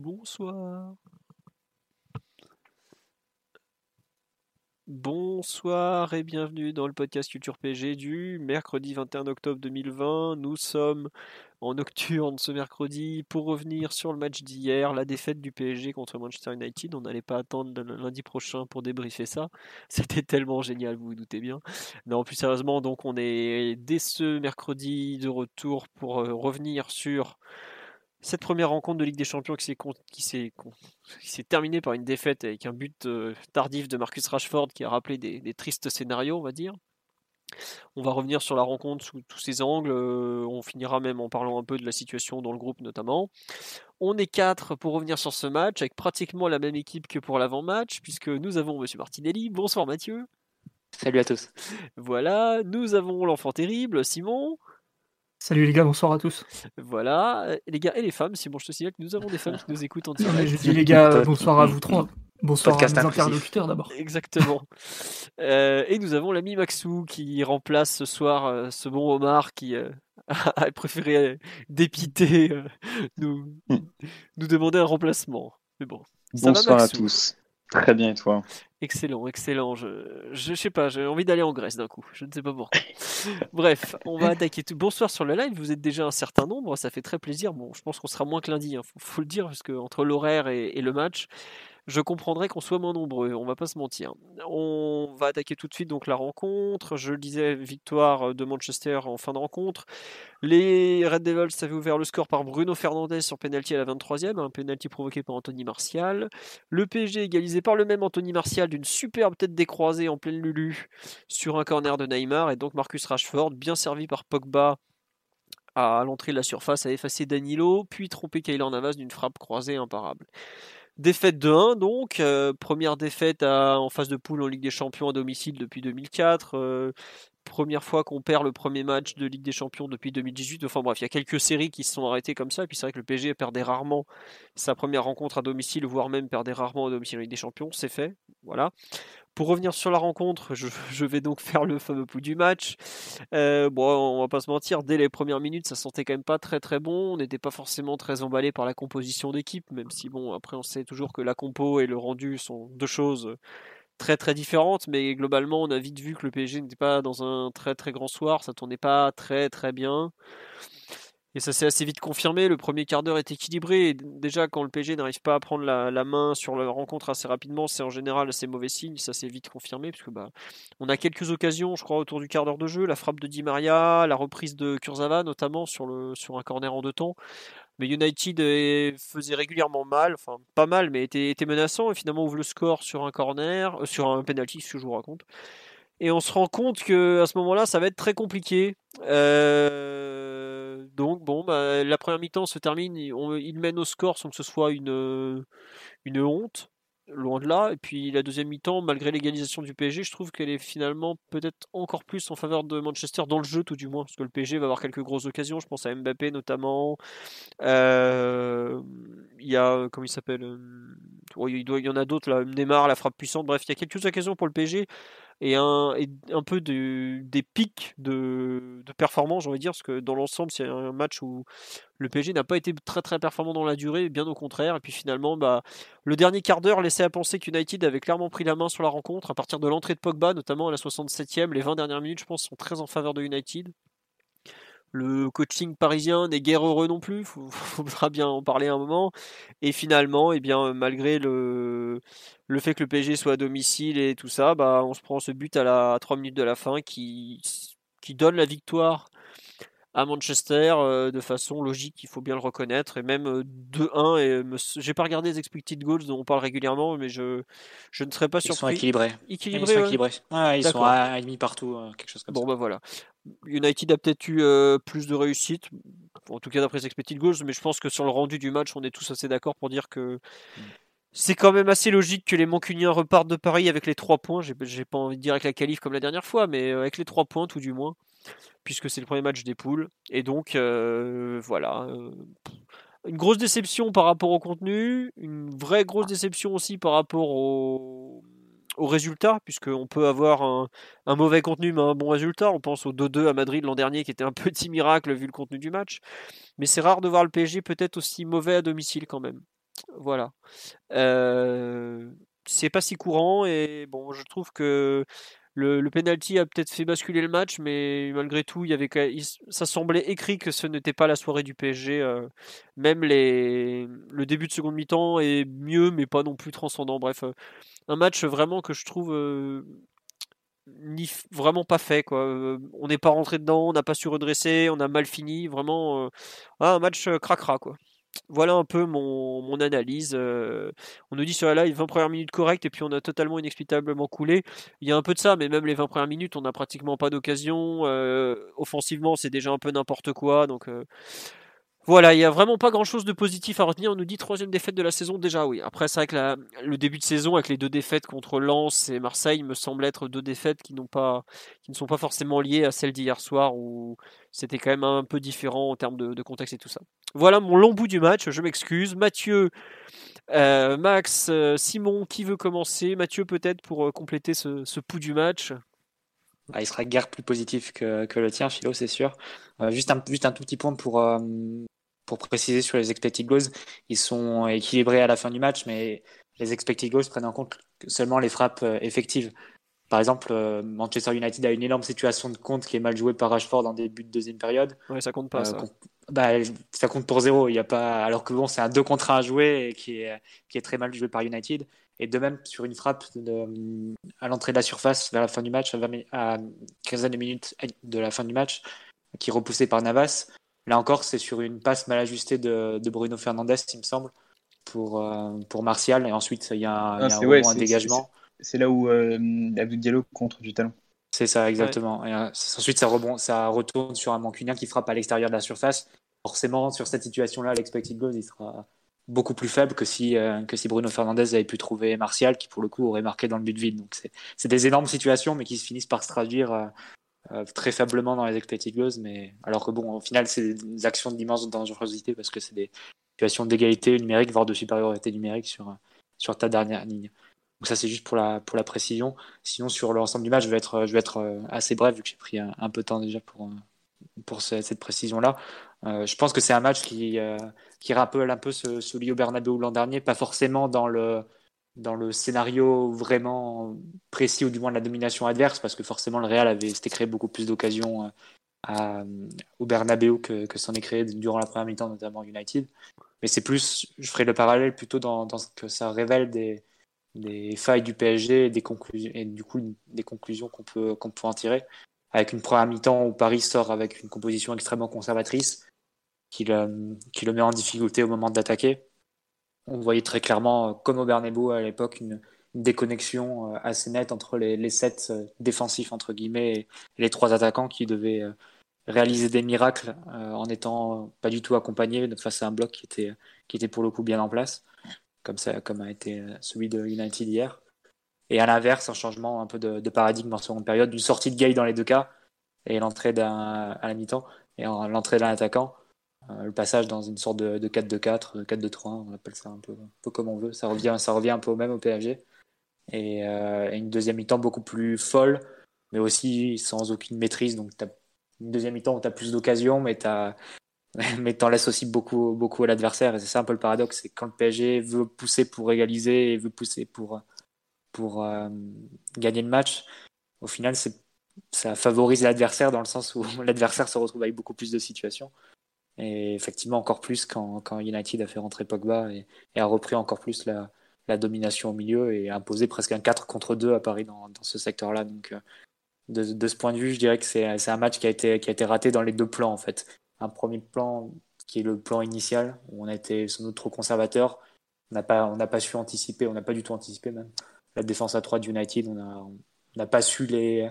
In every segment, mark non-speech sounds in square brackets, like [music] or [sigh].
Bonsoir. Bonsoir et bienvenue dans le podcast Culture PG du mercredi 21 octobre 2020. Nous sommes en nocturne ce mercredi pour revenir sur le match d'hier, la défaite du PSG contre Manchester United. On n'allait pas attendre lundi prochain pour débriefer ça. [laughs] C'était tellement génial, vous vous doutez bien. Non, plus sérieusement, donc on est dès ce mercredi de retour pour euh, revenir sur cette première rencontre de Ligue des Champions qui s'est, terminée par une défaite avec un but euh, tardif de Marcus Rashford qui a rappelé des, tristes scénarios, on va dire. On va revenir sur la rencontre sous tous ses angles. Euh, on finira même en parlant un peu de la situation dans le groupe notamment. On est quatre pour revenir sur ce match avec pratiquement la même équipe que pour l'avant-match puisque nous avons Monsieur Martinelli. Bonsoir Mathieu. Salut à tous. Voilà, nous avons l'enfant terrible, Simon. Salut les gars, bonsoir à tous. Voilà, euh, les gars et les femmes, si bon je te signale que nous avons des femmes qui nous écoutent en direct. je dis les gars, bonsoir à vous trois. Bonsoir à nos interlocuteurs d'abord. Exactement. [laughs] Euh, et nous avons l'ami Maxou qui remplace ce soir euh, ce bon Omar qui [laughs] a préféré dépiter, nous, nous demander un remplacement. Mais bon. bonsoir à tous. Très bien, et toi Excellent, excellent. Je, je, sais pas, j'ai envie d'aller en Grèce d'un coup. Je ne sais pas pourquoi. [laughs] Bref, on va attaquer tout. Bonsoir sur le live. Vous êtes déjà un certain nombre, ça fait très plaisir. Bon, je pense qu'on sera moins que lundi. Hein. Faut, le dire parce que entre l'horaire et, le match, je comprendrais qu'on soit moins nombreux, on va pas se mentir. On va attaquer tout de suite donc la rencontre. Je le disais, victoire de Manchester en fin de rencontre. Les Red Devils avaient ouvert le score par Bruno Fernandez sur penalty à la 23e, un penalty provoqué par Anthony Martial. Le PSG égalisé par le même Anthony Martial d'une superbe tête décroisée en pleine lulu sur un corner de Neymar et donc Marcus Rashford bien servi par Pogba à l'entrée de la surface a effacé Danilo, puis trompé Kylian Navas d'une frappe croisée imparable. Défaite de 1 donc, euh, première défaite en phase de poule en Ligue des Champions à domicile depuis 2004, euh, première fois qu'on perd le premier match de Ligue des Champions depuis 2018. Enfin bref, il y a quelques séries qui se sont arrêtées comme ça, et puis c'est vrai que le PSG perdait rarement sa première rencontre à domicile, voire même perdait rarement à domicile en Ligue des Champions, c'est fait, voilà. Pour revenir sur la rencontre, [laughs] je, vais donc faire le fameux pouls du match. Euh, bon, on va pas se mentir, dès les premières minutes, ça sentait quand même pas très très bon. On n'était pas forcément très emballé par la composition d'équipe, même si bon, après on sait toujours que la compo et le rendu sont deux choses très très différentes, mais globalement on a vite vu que le PSG n'était pas dans un très très grand soir, ça tournait pas très très bien. Et ça s'est assez vite confirmé. Le premier quart d'heure est équilibré. Et déjà, quand le PSG n'arrive pas à prendre la, main sur la rencontre assez rapidement, c'est en général assez mauvais signe. Ça s'est vite confirmé. Puisque, bah, on a quelques occasions, je crois, autour du quart d'heure de jeu. La frappe de Di Maria, la reprise de Kurzawa, notamment sur, le, sur un corner en deux temps. Mais United faisait régulièrement mal, enfin pas mal, mais était, menaçant. Et finalement, ouvre le score sur un corner, euh, sur un penalty, ce que je vous raconte. Et on se rend compte que à ce moment-là, ça va être très compliqué. Euh, donc bon, bah, la première mi-temps se termine, il mène au score sans que ce soit une honte, loin de là. Et puis la deuxième mi-temps, malgré l'égalisation du PSG, je trouve qu'elle est finalement peut-être encore plus en faveur de Manchester dans le jeu, tout du moins, parce que le PSG va avoir quelques grosses occasions. Je pense à Mbappé notamment. Euh, il y a, comment il s'appelle euh, il, y en a d'autres là, Neymar, la frappe puissante. Bref, il y a quelques occasions pour le PSG et un, un peu de, des pics de, de performance, j'ai envie de dire, parce que dans l'ensemble, c'est un match où le PSG n'a pas été très très performant dans la durée, bien au contraire. Et puis finalement, bah, le dernier quart d'heure laissait à penser qu'United avait clairement pris la main sur la rencontre, à partir de l'entrée de Pogba, notamment à la 67e. Les 20 dernières minutes, je pense, sont très en faveur de United. Le coaching parisien n'est guère heureux non plus, il [laughs] faudra bien en parler un moment. Et finalement, eh bien, malgré le, le fait que le PSG soit à domicile et tout ça, bah, on se prend ce but à la 3 minutes de la fin qui, qui donne la victoire à Manchester de façon logique, il faut bien le reconnaître. Et même 2-1, et j'ai pas regardé les expected goals dont on parle régulièrement, mais je, je ne serais pas surpris. Ils sont équilibrés. Équilibrés, ils sont, équilibrés. ils sont à, à demi partout, quelque chose comme bon, ça. Bon, bah voilà. United a peut-être eu plus de réussite, en tout cas d'après les expected goals, mais je pense que sur le rendu du match, on est tous assez d'accord pour dire que. Mmh. C'est quand même assez logique que les Mancuniens repartent de Paris avec les 3 points. J'ai pas envie de dire avec la qualif comme la dernière fois, mais avec les 3 points tout du moins puisque c'est le premier match des poules. Et donc, euh, voilà. Euh, une grosse déception par rapport au contenu, une vraie grosse déception aussi par rapport au, au résultat, puisqu'on peut avoir un, un, mauvais contenu mais un bon résultat. On pense au 2-2 à Madrid l'an dernier, qui était un [laughs] petit miracle vu le contenu du match. Mais c'est rare de voir le PSG peut-être aussi mauvais à domicile quand même. Voilà. C'est pas si courant et bon, je trouve que le, le penalty a peut-être fait basculer le match, mais malgré tout, il y avait, ça semblait écrit que ce n'était pas la soirée du PSG. Même les, le début de seconde mi-temps est mieux, mais pas non plus transcendant. Bref, un match vraiment que je trouve ni, vraiment pas fait. Quoi. on n'est pas rentré dedans, on n'a pas su redresser, on a mal fini. Vraiment, un match cracra. Quoi voilà un peu mon, analyse. On nous dit sur la live 20 premières minutes correctes et puis on a totalement inexplicablement coulé. Il y a un peu de ça, mais même les 20 premières minutes, on n'a pratiquement pas d'occasion. Offensivement, c'est déjà un peu n'importe quoi. Donc voilà, il n'y a vraiment pas grand chose de positif à retenir. On nous dit troisième défaite de la saison déjà, oui. Après, c'est vrai que le début de saison avec les deux défaites contre Lens et Marseille me semble être deux défaites qui, pas, qui ne sont pas forcément liées à celle d'hier soir où c'était quand même un peu différent en termes de, contexte et tout ça. Voilà mon long bout du match, je m'excuse. Mathieu, euh, Max, euh, Simon, qui veut commencer? Mathieu peut-être pour euh, compléter ce, ce pouls du match? Il sera guère plus positif que, que le tien, Philo, c'est sûr. juste, un, juste un tout petit point pour, pour préciser sur les expected goals, ils sont équilibrés à la fin du match, mais les expected goals prennent en compte seulement les frappes euh, effectives. Par exemple, euh, Manchester United a une énorme situation de compte qui est mal jouée par Rashford en début de deuxième période. Ouais, ça compte pas. Euh, ça. Bah, ça compte pour zéro. Il y a pas, alors que bon, c'est un 2 contre 1 à jouer et qui est, qui est très mal joué par United. Et de même, sur une frappe de, à l'entrée de la surface vers la fin du match, à, 20, à 15 de minutes de la fin du match, qui est repoussé par Navas, Là encore, c'est sur une passe mal ajustée de, Bruno Fernandez, il me semble, pour, euh, pour Martial. Et ensuite, il y a un, ah, un, dégagement. C'est là où euh, Diallo contre du talent. C'est ça, exactement. Et, euh, ensuite, ça, rebond, ça retourne sur un Mancunien qui frappe à l'extérieur de la surface. Forcément, sur cette situation-là, l'expected goal, il sera beaucoup plus faible que si, euh, que si Bruno Fernandez avait pu trouver Martial, qui pour le coup aurait marqué dans le but vide. Donc c'est des énormes situations, mais qui se finissent par se traduire euh, très faiblement dans les expected mais alors que bon, au final, c'est des actions d'immense dangerosité parce que c'est des situations d'égalité numérique, voire de supériorité numérique sur, sur ta dernière ligne. Donc ça, c'est juste pour la, pour la précision. Sinon, sur l'ensemble du match, je vais être, je vais être euh, assez bref vu que j'ai pris un, peu de temps déjà pour, pour cette précision-là. Euh, je pense que c'est un match qui, qui rappelle un peu ce, celui au Bernabeu l'an dernier, pas forcément dans le, dans le scénario vraiment précis ou du moins de la domination adverse, parce que forcément le Real avait s'était créé beaucoup plus d'occasions euh, au Bernabeu que, que s'en est créé durant la première mi-temps, notamment United. Mais c'est plus, je ferai le parallèle plutôt dans, ce que ça révèle des, des failles du PSG et, des conclusions, du coup des conclusions qu'on peut, qu'on peut en tirer. Avec une première mi-temps où Paris sort avec une composition extrêmement conservatrice, qui le, met en difficulté au moment d'attaquer on voyait très clairement, euh, comme au Bernabeu à l'époque, une, déconnexion euh, assez nette entre les, les sept euh, défensifs entre guillemets et les trois attaquants qui devaient réaliser des miracles en étant pas du tout accompagnés face à un bloc qui était, pour le coup bien en place, comme a été celui de United hier. Et à l'inverse, un changement un peu de, paradigme en seconde période, une sortie de Gay dans les deux cas et l'entrée d'un à la mi-temps et l'entrée d'un attaquant euh, le passage dans une sorte de, 4-2-4, 4-2-3, on appelle ça un peu, un peu comme on veut. Ça revient, ça revient un peu au même au PSG. Et, euh, une deuxième mi-temps beaucoup plus folle, mais aussi sans aucune maîtrise. Donc, une deuxième mi-temps où tu as plus d'occasions, mais tu [laughs] mais t'en laisses aussi beaucoup, beaucoup à l'adversaire. Et c'est ça un peu le paradoxe, c'est quand le PSG veut pousser pour égaliser et veut pousser pour, pour euh, gagner le match, au final, ça favorise l'adversaire dans le sens où [laughs] l'adversaire se retrouve avec beaucoup plus de situations. Et effectivement, encore plus quand, quand United a fait rentrer Pogba et, a repris encore plus la, la, domination au milieu et a imposé presque un 4 contre 2 à Paris dans, ce secteur-là. Donc, euh, de, ce point de vue, je dirais que c'est un match qui a, été, qui a été raté dans les deux plans en fait. Un premier plan qui est le plan initial, où on a été sans doute trop conservateur. On n'a pas, pas su anticiper, on n'a pas du tout anticipé même. La défense à 3 d'United, on n'a pas su les,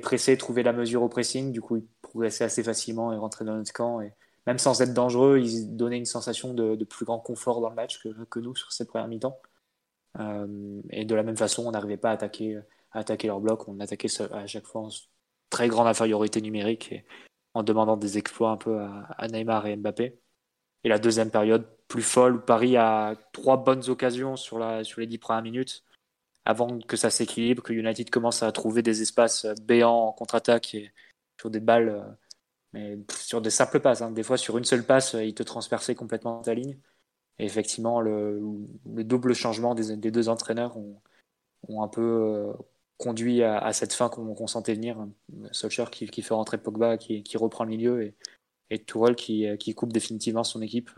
presser, trouver la mesure au pressing. Du coup, ils progressaient assez facilement et rentraient dans notre camp. Et même sans être dangereux, ils donnaient une sensation de, plus grand confort dans le match que, nous sur cette première mi-temps. Euh, et de la même façon, on n'arrivait pas à attaquer leur bloc. On attaquait à chaque fois en très grande infériorité numérique et en demandant des exploits un peu à, Neymar et Mbappé. Et la deuxième période, plus folle, Paris a trois bonnes occasions sur les dix premières minutes avant que ça s'équilibre, que United commence à trouver des espaces béants en contre-attaque et sur des balles, euh, mais sur des simples passes. Hein. Des fois, sur une seule passe, il te transperçait complètement ta ligne. Et effectivement, le, double changement des, deux entraîneurs ont, un peu euh, conduit à, cette fin qu'on sentait venir. Solskjaer qui, fait rentrer Pogba, qui, reprend le milieu, et, et qui, qui, coupe définitivement son équipe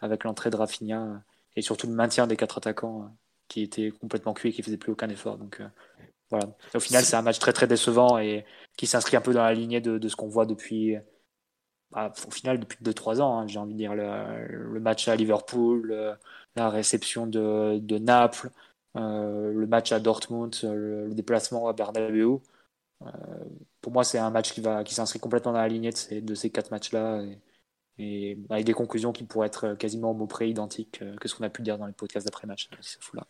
avec l'entrée de Rafinha et surtout le maintien des quatre attaquants qui étaient complètement cuits et qui faisaient plus aucun effort. Donc euh, voilà. Au final, c'est un match très très décevant et qui s'inscrit un peu dans la lignée de, de ce qu'on voit depuis. Bah, au final, depuis 2-3 ans, hein, j'ai envie de dire le, le, match à Liverpool, la réception de, de Naples, euh, le match à Dortmund, euh, le, déplacement à Bernabeu. Euh, pour moi, c'est un match qui, va, qui s'inscrit complètement dans la lignée de ces, de ces quatre matchs-là. Et, avec des conclusions qui pourraient être quasiment au mot près identiques que ce qu'on a pu dire dans les podcasts d'après-match. là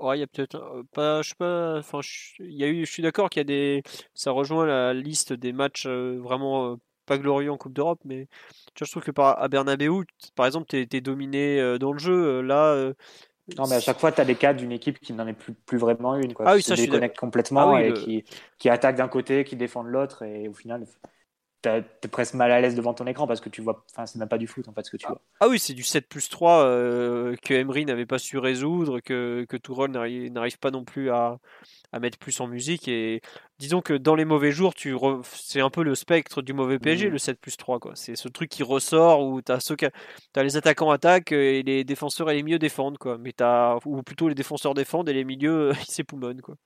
Ouais, il y a peut-être pas, je sais pas, enfin, il y a eu, je suis d'accord qu'il y a des, ça rejoint la liste des matchs vraiment pas glorieux en Coupe d'Europe, mais tu vois, je trouve que par, à Bernabeu, par exemple, tu es, dominé dans le jeu. Là, non, mais à chaque fois, tu as des cas d'une équipe qui n'en est plus, plus vraiment une. Quoi, ah oui, ça, se déconnecte complètement ah et qui, qui attaque d'un côté, qui défend de l'autre. Et au final, t'es presque mal à l'aise devant ton écran parce que tu vois, enfin, c'est même pas du foot en fait ce que tu vois. Ah oui, c'est du 7 plus 3 euh, que Emery n'avait pas su résoudre, que, que Tourelle n'arrive pas non plus à, à, mettre plus en musique. Et disons que dans les mauvais jours, tu c'est un peu le spectre du mauvais PSG, mmh. le 7 plus 3. C'est ce truc qui ressort où tu as, as, les attaquants attaquent et les défenseurs et les milieux défendent. Quoi. Mais as, ou plutôt les défenseurs défendent et les milieux [laughs] ils s'époumonnent. Quoi.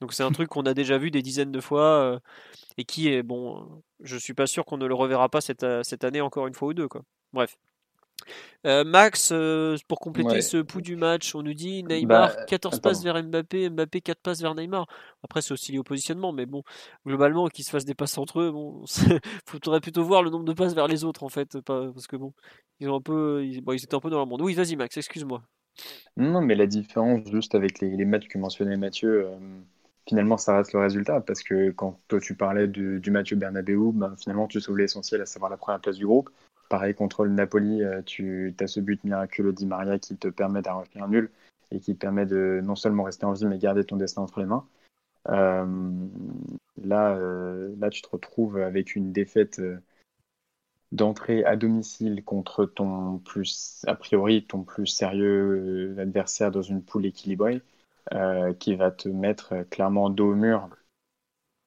Donc c'est un truc qu'on a déjà vu des dizaines de fois euh, et qui est bon. Je suis pas sûr qu'on ne le reverra pas cette, euh, cette année encore une fois ou deux quoi. Bref. Euh, Max, pour compléter ce pouls du match, on nous dit Neymar 14 bah, passes vers Mbappé, Mbappé 4 passes vers Neymar. Après, c'est aussi lié au positionnement, mais bon, globalement, qu'ils se fassent des passes entre eux, bon, [laughs] faudrait plutôt voir le nombre de passes vers les autres en fait, parce que bon, ils ont un peu, ils, ils étaient un peu dans leur monde. Oui, vas-y Max, excuse-moi. Non, mais la différence juste avec les, les matchs que mentionnait Mathieu, finalement, ça reste le résultat parce que quand toi tu parlais du, du match Bernabeu, ben, finalement tu sauves l'essentiel, à savoir la première place du groupe. Pareil contre le Napoli, euh, tu as ce but miraculeux Di Maria qui te permet d'arranger un nul et qui permet de non seulement rester en vie mais garder ton destin entre les mains. Euh, là, euh, là, tu te retrouves avec une défaite d'entrée à domicile contre ton plus, a priori, ton plus sérieux adversaire dans une poule équilibrée. Euh, qui va te mettre euh, clairement dos au mur.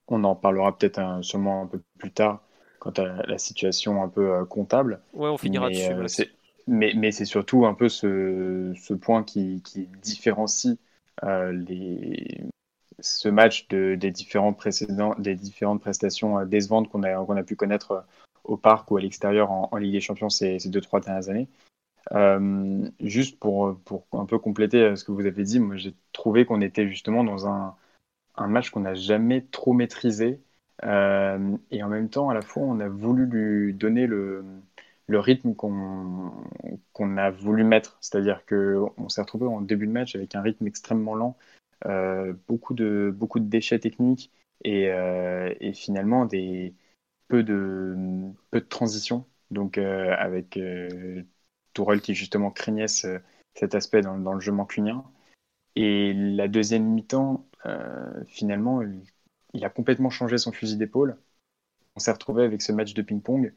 On en parlera peut-être un, sûrement un peu plus tard quant à la situation un peu euh, comptable. Ouais, on finira dessus. mais, mais c'est surtout un peu ce, ce point qui, qui différencie les, ce match de, des, différents précédents, des différentes prestations décevantes qu'on a, pu connaître au parc ou à l'extérieur en, Ligue des Champions ces, ces deux, trois dernières années. Euh, juste pour, pour un peu compléter euh, ce que vous avez dit, moi j'ai trouvé qu'on était justement dans un, un match qu'on n'a jamais trop maîtrisé. Euh, et en même temps, à la fois, on a voulu lui donner le, le rythme qu'on a voulu mettre. C'est-à-dire qu'on s'est retrouvé en début de match avec un rythme extrêmement lent, beaucoup, de, beaucoup de déchets techniques et, et finalement des, peu, de, peu de transition. Donc, avec Tourelle qui justement craignait cet aspect dans, le jeu mancunien. Et la deuxième mi-temps, euh, finalement, il, a complètement changé son fusil d'épaule. On s'est retrouvé avec ce match de ping-pong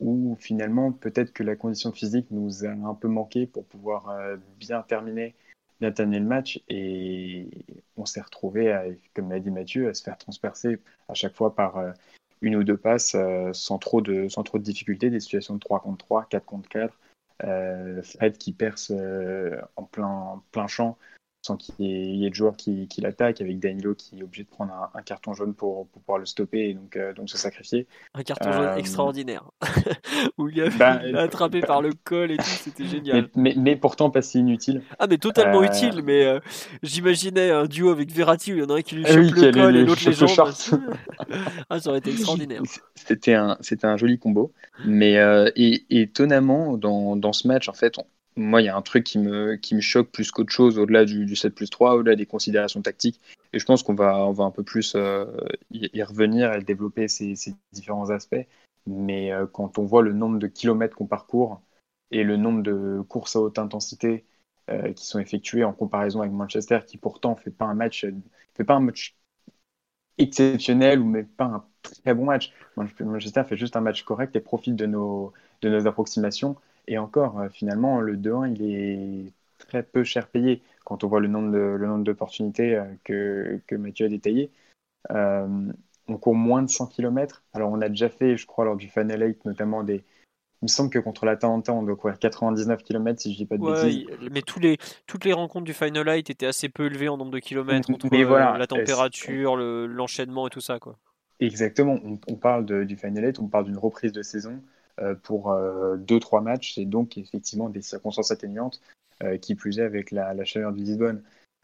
où finalement peut-être que la condition physique nous a un peu manqué pour pouvoir euh, bien terminer, bien terminer le match. Et on s'est retrouvé, comme l'a dit Mathieu, à se faire transpercer à chaque fois par euh, une ou deux passes sans, trop de, sans trop de difficultés, des situations de 3 contre 3, 4 contre 4. Euh, Fred qui perce euh, en plein, plein champ sans qu'il y, ait de joueurs qui, qui l'attaquent, avec Danilo qui est obligé de prendre un, carton jaune pour, pour, pouvoir le stopper et donc, euh, donc se sacrifier. Un carton jaune euh, extraordinaire, [laughs] où il a bah, attrapé par le col et tout, c'était génial. Mais, mais, pourtant pas si inutile. Ah mais totalement euh, utile, mais j'imaginais un duo avec Verratti où il y en a un qui lui ah chope le col et l'autre les jambes. [laughs] ah ça aurait été [laughs] extraordinaire. C'était un, un joli combo, mais et, étonnamment dans, dans ce match en fait on, moi, il y a un truc qui me, qui me choque plus qu'autre chose, au-delà du, 7 plus 3, au-delà des considérations tactiques. Et je pense qu'on va, on va un peu plus euh, y, revenir et développer ces, différents aspects. Mais euh, quand on voit le nombre de kilomètres qu'on parcourt et le nombre de courses à haute intensité euh, qui sont effectuées en comparaison avec Manchester, qui pourtant fait pas un match, fait pas un match exceptionnel ou même pas un très bon match. Manchester fait juste un match correct et profite de nos, de nos approximations. Et encore, euh, finalement, le 2-1, il est très peu cher payé quand on voit le nombre d'opportunités euh, que, que Mathieu a détaillé. Euh, on court moins de 100 km. Alors, on a déjà fait, je crois, lors du Final 8, notamment des. Il me semble que contre l'Atalanta, on doit courir 99 km, si je dis pas de bêtises. Mais tous les, toutes les rencontres du Final 8 étaient assez peu élevées en nombre de kilomètres, entre mais voilà, la température, l'enchaînement et tout ça. Quoi. Exactement. On, parle du Final 8, on parle d'une reprise de saison. Euh, pour euh, deux, trois matchs. C'est donc effectivement des circonstances atténuantes, euh, qui plus est avec la, chaleur de Lisbonne.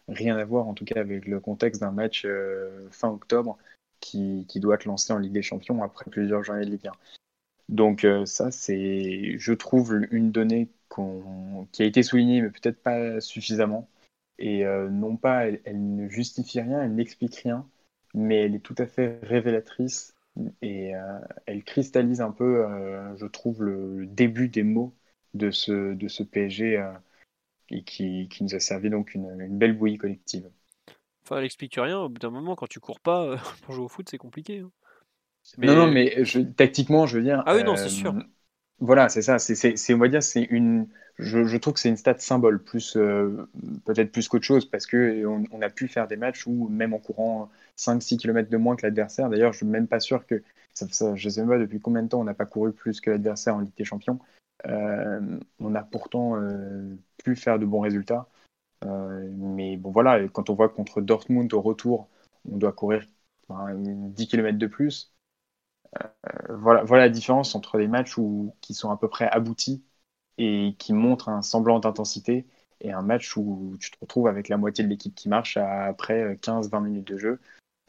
Rien à voir en tout cas avec le contexte d'un match fin octobre qui, qui, doit être lancé en Ligue des Champions après plusieurs journées de Ligue 1. Donc ça, c'est, je trouve, une donnée qui a été soulignée, mais peut-être pas suffisamment. Et non pas, elle, ne justifie rien, elle n'explique rien, mais elle est tout à fait révélatrice et euh, elle cristallise un peu, euh, je trouve, le, début des mots de ce, de ce PSG euh, et qui, qui, nous a servi donc une, une, belle bouillie collective. Enfin, elle explique rien. Au bout d'un moment, quand tu cours pas [laughs] pour jouer au foot, c'est compliqué. Hein. Non, non, mais je, tactiquement, je veux dire. Ah oui, non, c'est sûr. Voilà, c'est ça. C'est, on va dire, c'est une. Je, je, trouve que c'est une stat symbole, plus peut-être plus qu'autre chose, parce que on, a pu faire des matchs où même en courant 5-6 km de moins que l'adversaire. D'ailleurs, je suis même pas sûr que, ça, je ne sais pas depuis combien de temps on n'a pas couru plus que l'adversaire en Ligue des Champions. Euh, on a pourtant euh, pu faire de bons résultats. Euh, mais bon, voilà, quand on voit contre Dortmund au retour, on doit courir 10 km de plus. Voilà, voilà la différence entre les matchs où, qui sont à peu près aboutis et qui montrent un semblant d'intensité et un match où tu te retrouves avec la moitié de l'équipe qui marche après 15-20 minutes de jeu.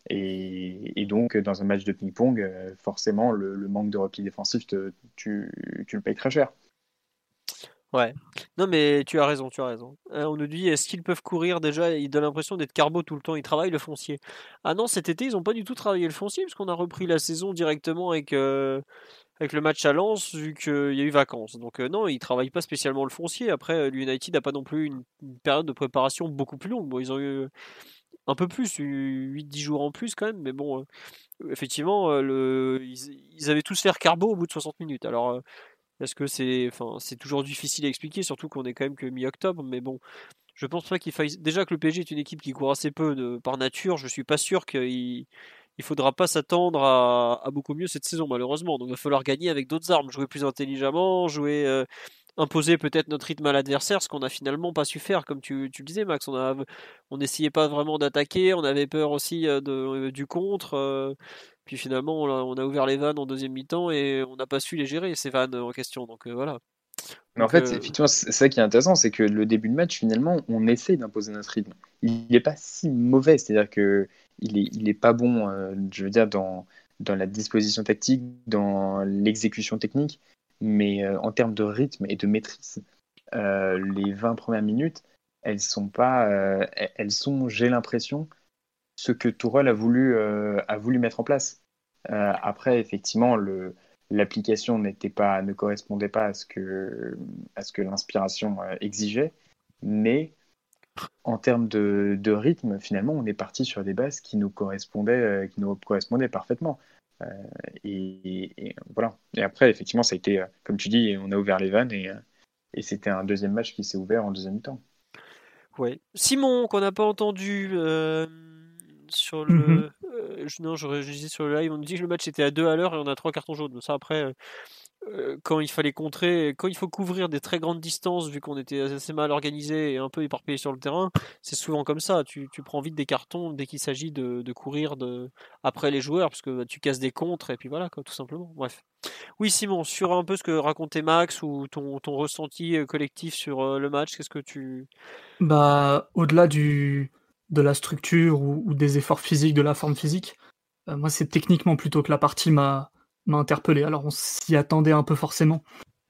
Et, donc, dans un match de ping-pong, euh, forcément, le, manque de repli défensif, tu, le payes très cher. Ouais. Non, mais tu as raison, tu as raison. Euh, on nous dit, est-ce qu'ils peuvent courir déjà? Ils donnent l'impression d'être carbo tout le temps. Ils travaillent le foncier. Ah non, cet été, ils n'ont pas du tout travaillé le foncier, puisqu'on a repris la saison directement avec, euh, avec le match à Lens, vu qu'il y a eu vacances. Donc non, ils travaillent pas spécialement le foncier. Après, l'United n'a pas non plus une, période de préparation beaucoup plus longue. Bon, ils ont eu un peu plus, 8-10 jours en plus quand même, mais bon, euh, effectivement, euh, ils, avaient tous fait carbo au bout de 60 minutes. Alors, euh, est-ce que c'est, toujours difficile à expliquer, surtout qu'on est quand même que mi-octobre, mais bon, je pense pas qu'il faille. Déjà que le PSG est une équipe qui court assez peu par nature, je suis pas sûr qu'il il faudra pas s'attendre à, beaucoup mieux cette saison malheureusement. Donc il va falloir gagner avec d'autres armes, jouer plus intelligemment, jouer imposer peut-être notre rythme à l'adversaire, ce qu'on n'a finalement pas su faire, comme tu, tu, le disais, Max. On a, on n'essayait pas vraiment d'attaquer, on avait peur aussi euh, de, euh, du contre. Euh, puis finalement, on a, ouvert les vannes en deuxième mi-temps et on n'a pas su les gérer, ces vannes en question. Donc voilà. Mais en fait, effectivement, c'est ça qui est intéressant, c'est que le début de match, finalement, on essaie d'imposer notre rythme. Il n'est pas si mauvais, c'est-à-dire que il est, il est pas bon, je veux dire, dans, dans la disposition tactique, dans l'exécution technique, mais euh, en termes de rythme et de maîtrise, euh, les 20 premières minutes, elles sont pas, euh, elles sont, j'ai l'impression, ce que Tourelle a voulu, a voulu mettre en place. après, effectivement, l'application n'était pas, ne correspondait pas à ce que, à ce que l'inspiration exigeait, mais en termes de, de, rythme, finalement, on est parti sur des bases qui nous correspondaient, qui nous correspondaient parfaitement. Euh, et, voilà. Et après, effectivement, ça a été, euh, comme tu dis, on a ouvert les vannes et, euh, et c'était un deuxième match qui s'est ouvert en deuxième temps. Ouais. Simon, qu'on n'a pas entendu sur le. Mm-hmm. non, je, disais sur le live, on nous dit que le match était à deux à l'heure et on a trois cartons jaunes. Ça, après, euh, quand il fallait contrer, quand il faut couvrir des très grandes distances, vu qu'on était assez mal organisé et un peu éparpillé sur le terrain, c'est souvent comme ça. Tu, prends vite des cartons dès qu'il s'agit de, courir de, après les joueurs, parce que bah, tu casses des contres et puis voilà, quoi, tout simplement. Bref. Oui, Simon, sur un peu ce que racontait Max ou ton, ton ressenti euh, collectif sur euh, le match, qu'est-ce que tu. Bah, au-delà de la structure ou, des efforts physiques, de la forme physique, moi, c'est techniquement plutôt que la partie m'a m'a interpellé. Alors on s'y attendait un peu forcément,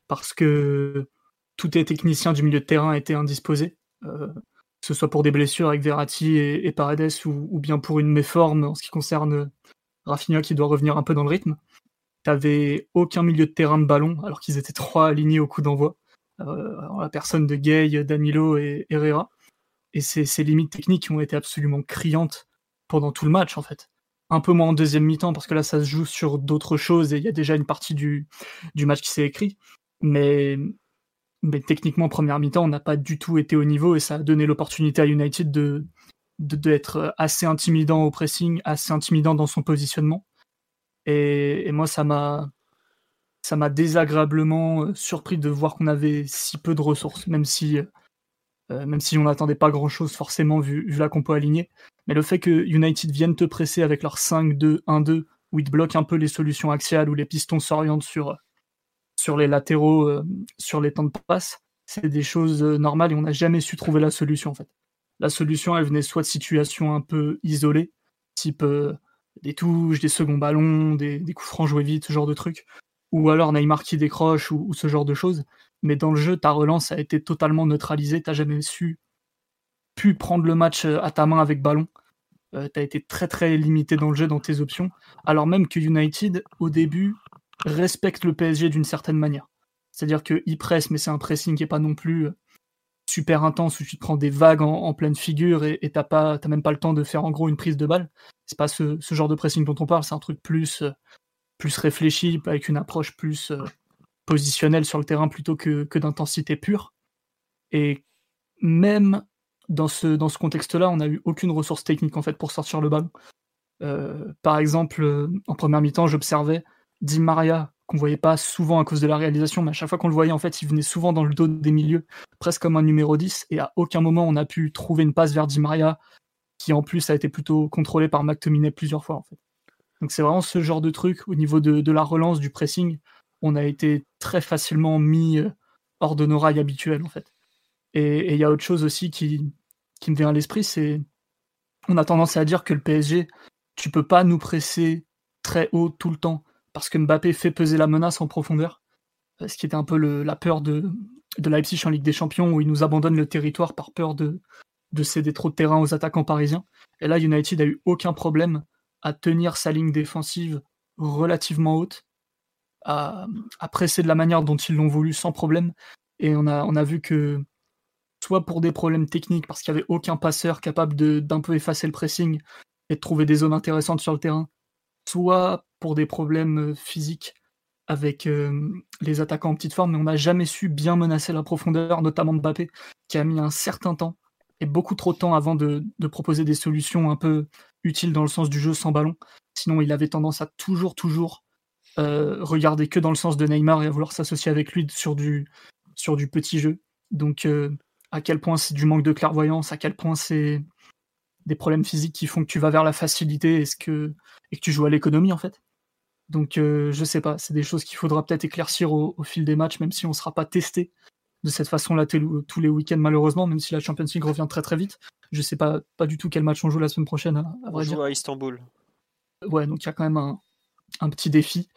parce que tous les techniciens du milieu de terrain étaient indisposés, euh, que ce soit pour des blessures avec Verratti et, Paredes, ou, bien pour une méforme en ce qui concerne Rafinha qui doit revenir un peu dans le rythme. T'avais aucun milieu de terrain de ballon, alors qu'ils étaient trois alignés au coup d'envoi. Euh, la personne de Gay, Danilo et Herrera. Et ces, ces limites techniques ont été absolument criantes pendant tout le match, en fait un peu moins en deuxième mi-temps parce que là ça se joue sur d'autres choses et il y a déjà une partie du, du match qui s'est écrit. Mais, mais techniquement, première mi-temps, on n'a pas du tout été au niveau et ça a donné l'opportunité à United de, d'être assez intimidant au pressing, assez intimidant dans son positionnement. Et, moi, ça m'a, ça m'a désagréablement euh, surpris de voir qu'on avait si peu de ressources, même si, euh, même si on n'attendait pas grand-chose forcément vu, vu la compo alignée. Mais le fait que United vienne te presser avec leur 5-2-1-2, où ils te bloquent un peu les solutions axiales, où les pistons s'orientent sur, les latéraux, euh, sur les temps de passe, c'est des choses euh, normales et on n'a jamais su trouver la solution en fait. La solution, elle venait soit de situations un peu isolées, type des touches, des seconds ballons, des, coups francs joués vite, ce genre de trucs, ou alors Neymar qui décroche ou, ce genre de choses. Mais dans le jeu, ta relance a été totalement neutralisée, t'as jamais su pu prendre le match euh, à ta main avec ballon. Euh, tu été très très limité dans le jeu, dans tes options. Alors même que United, au début, respecte le PSG d'une certaine manière. C'est-à-dire qu'il presse, mais c'est un pressing qui n'est pas non plus euh, super intense où tu te prends des vagues en, pleine figure et tu n'as même pas le temps de faire en gros une prise de balle. C'est pas ce, genre de pressing dont on parle, c'est un truc plus, plus réfléchi, avec une approche plus positionnelle sur le terrain plutôt que, que d'intensité pure. Et même dans ce, dans ce contexte-là, on n'a eu aucune ressource technique en fait pour sortir le ballon. Euh, par exemple, euh, en première mi-temps, j'observais Di Maria, qu'on voyait pas souvent à cause de la réalisation, mais à chaque fois qu'on le voyait, en fait, il venait souvent dans le dos des milieux, presque comme un numéro 10, et à aucun moment on a pu trouver une passe vers Di Maria, qui en plus a été plutôt contrôlé par McTominay plusieurs fois en fait. Donc c'est vraiment ce genre de truc au niveau de, la relance, du pressing, on a été très facilement mis euh, hors de nos rails habituels en fait. Et il y a autre chose aussi qui, me vient à l'esprit, c'est on a tendance à dire que le PSG, tu peux pas nous presser très haut tout le temps parce que Mbappé fait peser la menace en profondeur, euh, ce qui était un peu la peur de, de Leipzig en Ligue des Champions où il nous abandonne le territoire par peur de, de céder trop de terrain aux attaquants parisiens. Et là, United a eu aucun problème à tenir sa ligne défensive relativement haute, à, presser de la manière dont ils l'ont voulu sans problème. Et on a, vu que soit pour des problèmes techniques, parce qu'il n'y avait aucun passeur capable d'un peu effacer le pressing et de trouver des zones intéressantes sur le terrain, soit pour des problèmes euh, physiques avec euh, les attaquants en petite forme, mais on n'a jamais su bien menacer la profondeur, notamment Mbappé, qui a mis un certain temps, et beaucoup trop de temps avant de, proposer des solutions un peu utiles dans le sens du jeu sans ballon. Sinon, il avait tendance à toujours, toujours euh, regarder que dans le sens de Neymar et à vouloir s'associer avec lui sur du, sur du petit jeu. Donc, à quel point c'est du manque de clairvoyance, à quel point c'est des problèmes physiques qui font que tu vas vers la facilité et, que, et que tu joues à l'économie en fait. Donc euh, je sais pas, c'est des choses qu'il faudra peut-être éclaircir au, fil des matchs, même si on ne sera pas testé de cette façon-là tous les week-ends malheureusement, même si la Champions League revient très très vite. Je sais pas, pas du tout quel match on joue la semaine prochaine. À, on joue à Istanbul. Ouais, donc il y a quand même un, un petit défi.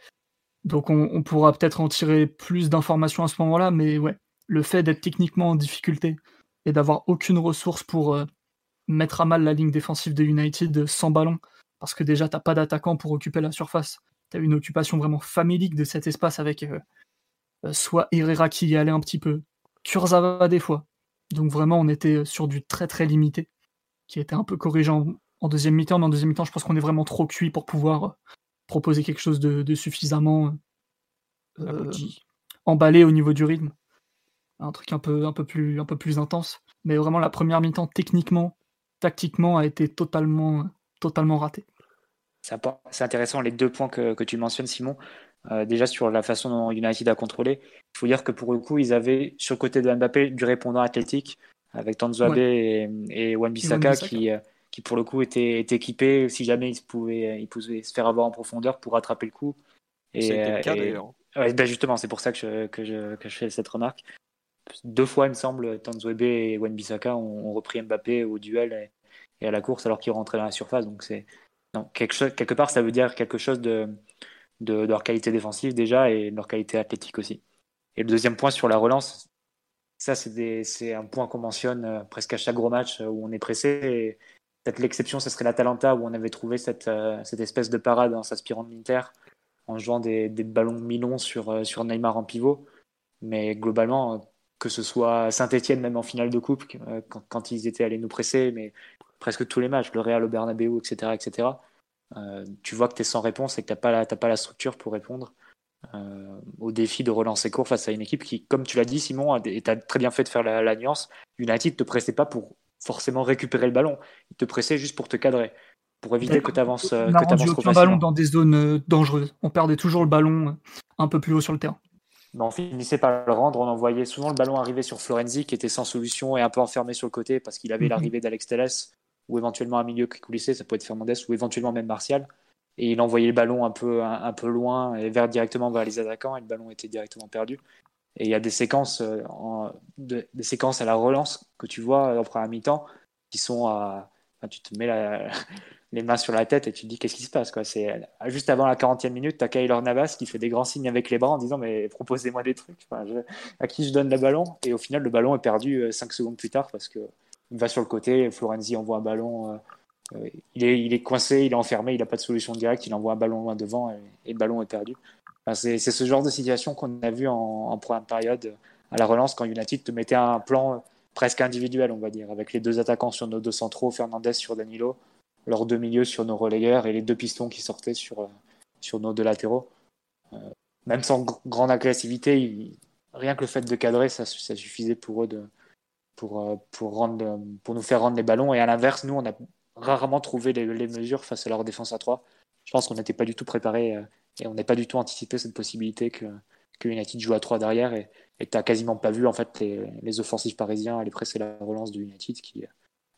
Donc on, pourra peut-être en tirer plus d'informations à ce moment-là, mais ouais, le fait d'être techniquement en difficulté et d'avoir aucune ressource pour euh, mettre à mal la ligne défensive de United sans ballon, parce que déjà t'as pas d'attaquant pour occuper la surface, t'as une occupation vraiment familique de cet espace avec euh, euh, soit Herrera qui y allait un petit peu, Kurzawa des fois. Donc vraiment on était sur du très très limité, qui était un peu corrigé en, deuxième mi-temps, mais en deuxième mi-temps je pense qu'on est vraiment trop cuit pour pouvoir proposer quelque chose de, suffisamment emballé au niveau du rythme un truc un peu, un peu, plus, un peu plus intense. Mais vraiment, la première mi-temps, techniquement, tactiquement, a été totalement, totalement ratée. c'est intéressant les deux points que, que tu mentionnes, Simon. Euh, déjà sur la façon dont United a contrôlé, il faut dire que pour le coup, ils avaient sur le côté de Mbappé du répondant athlétique avec Tanzo Abe et, et Wan-Bissaka qui, euh, qui pour le coup était, équipé si jamais il pouvait, il pouvait se faire avoir en profondeur pour rattraper le coup. Et, le cas, ouais, ben justement, c'est pour ça que je, que, je, que je fais cette remarque. Deux fois, il me semble, Tanzo Abe et Wan-Bissaka ont, repris Mbappé au duel et, à la course alors qu'il rentrait dans la surface. Donc c'est quelque, chose, quelque part, ça veut dire quelque chose de de, leur qualité défensive déjà et de leur qualité athlétique aussi. Et le deuxième point sur la relance, ça c'est un point qu'on mentionne euh, presque à chaque gros match euh, où on est pressé. Peut-être l'exception, ce serait l'Atalanta où on avait trouvé cette, euh, cette espèce de parade en s'inspirant de l'Inter en jouant des, ballons mi-longs sur, sur Neymar en pivot. Mais globalement, que ce soit Saint-Etienne, même en finale de coupe, quand, ils étaient allés nous presser, mais presque tous les matchs, le Real au Bernabeu, etc., etc., euh, tu vois que tu es sans réponse et que tu n'as pas, la, structure pour répondre euh, au défi de relancer court face à une équipe qui, comme tu l'as dit, Simon, et tu as très bien fait de faire la, nuance, United ne te pressait pas pour forcément récupérer le ballon, il te pressait juste pour te cadrer, pour éviter que tu avances, on a rendu aucun ballon dans des zones euh, dangereuses. On perdait toujours le ballon un peu plus haut sur le terrain. on finissait par le rendre, on envoyait souvent le ballon arriver sur Florenzi qui était sans solution et un peu enfermé sur le côté parce qu'il avait mhm. l'arrivée d'Alex Telles ou éventuellement un milieu qui coulissait, ça peut être Fernandez, ou éventuellement même Martial. Et il envoyait le ballon un peu, un, peu loin et vers, directement vers les attaquants, et le ballon était directement perdu. Et il y a des séquences, euh, des séquences à la relance que tu vois en première mi-temps qui sont à. tu te mets [laughs] les mains sur la tête et tu te dis qu'est-ce qui se passe. Quoi? C'est, juste avant la 40e minute, tu as Kaylor Navas qui fait des grands signes avec les bras en disant Mais proposez-moi des trucs. à qui je donne le ballon? Et au final, le ballon est perdu 5 euh, secondes plus tard parce que il va sur le côté, Florenzi envoie un ballon, euh, euh, il, est, il est coincé, il est enfermé, il n'a pas de solution directe, il envoie un ballon loin devant et, le ballon est perdu. C'est ce genre de situation qu'on a vu en, première période à la relance quand United te mettait un plan presque individuel, on va dire, avec les deux attaquants sur nos deux centraux, Fernandez sur Danilo, leurs deux milieux sur nos relayeurs et les deux pistons qui sortaient sur, euh, sur nos deux latéraux. même sans grande agressivité, rien que le fait de cadrer, ça, suffisait pour eux de, pour, euh, pour, rendre, pour nous faire rendre les ballons. Et à l'inverse, nous, on a rarement trouvé les, mesures face à leur défense à 3. Je pense qu'on n'était pas du tout préparé euh, et on n'a pas du tout anticipé cette possibilité que, que United joue à 3 derrière et tu n'as quasiment pas vu en fait les, les, offensifs parisiens aller presser la relance de United qui,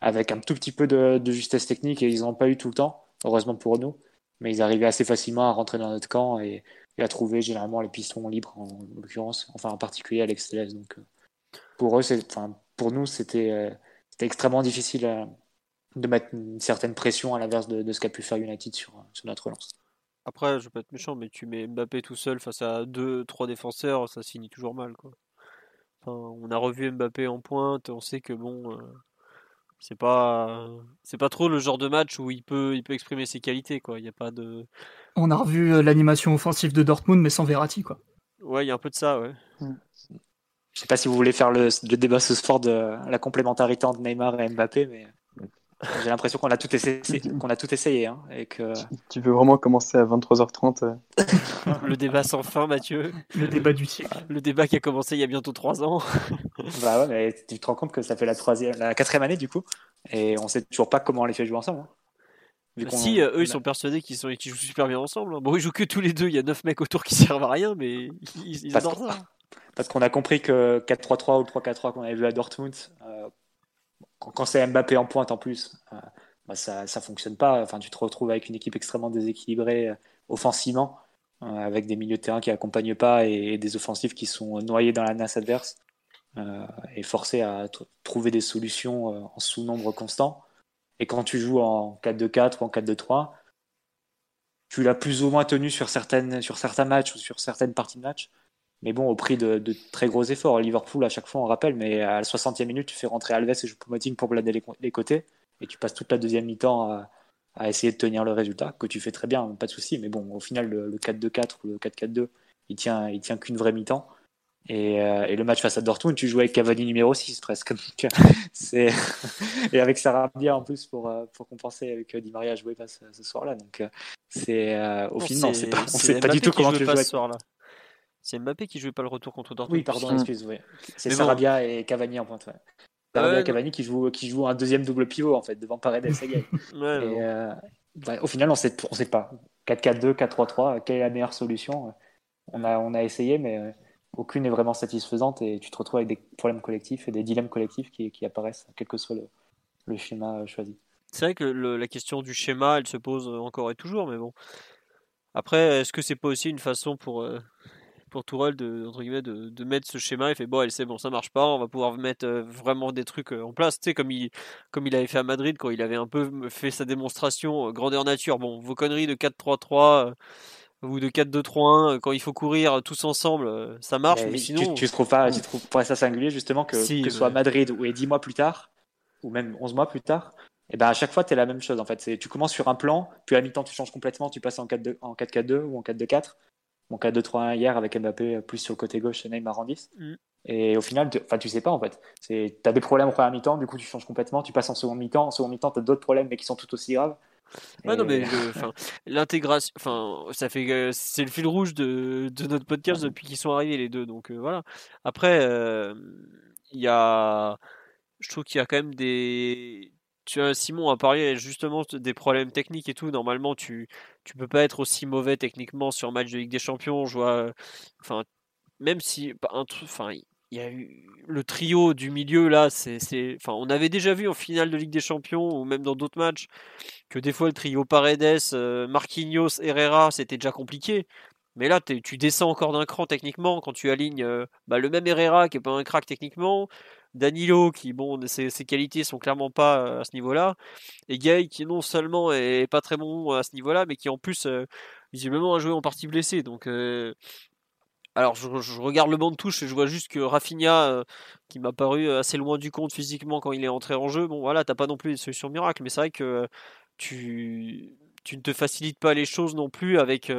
avec un tout petit peu de, de justesse technique et ils n'ont pas eu tout le temps, heureusement pour nous, mais ils arrivaient assez facilement à rentrer dans notre camp et, à trouver généralement les pistons libres en, l'occurrence, enfin en particulier Alex Telles. Donc euh, pour eux, enfin, pour nous, c'était euh, extrêmement difficile euh, de mettre une certaine pression à l'inverse de, ce qu'a pu faire United sur, sur notre relance. Après, je vais pas être méchant, mais tu mets Mbappé tout seul face à deux, trois défenseurs, ça finit toujours mal. Quoi. on a revu Mbappé en pointe, on sait que bon, euh, c'est pas, c'est pas trop le genre de match où il peut, il peut exprimer ses qualités. Quoi. Il y a pas de. On a revu l'animation offensive de Dortmund, mais sans Verratti, quoi. Ouais, il y a un peu de ça, ouais. Mm. Je sais pas si vous voulez faire le, débat ce soir de la complémentarité entre Neymar et Mbappé, mais j'ai l'impression qu'on a tout essayé, qu'on a tout essayé, hein, et que. Tu veux vraiment commencer à 23h30 euh [laughs] Le débat sans fin, Mathieu. Le débat du siècle. Le débat qui a commencé il y a bientôt trois ans. [laughs] bah ouais, mais tu te rends compte que ça fait la troisième, la quatrième année du coup, et on sait toujours pas comment on les fait jouer ensemble. Hein. si, euh, eux, ils sont persuadés qu'ils sont... jouent super bien ensemble. Hein. Bon, ils jouent que tous les deux. Il y a neuf mecs autour qui servent à rien, mais ils, ils adorent ça parce qu'on a compris que 4-3-3 ou 3-4-3 qu'on avait vu à Dortmund, euh, quand, c'est Mbappé en pointe en plus, euh, bah, ça ne fonctionne pas. Enfin, tu te retrouves avec une équipe extrêmement déséquilibrée euh, offensivement, avec des milieux de terrain qui accompagnent pas et, des offensifs qui sont noyés dans la nasse adverse et forcés à trouver des solutions en sous-nombre constant. Et quand tu joues en 4-2-4 ou en 4-2-3, tu l'as plus ou moins tenu sur, certaines, sur certains matchs ou sur certaines parties de match mais bon, au prix de, très gros efforts. Liverpool, à chaque fois, on rappelle, mais à la 60e minute, tu fais rentrer Alves et Choupo-Moting pour blader les, côtés, et tu passes toute la deuxième mi-temps à, essayer de tenir le résultat, que tu fais très bien, pas de souci. Mais bon, au final, le, 4-2-4 ou le 4-4-2, il tient, il tient qu'une vraie mi-temps. Euh, et, le match face à Dortmund, tu jouais avec Cavani numéro 6 presque. [laughs] c'est... [laughs] et avec Sarabia en plus pour, euh, pour compenser avec euh, Di Maria jouer pas ce, soir-là. Donc c'est au final, on ne sait pas du tout comment tu joues. Ce soir-là. C'est Mbappé qui jouait pas le retour contre Dortmund. Oui, pardon, excuse. C'est Sarabia et Cavani en pointe. Sarabia et Cavani qui jouent qui joue un deuxième double pivot en fait devant Paredes [laughs] et et, euh, bah, au final, on sait, on sait pas. 4-4-2, 4-3-3, quelle est la meilleure solution? On a, on a essayé, mais euh, aucune n'est vraiment satisfaisante et tu te retrouves avec des problèmes collectifs et des dilemmes collectifs qui, qui apparaissent, quel que soit le, le schéma euh, choisi. C'est vrai que la question du schéma, elle se pose encore et toujours, mais bon. Après, est-ce que c'est pas aussi une façon pour, euh, pour Tourelle de, entre guillemets, de, de, mettre ce schéma. Il fait bon, c'est bon, ça marche pas, on va pouvoir mettre euh, vraiment des trucs euh, en place. Tu sais, comme il, comme il avait fait à Madrid quand il avait un peu fait sa démonstration euh, grandeur nature. Bon, vos conneries de 4-3-3 ou de 4-2-3-1 quand il faut courir tous ensemble, ça marche. Mais, sinon, tu, tu, trouves pas, tu trouves pas ça singulier justement que que ce soit Madrid ou et 10 mois plus tard ou même 11 mois plus tard. Et eh ben à chaque fois, tu es la même chose en fait. Tu commences sur un plan, puis à mi-temps, tu changes complètement, tu passes en 4-4-2 ou en 4-2-4 mon 4-2-3-1 hier avec Mbappé plus sur le côté gauche et Neymar en 10. Mm. Et au final, enfin, tu sais pas en fait. Tu as des problèmes en première mi-temps, du coup tu changes complètement, tu passes en seconde mi-temps, en seconde mi-temps tu as d'autres problèmes mais qui sont tout aussi graves. Ouais, non, mais [laughs] l'intégration, enfin, ça fait, euh, c'est le fil rouge de, de notre podcast depuis qu'ils sont arrivés les deux. Donc euh, voilà. Après, euh, il y a, je trouve qu'il y a quand même des, tu as Simon a parlé justement des problèmes techniques et tout. Normalement, tu tu peux pas être aussi mauvais techniquement sur un match de Ligue des Champions. Je vois, enfin, même si un enfin, il y a eu le trio du milieu là, c'est, enfin, on avait déjà vu en finale de Ligue des Champions ou même dans d'autres matchs que des fois le trio Paredes, euh, Marquinhos, Herrera, c'était déjà compliqué. Mais là, tu descends encore d'un cran techniquement quand tu alignes euh, bah, le même Herrera qui est pas un crack techniquement, Danilo qui, bon, ses, qualités sont clairement pas euh, à ce niveau-là, et Gay qui non seulement est pas très bon à ce niveau-là, mais qui en plus euh, visiblement a joué en partie blessé. Donc, euh, alors je, regarde le banc de touche et je vois juste que Rafinha, qui m'a paru assez loin du compte physiquement quand il est entré en jeu, bon voilà, t'as pas non plus des solutions miracles, mais c'est vrai que tu, tu ne te facilites pas les choses non plus avec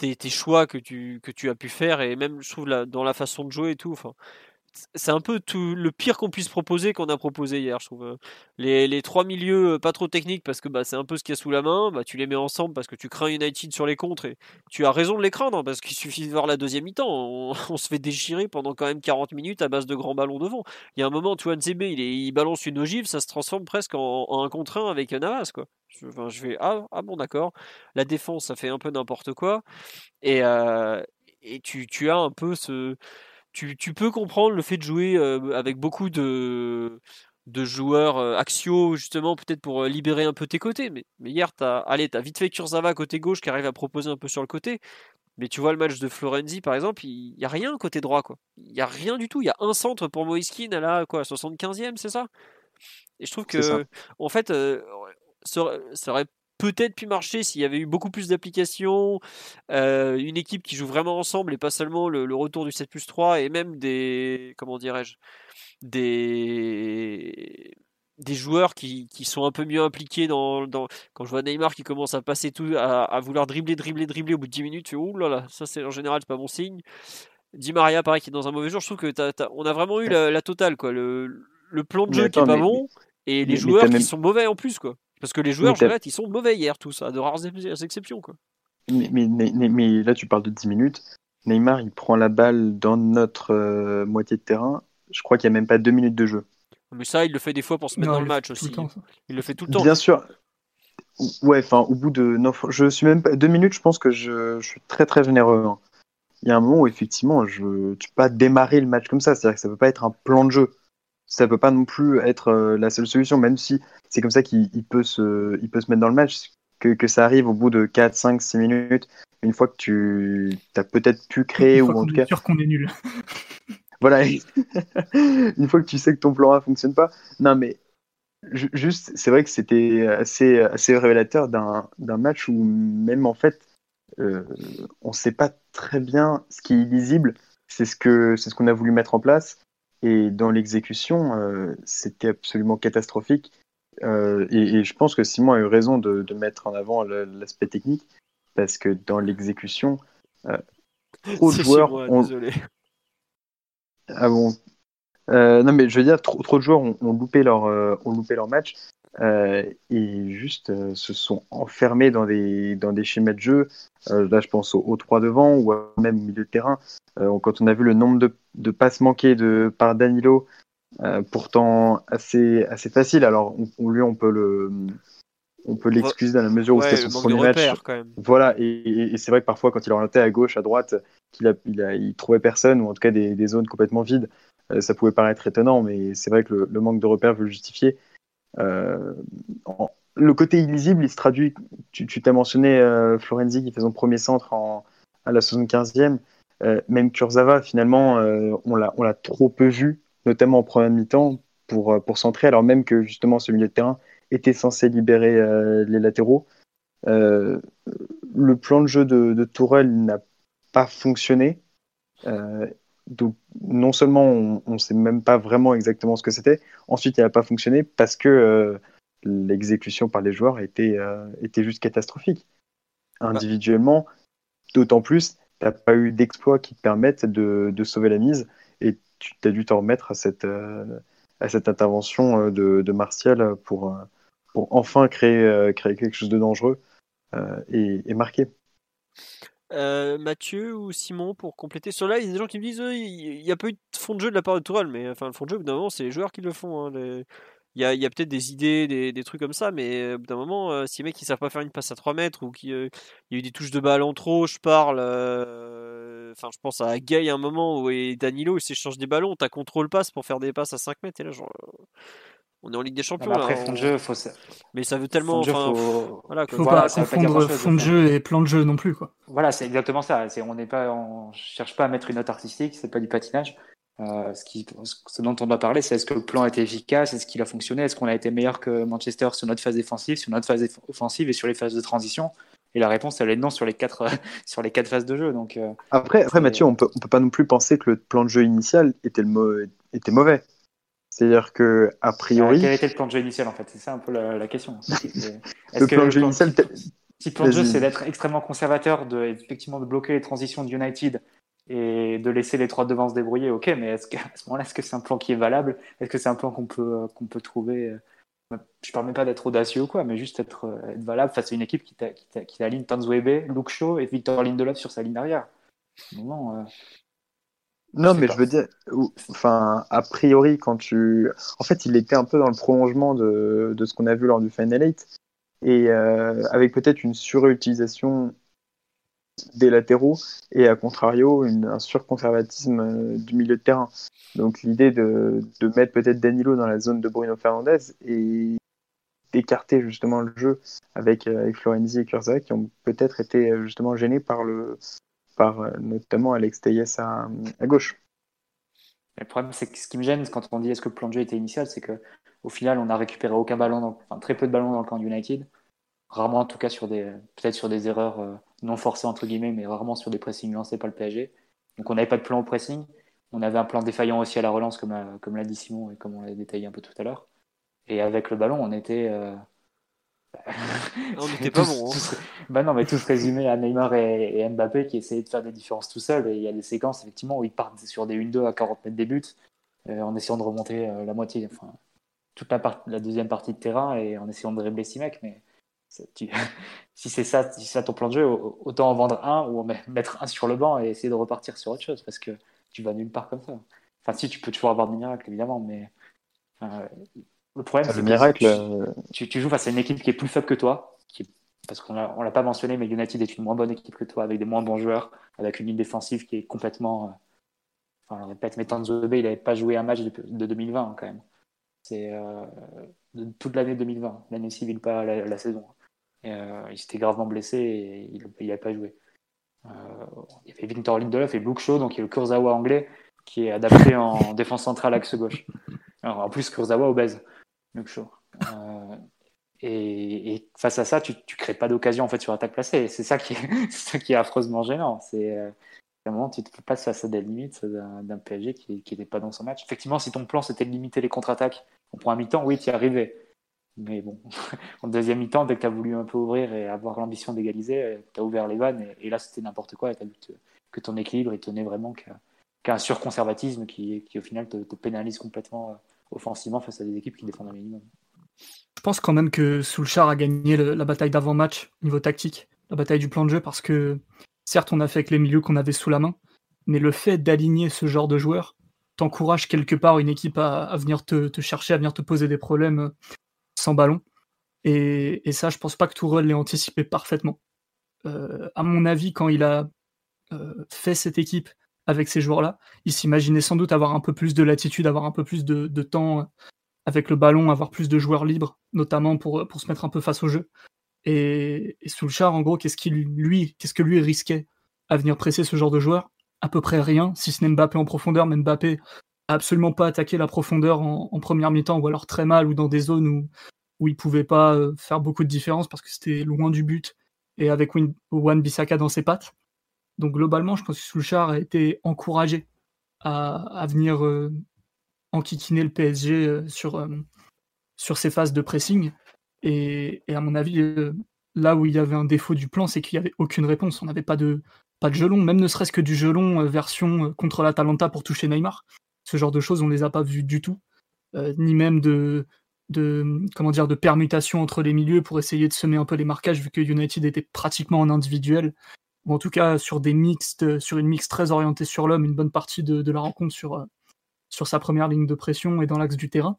tes, choix que tu, que tu as pu faire et même je trouve dans la façon de jouer et tout. C'est un peu tout le pire qu'on puisse proposer qu'on a proposé hier, je trouve. Euh. Les, les trois milieux euh, pas trop techniques parce que bah, c'est un peu ce qu'il y a sous la main, bah, tu les mets ensemble parce que tu crains United sur les contres et tu as raison de les craindre hein, parce qu'il suffit de voir la deuxième mi-temps. On, [laughs] se fait déchirer pendant quand même 40 minutes à base de grands ballons devant. Il y a un moment, Tuan CB, il, il balance une ogive, ça se transforme presque en, un contre un avec Navas. Quoi. Je, vais, ah, ah bon, d'accord. La défense, ça fait un peu n'importe quoi. Et, euh, et tu, tu as un peu ce tu, tu, peux comprendre le fait de jouer euh, avec beaucoup de, de joueurs euh, axiaux, justement, peut-être pour euh, libérer un peu tes côtés. Mais, mais hier, tu as, as vite fait Kurzawa côté gauche qui arrive à proposer un peu sur le côté. Mais tu vois le match de Florenzi, par exemple, il n'y a rien côté droit. quoi. Il n'y a rien du tout. Il y a un centre pour Moiskin à la quoi, 75e, c'est ça? Et je trouve que, en fait, ça aurait peut-être pu marcher s'il y avait eu beaucoup plus d'applications, euh, une équipe qui joue vraiment ensemble et pas seulement le, retour du 7 plus 3 et même des, comment dirais-je, des, des joueurs qui, qui, sont un peu mieux impliqués dans, dans, quand je vois Neymar qui commence à passer tout, à, vouloir dribbler, dribbler, dribbler au bout de 10 minutes, tu fais, là là, ça c'est en général c'est pas bon signe. Di Maria pareil qui est dans un mauvais jour, je trouve que on a vraiment eu la, totale quoi, le, le plan de jeu qui est pas bon et les joueurs qui sont mauvais en plus quoi. Parce que les joueurs, je ils sont mauvais hier, tous, à de rares exceptions. Quoi. Mais, mais, là, tu parles de 10 minutes. Neymar, il prend la balle dans notre euh, moitié de terrain. Je crois qu'il n'y a même pas 2 minutes de jeu. Mais ça, il le fait des fois pour se mettre dans le match aussi. il le fait tout le temps. Bien sûr. Ouais, enfin, au bout de. Non, je suis même pas. Deux minutes, je pense que je, je suis très très généreux. Hein. Il y a un moment où effectivement, je... tu peux pas démarrer le match comme ça. C'est-à-dire que ça peut pas être un plan de jeu ça peut pas non plus être euh, la seule solution, même si c'est comme ça qu'il peut, se, il peut se mettre dans le match, que, que ça arrive au bout de 4, 5, 6 minutes, une fois que tu as peut-être pu créer, ou en tout cas... sûr qu'on est nul. [laughs] voilà, [laughs] une fois que tu sais que ton plan A fonctionne pas. Non, mais juste, c'est vrai que c'était assez, assez révélateur d'un match où même en fait, euh, on sait pas très bien ce qui est lisible, c'est ce c'est ce qu'on a voulu mettre en place et dans l'exécution, euh, c'était absolument catastrophique. Euh, et, je pense que Simon a eu raison de, mettre en avant l'aspect technique, parce que dans l'exécution, euh, trop de joueurs ont... Désolé. Ah bon Non, mais je veux dire, trop, trop de joueurs ont, loupé, leur, ont loupé leur match. Et juste se sont enfermés dans des, dans des schémas de jeu. là, je pense au, au 3 devant ou même au milieu de terrain, euh, quand on a vu le nombre de, passes manquées de, par Danilo, euh, pourtant assez, assez facile, alors on, lui on peut le, on peut l'excuser dans la mesure où Ouais, c'était son de premier match. repères, quand même. Voilà, et, et- et c'est vrai que parfois, quand il orientait à gauche, à droite, qu'il a, il, a, il trouvait personne, ou en tout cas des, des zones complètement vides, euh, ça pouvait paraître étonnant, mais c'est vrai que le, le manque de repères veut le justifier. Euh, le côté illisible, il se traduit. Tu t'as mentionné euh, Florenzi qui fait son premier centre en, à la 75e. Euh, même Kurzawa, finalement, on l'a trop peu vu, notamment en première mi-temps, pour, centrer, alors même que justement ce milieu de terrain était censé libérer les latéraux. Le plan de jeu de, Tourelle n'a pas fonctionné. Donc, non seulement on ne sait même pas vraiment exactement ce que c'était, ensuite il n'a pas fonctionné parce que euh, l'exécution par les joueurs était, euh, était juste catastrophique. Individuellement, d'autant plus, tu n'as pas eu d'exploits qui te permettent de, de sauver la mise et tu as dû t'en remettre à cette, euh, à cette intervention de, de Martial pour, pour enfin créer, créer quelque chose de dangereux et, et marquer. Euh, Mathieu ou Simon pour compléter. Sur là il y a des gens qui me disent euh, il n'y a pas eu de fond de jeu de la part de Tourelle mais enfin le fond de jeu au bout d'un moment c'est les joueurs qui le font hein, il y a, il peut-être des idées des, trucs comme ça mais euh, au bout d'un moment euh, si les mecs ils savent pas faire une passe à 3 mètres ou qu'il y a eu des touches de balle en trop je parle euh, enfin je pense à Gay à un moment où et Danilo ils s'échangent des ballons t'as contrôle passe pour faire des passes à 5 mètres et là genre euh, on est en Ligue des Champions là, après, fond on- de jeu, faut, ça- mais ça veut tellement de jeu, enfin, faut- voilà quoi. Faut Voilà, pas confondre fond de jeu et plan de jeu non plus. Quoi. Voilà, c'est exactement ça. C'est, on n'est pas, on cherche pas à mettre une note artistique, c'est pas du patinage. Euh, ce, qui, ce dont on doit parler, c'est est-ce que le plan a été efficace, est-ce qu'il a fonctionné, est-ce qu'on a été meilleur que Manchester sur notre phase défensive, sur notre phase offensive et sur les phases de transition? Et la réponse, elle est non sur les quatre, [laughs] sur les quatre phases de jeu. Donc, euh, Après, après Mathieu, on peut, on peut pas non plus penser que le plan de jeu initial était, le était mauvais. C'est-à-dire que, a priori, quel était le plan de jeu initial en fait? C'est ça un peu la, la question. [laughs] Le plan de jeu initial, si- plan de jeu, c'est d'être extrêmement conservateur, de, effectivement de bloquer les transitions de United et de laisser les trois devants se débrouiller, ok, mais est-ce que, à ce moment-là, est-ce que c'est un plan qui est valable? Est-ce que c'est un plan qu'on peut, qu'on peut trouver euh, Je ne permets pas d'être audacieux ou quoi, mais juste être, euh, être valable face à une équipe qui, aligne Tanzwebe, Luke Shaw et Victor Lindelof sur sa ligne d'arrière. Non, euh, Non, mais pas. je veux dire, enfin, a priori, quand tu. En fait, il était un peu dans le prolongement de, de ce qu'on a vu lors du Final 8. Et euh, avec peut-être une surutilisation des latéraux et à contrario, une, un surconservatisme euh, du milieu de terrain. Donc l'idée de, de mettre peut-être Danilo dans la zone de Bruno Fernandez et d'écarter justement le jeu avec, euh, avec Florenzi et Kurzawa qui ont peut-être été justement gênés par le euh, notamment Alex Teyes à, gauche. Le problème, c'est que ce qui me gêne quand on dit est-ce que le plan de jeu était initial, c'est que au final, on n'a récupéré aucun ballon, enfin très peu de ballons dans le camp United. Rarement, en tout cas, sur des, peut-être sur des erreurs euh, non forcées entre guillemets, mais rarement sur des pressings lancés par le PSG. Donc, on n'avait pas de plan au pressing. On avait un plan défaillant aussi à la relance, comme, euh, comme l'a dit Simon et comme on l'a détaillé un peu tout à l'heure. Et avec le ballon, on était. On [laughs] n'était pas bon, hein. bah non, mais tous résumés à Neymar et, et Mbappé qui essayaient de faire des différences tout seuls. Et il y a des séquences, effectivement, où ils partent sur des 1-2 à 40 mètres des buts, euh, en essayant de remonter euh, la moitié, enfin, toute la, part- la deuxième partie de terrain et en essayant de dribbler six mecs. Mais tu- [laughs] si c'est ça, si ça ton plan de jeu, au- autant en vendre un ou en met- mettre un sur le banc et essayer de repartir sur autre chose parce que tu vas nulle part comme ça. Enfin, si, tu peux toujours avoir des miracles, évidemment, mais enfin, le problème, Ah, c'est miracle, tu- euh, tu, tu joues face à une équipe qui est plus faible que toi, qui est- parce qu'on on l'a pas mentionné, mais United est une moins bonne équipe que toi, avec des moins bons joueurs, avec une ligne défensive qui est complètement. euh, Enfin, on le répète, mais Tanzobé, il n'avait pas joué un match de, de 2020 hein, quand même. C'est euh, de toute l'année 2020, l'année civile, pas la, la saison. Et, euh, il s'était gravement blessé et il n'avait pas joué. Il y avait Victor Lindelof et Luke Shaw, donc il y a le Kurzawa anglais, qui est adapté en [laughs] défense centrale axe gauche. Alors, en plus, Kurzawa obèse, Luke Shaw. Euh, et, face à ça, tu, tu crées pas d'occasion en fait sur attaque placée. C'est ça qui est, [laughs] affreusement gênant. C'est euh, à un moment tu te passes face à des limites d'un PSG qui n'était pas dans son match. Effectivement, si ton plan c'était de limiter les contre-attaques, on un mi-temps, oui, tu y arrivais. Mais bon, [laughs] en deuxième mi-temps, dès que tu as voulu un peu ouvrir et avoir l'ambition d'égaliser, tu as ouvert les vannes et, là c'était n'importe quoi. Et tu as vu que, ton équilibre il tenait vraiment qu'à qu'à un surconservatisme qui, au final te, pénalise complètement euh, offensivement face à des équipes qui défendent un minimum. Je pense quand même que Soulchar a gagné la bataille d'avant-match niveau tactique, la bataille du plan de jeu, parce que certes, on a fait avec les milieux qu'on avait sous la main, mais le fait d'aligner ce genre de joueurs t'encourage quelque part une équipe à, venir te, chercher, à venir te poser des problèmes euh, sans ballon. Et, et, ça, je pense pas que Tourelle l'ait anticipé parfaitement. Euh, à mon avis, quand il a euh, fait cette équipe avec ces joueurs-là, il s'imaginait sans doute avoir un peu plus de latitude, avoir un peu plus de, temps avec le ballon, avoir plus de joueurs libres, notamment pour, pour se mettre un peu face au jeu. Et, et Soulchar, en gros, qu'est-ce qu'il lui, qu'est-ce que lui risquait à venir presser ce genre de joueur? À peu près rien, si ce n'est Mbappé en profondeur, mais Mbappé a absolument pas attaqué la profondeur en, première mi-temps, ou alors très mal, ou dans des zones où, où il pouvait pas euh, faire beaucoup de différence parce que c'était loin du but et avec Juan Bissaka dans ses pattes. Donc globalement, je pense que Soulchar a été encouragé à, venir euh, enquiquiner le PSG euh, sur, euh, ses phases de pressing. Et, à mon avis, là où il y avait un défaut du plan, c'est qu'il n'y avait aucune réponse. On n'avait pas de, pas gelon, même ne serait-ce que du gelon version contre l'Atalanta pour toucher Neymar. Ce genre de choses, on les a pas vues du tout. Ni même de, de, de permutation entre les milieux pour essayer de semer un peu les marquages, vu que United était pratiquement en individuel. Ou en tout cas sur des mixtes, sur une mix très orientée sur l'homme, une bonne partie de, de la rencontre sur, euh, sur sa première ligne de pression et dans l'axe du terrain.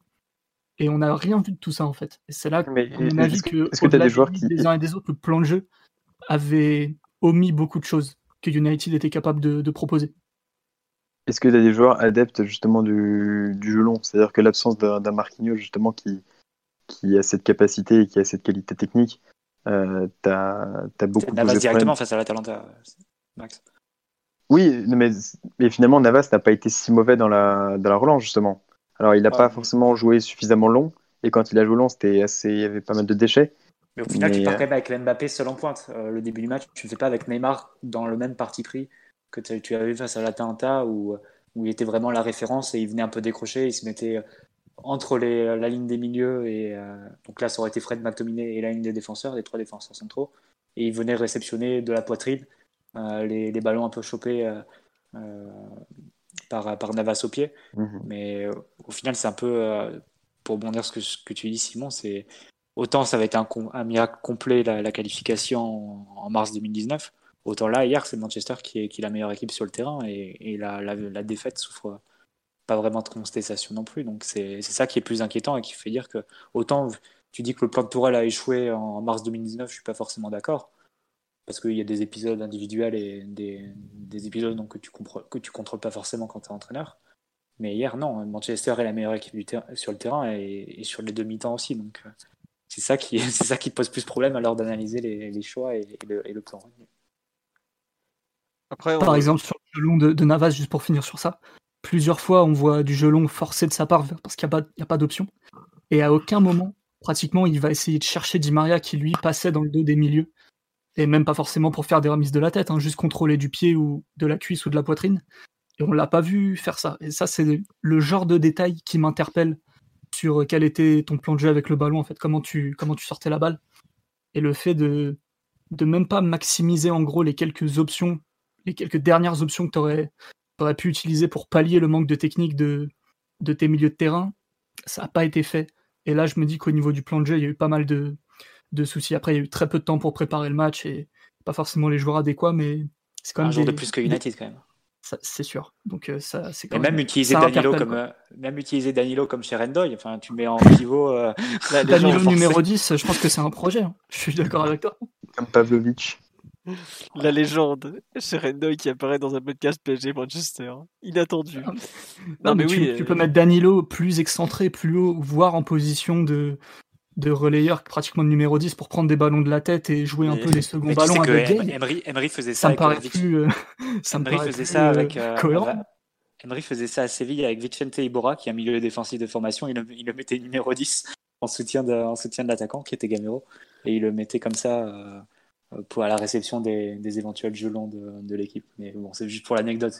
Et on n'a rien vu de tout ça en fait. Et c'est là, Mais à mon avis, est-ce que que, que des joueurs qui des uns et des autres, le plan de jeu avait omis beaucoup de choses que United était capable de, de proposer. est-ce que tu as des joueurs adeptes justement du, du jeu long? C'est-à-dire que l'absence d'un d'un Marquinhos justement qui, qui a cette capacité et qui a cette qualité technique, euh, t'as as beaucoup Navas directement face à l'Atalanta, Max. Oui, mais, mais finalement Navas n'a pas été si mauvais dans la, dans la relance justement. Alors il n'a Ouais. pas forcément joué suffisamment long et quand il a joué long, c'était assez, il y avait pas mal de déchets. Mais au final, tu pars euh, quand même avec Mbappé seul en pointe. Euh, le début du match, tu ne fais pas avec Neymar dans le même parti pris que tu tu avais face à l'Atalanta où, où il était vraiment la référence et il venait un peu décrocher. Il se mettait euh, entre les, la ligne des milieux et euh, donc là, ça aurait été Fred McTominay et la ligne des défenseurs, des trois défenseurs centraux. Et il venait réceptionner de la poitrine euh, les, les ballons un peu chopés euh, euh, par, par Navas au pied. Mhm. Mais euh, au final, c'est un peu, euh, pour rebondir sur ce que, ce que tu dis, Simon, c'est autant ça va être un, un miracle complet la, la qualification en, en mars 2019, autant là, hier, c'est Manchester qui est, qui est la meilleure équipe sur le terrain et, et la, la, la défaite souffre pas vraiment de contestation non plus. Donc c'est c'est ça qui est plus inquiétant et qui fait dire que autant tu dis que le plan de Tourelle a échoué en mars 2019, je suis pas forcément d'accord. Parce qu'il y a des épisodes individuels et des, des épisodes donc, que tu ne que tu contrôles pas forcément quand tu es entraîneur. Mais hier, non, Manchester est la meilleure équipe du sur le terrain et, et sur les demi-temps aussi. Donc, euh, c'est ça, qui, [laughs] c'est ça qui pose plus problème alors d'analyser les, les choix et, et le, et le plan. Après, on- Par exemple, sur le long de, de Navas, juste pour finir sur ça, plusieurs fois on voit du gelon forcé de sa part parce qu'il n'y a pas, d'option. Et à aucun moment, pratiquement, il va essayer de chercher Di Maria qui lui passait dans le dos des milieux. Et même pas forcément pour faire des remises de la tête, hein, juste contrôler du pied ou de la cuisse ou de la poitrine. Et on l'a pas vu faire ça. Et ça, c'est le genre de détail qui m'interpelle sur quel était ton plan de jeu avec le ballon, en fait, comment tu, comment tu sortais la balle. Et le fait de, de même pas maximiser en gros les quelques options, les quelques dernières options que tu aurais, aurais pu utiliser pour pallier le manque de technique de, de tes milieux de terrain, ça n'a pas été fait. Et là, je me dis qu'au niveau du plan de jeu, il y a eu pas mal de, de soucis. Après, il y a eu très peu de temps pour préparer le match et pas forcément les joueurs adéquats, mais c'est quand Un même jour des- de plus que des- United quand même. c'est sûr. Donc euh, ça, c'est quand même utiliser Danilo comme, quoi. euh, même utiliser Danilo comme chez Rendoy, enfin, tu mets en pivot. euh, Danilo numéro 10, je pense que c'est un projet. hein. Je suis d'accord avec toi. Comme Pavlovic. La légende, chez Rendoy qui apparaît dans un podcast PSG Manchester. Inattendu. Non, mais tu, oui, tu euh, peux mettre Danilo plus excentré, plus haut, voire en position de, de relayeur, pratiquement de numéro 10, pour prendre des ballons de la tête et jouer un peu les seconds mais tu ballons sais avec. Emery, Emery faisait ça, Ça me avec paraît plus, [laughs] ça me Emery paraît faisait plus, ça avec euh, cohérent. avec- Emery faisait ça à Séville avec Vicente Iborra, qui est un milieu défensif de formation. Il le, il le mettait numéro 10 en soutien de, en soutien de l'attaquant, qui était Gamero. Et il le mettait comme ça euh, pour à la réception des, des éventuels jeux longs de, de l'équipe. Mais bon, c'est juste pour l'anecdote.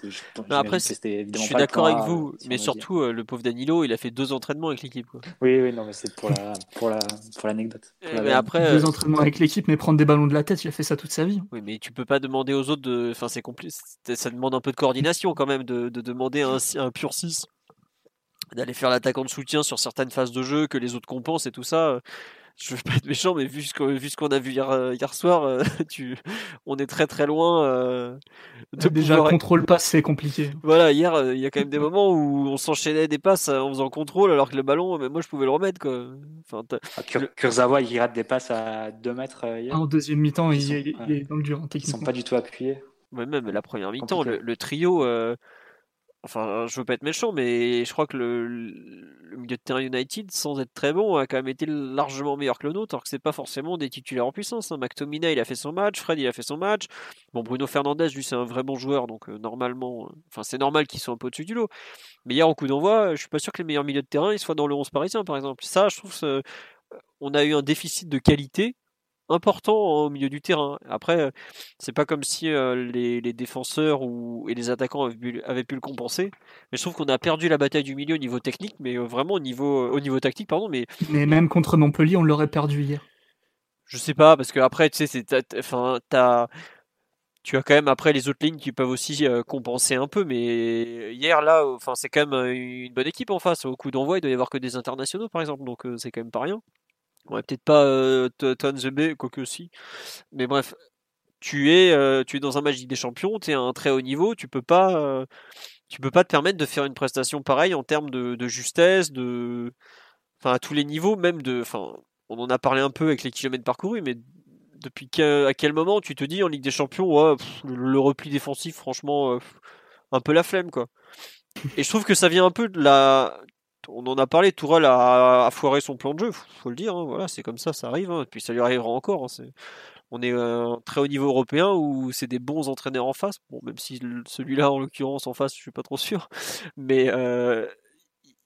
après, Je suis d'accord avec vous, si mais surtout euh, le pauvre Danilo, il a fait deux entraînements avec l'équipe. Oui, oui, non, mais c'est pour la, pour la, pour l'anecdote. La Mais après, Deux euh, entraînements avec l'équipe, mais prendre des ballons de la tête, il a fait ça toute sa vie. oui, mais tu peux pas demander aux autres de. Enfin, c'est compli- c'est- Ça demande un peu de coordination quand même de, de demander à un, si- un pur 6 d'aller faire l'attaquant de soutien sur certaines phases de jeu que les autres compensent et tout ça. Je veux pas être méchant, mais vu ce qu'on, vu ce qu'on a vu hier, euh, hier soir, euh, [laughs] tu, on est très très loin euh, de Déjà, pouvoir- contrôle passe, c'est compliqué. Voilà, hier, euh, il y a quand même des moments où on s'enchaînait des passes en faisant contrôle, alors que le ballon, mais moi, je pouvais le remettre, quoi. Enfin, Ah, Kur- Kurzawa, il rate des passes à 2 mètres hier. En deuxième mi-temps, Ils il, sont- il- il ouais. est dans le dur, hein, Ils sont pas du tout appuyés. ouais, même la première mi-temps, le, le trio, euh, enfin, je veux pas être méchant, mais je crois que le, le milieu de terrain United, sans être très bon, a quand même été largement meilleur que le nôtre, alors que c'est pas forcément des titulaires en puissance. Hein. McTominay, il a fait son match, Fred, il a fait son match. Bon, Bruno Fernandez, lui, c'est un vrai bon joueur, donc euh, normalement, euh, enfin, c'est normal qu'il soit un peu au-dessus du lot. Mais hier, au coup d'envoi, je suis pas sûr que les meilleurs milieux de terrain ils soient dans le 11 parisien, par exemple. Ça, je trouve, on a eu un déficit de qualité important au milieu du terrain. Après, euh, c'est pas comme si euh, les, les défenseurs ou, et les attaquants avaient pu, avaient pu le compenser. Mais je trouve qu'on a perdu la bataille du milieu au niveau technique, mais euh, vraiment au niveau, au niveau tactique, pardon. Mais Mais même contre Montpellier, on l'aurait perdu hier. je sais pas, parce que après, tu sais, c'est, enfin, t'as, tu as quand même après les autres lignes qui peuvent aussi compenser un peu, mais hier là, enfin, c'est quand même une bonne équipe en face. Au coup d'envoi, il doit y avoir que des internationaux, par exemple, donc c'est quand même pas rien. Ouais, peut-être pas euh, quoique aussi. Mais bref, tu es, tu es dans un match Ligue des Champions, tu es à un très haut niveau, tu peux pas, tu peux pas te permettre de faire une prestation pareille en termes de, justesse, de, enfin à tous les niveaux, même de, enfin, on en a parlé un peu avec les kilomètres parcourus, mais depuis à quel moment tu te dis en Ligue des Champions, le, repli défensif, franchement, un peu la flemme quoi. Et je trouve que ça vient un peu de la, on en a parlé, Tourelle a, foiré son plan de jeu, faut, faut le dire, hein, voilà, c'est comme ça, ça arrive, hein, et puis ça lui arrivera encore. hein, on est un très haut niveau européen où c'est des bons entraîneurs en face. Bon, même si celui-là, en l'occurrence, en face, je suis pas trop sûr. Mais euh,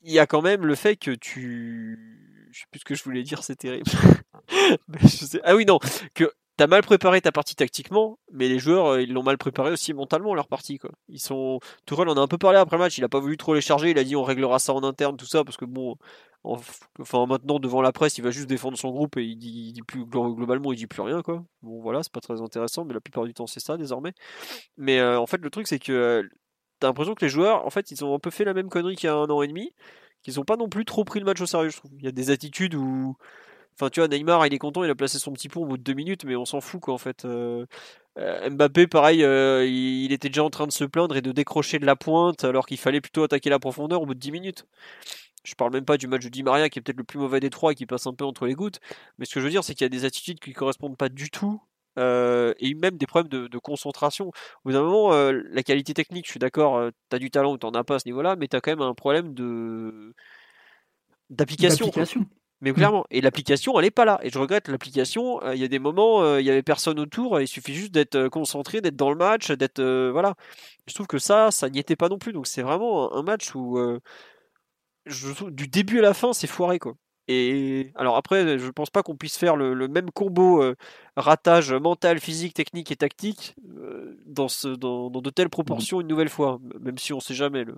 il y a quand même le fait que tu. Je sais plus ce que je voulais dire, c'est terrible. [laughs] Je sais- Ah oui, non, que t'as mal préparé ta partie tactiquement, mais les joueurs, euh, ils l'ont mal préparé aussi mentalement, leur partie. Quoi. Ils sont... Tourelle en a un peu parlé après le match, il a pas voulu trop les charger, il a dit on réglera ça en interne, tout ça, parce que bon, en- enfin maintenant devant la presse, il va juste défendre son groupe et il dit, plus glo- globalement, il dit plus rien quoi. Bon voilà, c'est pas très intéressant, mais la plupart du temps c'est ça désormais. Mais euh, en fait le truc c'est que euh, t'as l'impression que les joueurs, en fait, ils ont un peu fait la même connerie qu'il y a un an et demi, qu'ils ont pas non plus trop pris le match au sérieux. Je trouve. Il y a des attitudes où Enfin, tu vois, Neymar, il est content, il a placé son petit pont au bout de deux minutes, mais on s'en fout, quoi, en fait. Euh, euh, Mbappé, pareil, euh, il, était déjà en train de se plaindre et de décrocher de la pointe, alors qu'il fallait plutôt attaquer la profondeur au bout de 10 minutes. Je parle même pas du match de Di Maria, qui est peut-être le plus mauvais des trois et qui passe un peu entre les gouttes. Mais ce que je veux dire, c'est qu'il y a des attitudes qui correspondent pas du tout. et même des problèmes de, concentration. Au bout d'un moment, la qualité technique, je suis d'accord, euh, t'as du talent ou t'en as pas à ce niveau-là, mais t'as quand même un problème de d'application. Mais clairement, et l'application, elle est pas là. Et je regrette l'application. euh, Il y a des moments, euh, il y avait personne autour. euh, Il suffit juste d'être euh, concentré, d'être dans le match, d'être euh, voilà. Je trouve que ça, ça n'y était pas non plus. Donc c'est vraiment un, match où euh, je trouve du début à la fin, c'est foiré quoi. Et alors après, je pense pas qu'on puisse faire le, le même combo euh, ratage mental, physique, technique et tactique euh, dans, ce, dans, dans de telles proportions une nouvelle fois. Même si on sait jamais, le,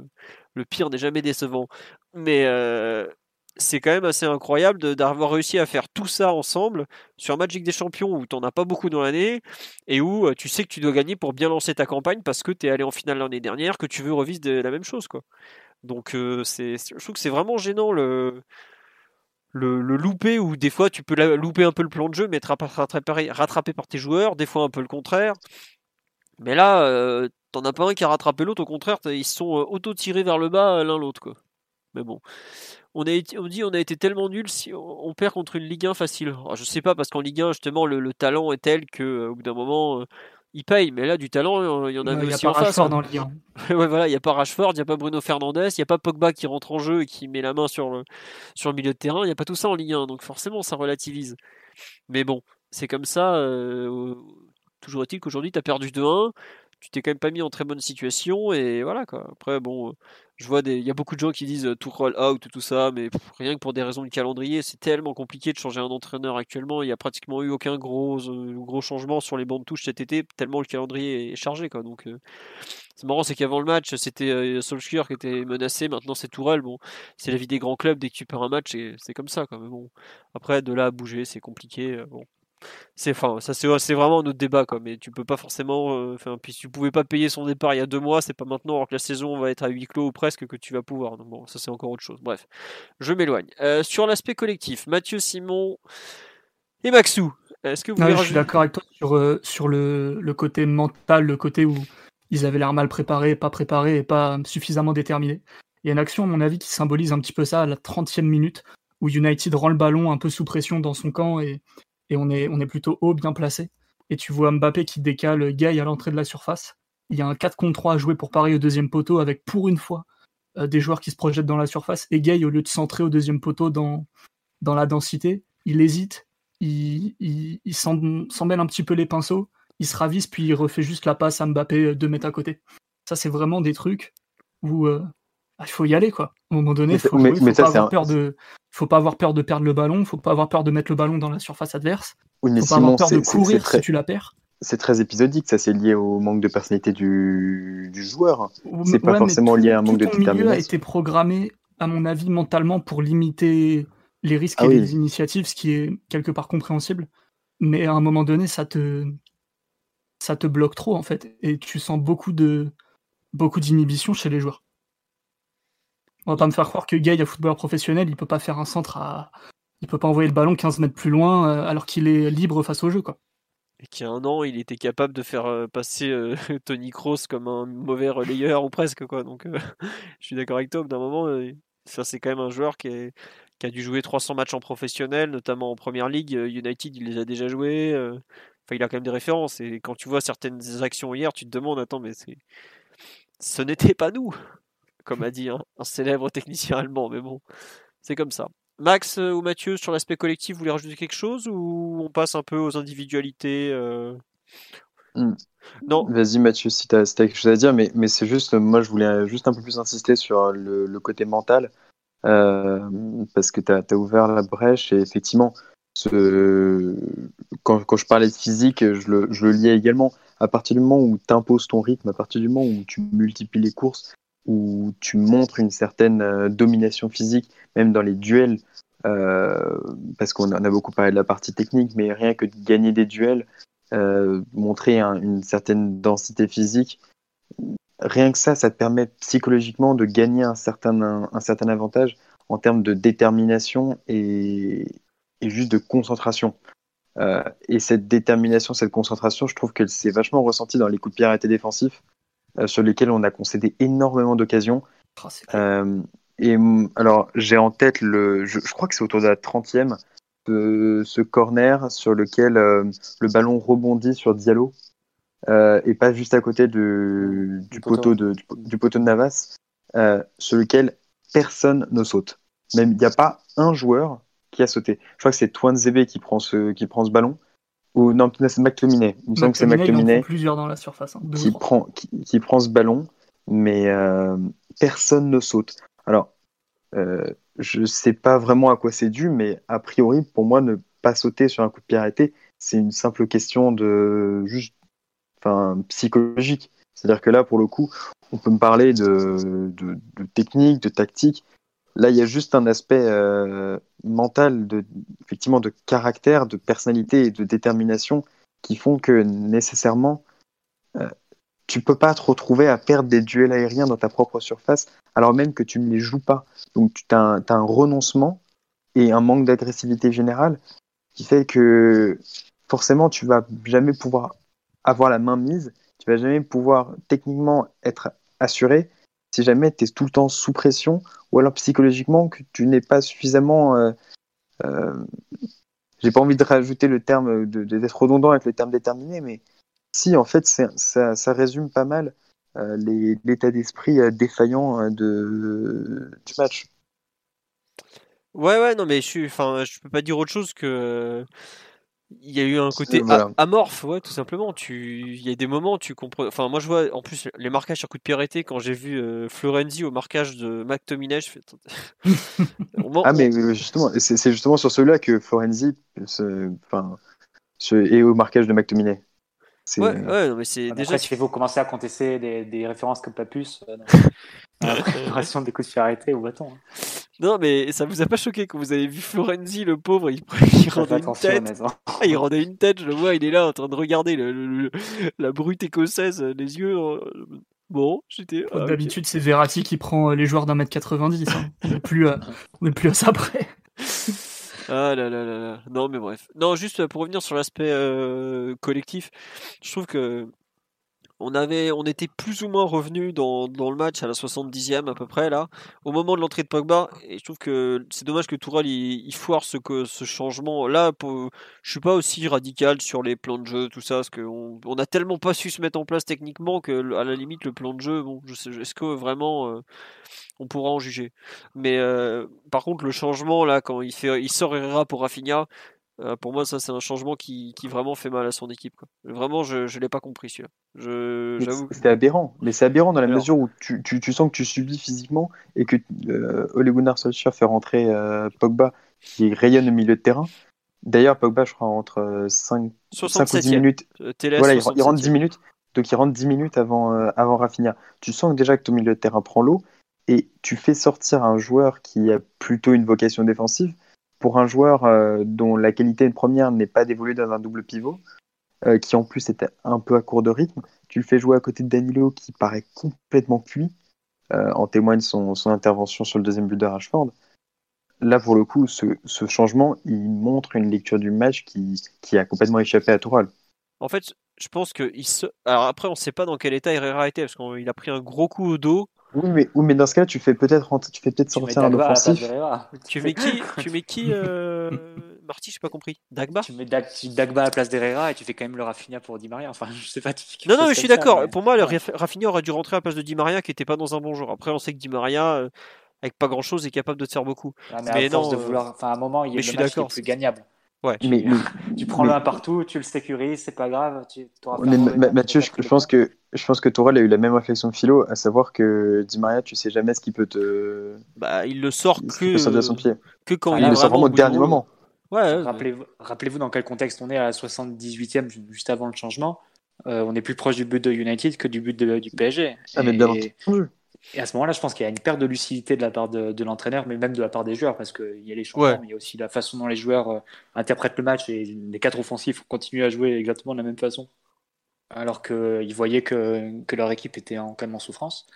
le pire n'est jamais décevant. Mais euh, c'est quand même assez incroyable d'avoir réussi à faire tout ça ensemble sur Ligue des Champions où t'en as pas beaucoup dans l'année et où euh, tu sais que tu dois gagner pour bien lancer ta campagne parce que t'es allé en finale l'année dernière, que tu veux revivre de la même chose quoi. Donc euh, c'est, je trouve que c'est vraiment gênant le, le, louper où des fois tu peux louper un peu le plan de jeu mais être rattra- rattrapé, par tes joueurs, des fois un peu le contraire. Mais là, euh, t'en as pas un qui a rattrapé l'autre, au contraire, ils se sont euh, auto-tirés vers le bas l'un l'autre quoi. Mais bon on a été, on dit on a été tellement nul si on on perd contre une Ligue 1 facile. Alors, je sais pas parce qu'en Ligue 1 justement le, le talent est tel que euh, au bout d'un moment euh, il paye. Mais là du talent euh, il y en Il avait n'y a aussi pas en face. Hein. dans le lien. [laughs] ouais voilà il y a pas Rashford, il y a pas Bruno Fernandes, il y a pas Pogba qui rentre en jeu et qui met la main sur le sur le milieu de terrain. Il y a pas tout ça en Ligue 1 donc forcément ça relativise. Mais bon c'est comme ça. euh, toujours est-il qu'aujourd'hui tu as perdu 2-1. Tu t'es quand même pas mis en très bonne situation et voilà quoi. Après bon, je vois des, il y a beaucoup de gens qui disent euh, tout roll out tout ça, mais rien que pour des raisons de calendrier, c'est tellement compliqué de changer un entraîneur actuellement. Il y a pratiquement eu aucun gros euh, gros changement sur les bancs de touche cet été, tellement le calendrier est chargé quoi. Donc euh, c'est marrant, c'est qu'avant le match c'était euh, Solskjaer qui était menacé, maintenant c'est Tourelle. Bon, c'est la vie des grands clubs dès que tu perds un match, c'est comme ça quoi. Mais bon, après de là à bouger, c'est compliqué. euh, Bon. C'est enfin ça c'est c'est vraiment un autre débat quoi mais tu peux pas forcément euh, enfin puis si tu pouvais pas payer son départ il y a deux mois c'est pas maintenant alors que la saison va être à huis clos ou presque que tu vas pouvoir donc bon ça c'est encore autre chose. Bref je m'éloigne. Euh, sur l'aspect collectif Mathieu Simon et Maxou est-ce que vous Non, voulez je suis d'accord avec toi sur, euh, sur le, le côté mental, le côté où ils avaient l'air mal préparés, pas préparés et pas suffisamment déterminés. Il y a une action, à mon avis, qui symbolise un petit peu ça à la 30e minute, où United rend le ballon un peu sous pression dans son camp et, et on, est, plutôt haut, bien placé. Et tu vois Mbappé qui décale Gay à l'entrée de la surface. Il y a un 4 contre 3 à jouer pour Paris au deuxième poteau, avec pour une fois euh, des joueurs qui se projettent dans la surface. Et Gay, au lieu de centrer au deuxième poteau dans, dans la densité, il hésite il, il, il un petit peu les pinceaux, il se ravise, puis il refait juste la passe à Mbappé euh, deux mètres à côté. Ça, c'est vraiment des trucs où euh, il faut y aller, quoi. À un moment donné, faut, ça- mais- jouer, faut ça, pas avoir un- peur de, faut pas avoir peur de perdre le ballon, faut pas avoir peur de mettre le ballon dans la surface adverse, Oui, mais faut pas avoir peur de courir très, si tu la perds. c'est très épisodique. Ça, c'est lié au manque de personnalité du, du joueur. Ou- C'est pas mais forcément tout- lié à un manque tout de ton milieu a détermination. été programmé, à mon avis, mentalement pour limiter les risques Ah et oui. les initiatives, ce qui est quelque part compréhensible. Mais à un moment donné, ça te, ça te bloque trop en fait, et tu sens beaucoup de, beaucoup d'inhibition chez les joueurs. On va pas me faire croire que Gay, un footballeur professionnel, il peut pas faire un centre à, il peut pas envoyer le ballon 15 mètres plus loin euh, alors qu'il est libre face au jeu quoi. et qu'il y a un an il était capable de faire euh, passer euh, [laughs] Tony Kroos comme un mauvais relayeur ou presque quoi. Donc [laughs] je suis d'accord avec toi d'un moment ça c'est quand même un joueur qui, a dû jouer 300 matchs en professionnel notamment en première ligue United il les a déjà joués enfin il a quand même des références. Et quand tu vois certaines actions hier tu te demandes attends mais c'est ce n'était pas nous comme a dit un, un célèbre technicien allemand mais bon c'est comme ça Max euh, ou Mathieu, sur l'aspect collectif, vous voulez rajouter quelque chose ou on passe un peu aux individualités euh Hmm. Non, Vas-y Mathieu, si tu as, quelque chose à dire, mais, mais c'est juste, moi je voulais juste un peu plus insister sur le, le côté mental, euh, parce que tu as, ouvert la brèche et effectivement, ce, quand, quand je parlais de physique, je le, je le liais également. À partir du moment où tu imposes ton rythme, à partir du moment où tu multiplies les courses, où tu montres une certaine euh, domination physique, même dans les duels, euh, parce qu'on en a beaucoup parlé de la partie technique, mais rien que de gagner des duels, euh, montrer un- une certaine densité physique, rien que ça, ça te permet psychologiquement de gagner un certain, un, certain avantage en termes de détermination et, juste de concentration. Et cette détermination, cette concentration, je trouve que c'est vachement ressenti dans les coups de pied arrêtés défensifs, sur lesquels on a concédé énormément d'occasions. Clair. Euh, et hum, alors, j'ai en tête le. Je, je crois que c'est autour de la 30e, ce, corner sur lequel euh, le ballon rebondit sur Diallo euh, et pas juste à côté du, du, Du poteau, poteau. de, du, du poteau de Navas, euh, sur lequel personne ne saute. Même il n'y a pas un joueur qui a sauté. Je crois que c'est Twanzebe qui prend ce, qui prend ce ballon. Ou non, c'est McTominay. Il me semble que c'est McTominay, plusieurs dans la surface. hein, qui prend, qui, qui prend ce ballon, mais euh, personne ne saute. Alors, euh, je sais pas vraiment à quoi c'est dû, mais a priori, pour moi, ne pas sauter sur un coup de pied arrêté, c'est une simple question de juste, enfin, psychologique. C'est-à-dire que là, pour le coup, on peut me parler de, de, de technique, de tactique. Là, il y a juste un aspect euh, mental, de, effectivement, de caractère, de personnalité et de détermination qui font que nécessairement, euh, tu peux pas te retrouver à perdre des duels aériens dans ta propre surface, alors même que tu ne les joues pas. Donc, tu as un, renoncement et un manque d'agressivité générale qui fait que forcément, tu vas jamais pouvoir avoir la main mise, tu vas jamais pouvoir techniquement être assuré si jamais tu es tout le temps sous pression ou alors psychologiquement que tu n'es pas suffisamment. Euh, euh, J'ai pas envie de rajouter le terme, de- de- d'être redondant avec le terme déterminé, mais si, en fait, ça, ça résume pas mal euh, l'état d'esprit défaillant de, du match. ouais, ouais, non, mais je je peux pas dire autre chose que il y a eu un côté Voilà. amorphe, ouais, tout simplement. Tu, il y a des moments, tu comprends. Enfin, moi, je vois, en plus, les marquages sur coup de pied arrêté quand j'ai vu euh, Florenzi au marquage de McTominay, je fais. [laughs] Ah, mais justement, c'est c'est justement sur ceux-là que Florenzi se- enfin, se- est au marquage de McTominay. C'est- Ouais, ouais, non, mais c'est Après, déjà. si vous commencez à contester des, des références comme Papus euh, dans dans [laughs] la préparation des coups de pied arrêtés au bâton. hein. Non, mais ça vous a pas choqué quand vous avez vu Florenzi, le pauvre, il, il rendait une tête. [laughs] Il rendait une tête, je le vois, il est là en train de regarder le, le, la brute écossaise, les yeux. Bon, j'étais. Ah, D'habitude, c'est Verratti qui prend les joueurs d'un mètre 90. Hein. On n'est plus, à... plus à ça près. [laughs] Ah là là là là. Non, mais bref. Non, juste pour revenir sur l'aspect euh, collectif, je trouve que on avait, on était plus ou moins revenu dans, dans, le match à la 70e à peu près là, au moment de l'entrée de Pogba. Et je trouve que c'est dommage que Tourelle il, foire ce, que, ce changement. Là, pour, je suis pas aussi radical sur les plans de jeu, tout ça, parce qu'on on a tellement pas su se mettre en place techniquement que à la limite le plan de jeu, bon, je est-ce que vraiment euh, on pourra en juger? Mais euh, par contre, le changement là, quand il fait, il sort pour Rafinha, euh, pour moi, ça, c'est un changement qui, qui, vraiment fait mal à son équipe. Quoi. Vraiment, je ne l'ai pas compris, celui-là. C'était aberrant. Mais c'est aberrant dans la mesure où tu, tu, tu, sens que tu subis physiquement et que euh, Ole Gunnar Solskjaer fait rentrer euh, Pogba qui rayonne au milieu de terrain. D'ailleurs, Pogba, je crois, entre 5, 5 ou 10 minutes. Euh, voilà, il, il, rentre 10 minutes. Donc, il rentre 10 minutes avant, avant Rafinha. Tu sens déjà que ton milieu de terrain prend l'eau et tu fais sortir un joueur qui a plutôt une vocation défensive pour un joueur euh, dont la qualité première n'est pas dévolue dans un double pivot, euh, qui en plus était un peu à court de rythme, tu le fais jouer à côté de Danilo qui paraît complètement cuit, euh, en témoigne son, intervention sur le deuxième but de Rashford. Là, pour le coup, ce, changement, il montre une lecture du match qui, a complètement échappé à Toural. En fait, je pense que il se... Alors après, on ne sait pas dans quel état Herrera était, parce qu'il a pris un gros coup au dos. Oui, mais, oui, mais dans ce cas-là, tu fais peut-être tu fais peut-être sortir un offensif. Tu mets qui [laughs] Tu mets qui euh... [laughs] Marty, j'ai pas compris. Dagba Tu mets Dagba à la place d'Herrera et tu fais quand même le Rafinha pour Di Maria. Enfin, [laughs] je sais pas. Non, non, mais je suis d'accord. Pour moi, le Rafinha aurait dû rentrer à la place de Di Maria qui était pas dans un bon jour. Après, on sait que Di Maria, euh, avec pas grand chose, est capable de te faire beaucoup. Ah, mais, non, de euh, vouloir. Enfin, à un moment, il y a le match qui est plus gagnable. Ouais. Mais, tu prends le 1 partout, tu le sécurises, c'est pas grave. Tu, mais Mathieu, je, pense que je pense que Tourelle a eu la même réflexion que Philo, à savoir que Di Maria, tu sais jamais ce qui peut te. Bah, il le sort que, son pied. que quand il, il le sort vraiment au dernier moment. Ouais, Rappelez-vous rappelez dans quel contexte on est à la 78e, juste avant le changement. Euh, on est plus proche du but de United que du but de, du PSG. Ah, mais bien entendu. Et à ce moment-là, je pense qu'il y a une perte de lucidité de la part de, l'entraîneur, mais même de la part des joueurs, parce qu'il y a les changements, mais il y a aussi la façon dont les joueurs euh, interprètent le match et les quatre offensifs continuent à jouer exactement de la même façon, alors qu'ils voyaient que, que, leur équipe était en calme en souffrance.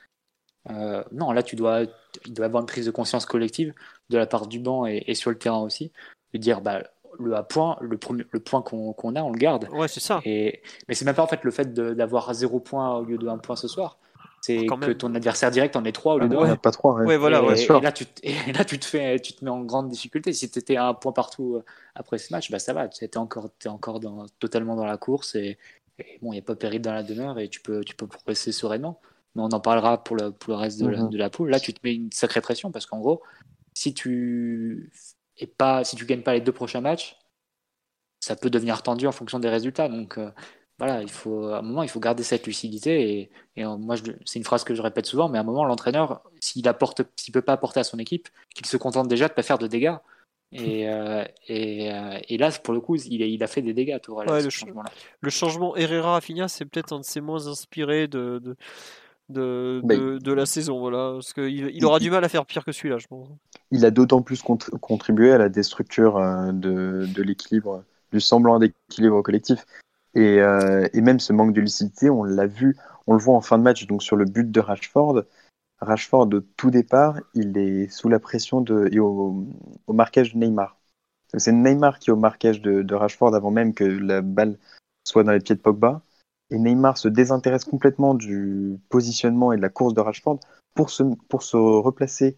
Euh, non, là, tu dois, il doit y avoir une prise de conscience collective de la part du banc et, sur le terrain aussi, de dire bah, le à point, le, premier, le point qu'on a, on le garde. Ouais, c'est ça. Et, mais c'est même pas en fait le fait d'avoir zéro point au lieu de un point ce soir c'est que ton adversaire direct en est trois au lieu ah, de pas trois. Ouais. voilà, et, et, là, tu te, [laughs] et là, tu te fais, tu te mets en grande difficulté. Si tu étais à un point partout euh, après ce match, bah ça va. Tu es encore, es encore dans, totalement dans la course et, bon, il n'y a pas péril dans la demeure et tu peux, tu peux progresser sereinement. Mais on en parlera pour le, pour le reste de, la, mhm. de la poule. Là, tu te mets une sacrée pression parce qu'en gros, si tu et pas, si tu gagnes pas les deux prochains matchs, ça peut devenir tendu en fonction des résultats. Donc, euh, voilà, il faut, à un moment, il faut garder cette lucidité. Et, euh, moi, c'est une phrase que je répète souvent, mais à un moment, l'entraîneur, s'il apporte, s'il peut pas apporter à son équipe, qu'il se contente déjà de pas faire de dégâts. Et, euh, euh, et, là, pour le coup, il a, il a fait des dégâts, Tourelle, le, changement -là. le changement Herrera-Rafinha, c'est peut-être un de ses moins inspirés de, de, de, bah, de, la saison. Voilà, parce qu'il il aura du mal à faire pire que celui-là, je pense. Il a d'autant plus contribué à la destructure de, de l'équilibre, du semblant d'équilibre collectif. Euh, et, même ce manque de lucidité, on l'a vu, on le voit en fin de match, donc sur le but de Rashford. Rashford, au tout départ, il est sous la pression de, et au, marquage de Neymar. C'est Neymar qui est au marquage de, Rashford avant même que la balle soit dans les pieds de Pogba. Et Neymar se désintéresse complètement du positionnement et de la course de Rashford pour se, pour se replacer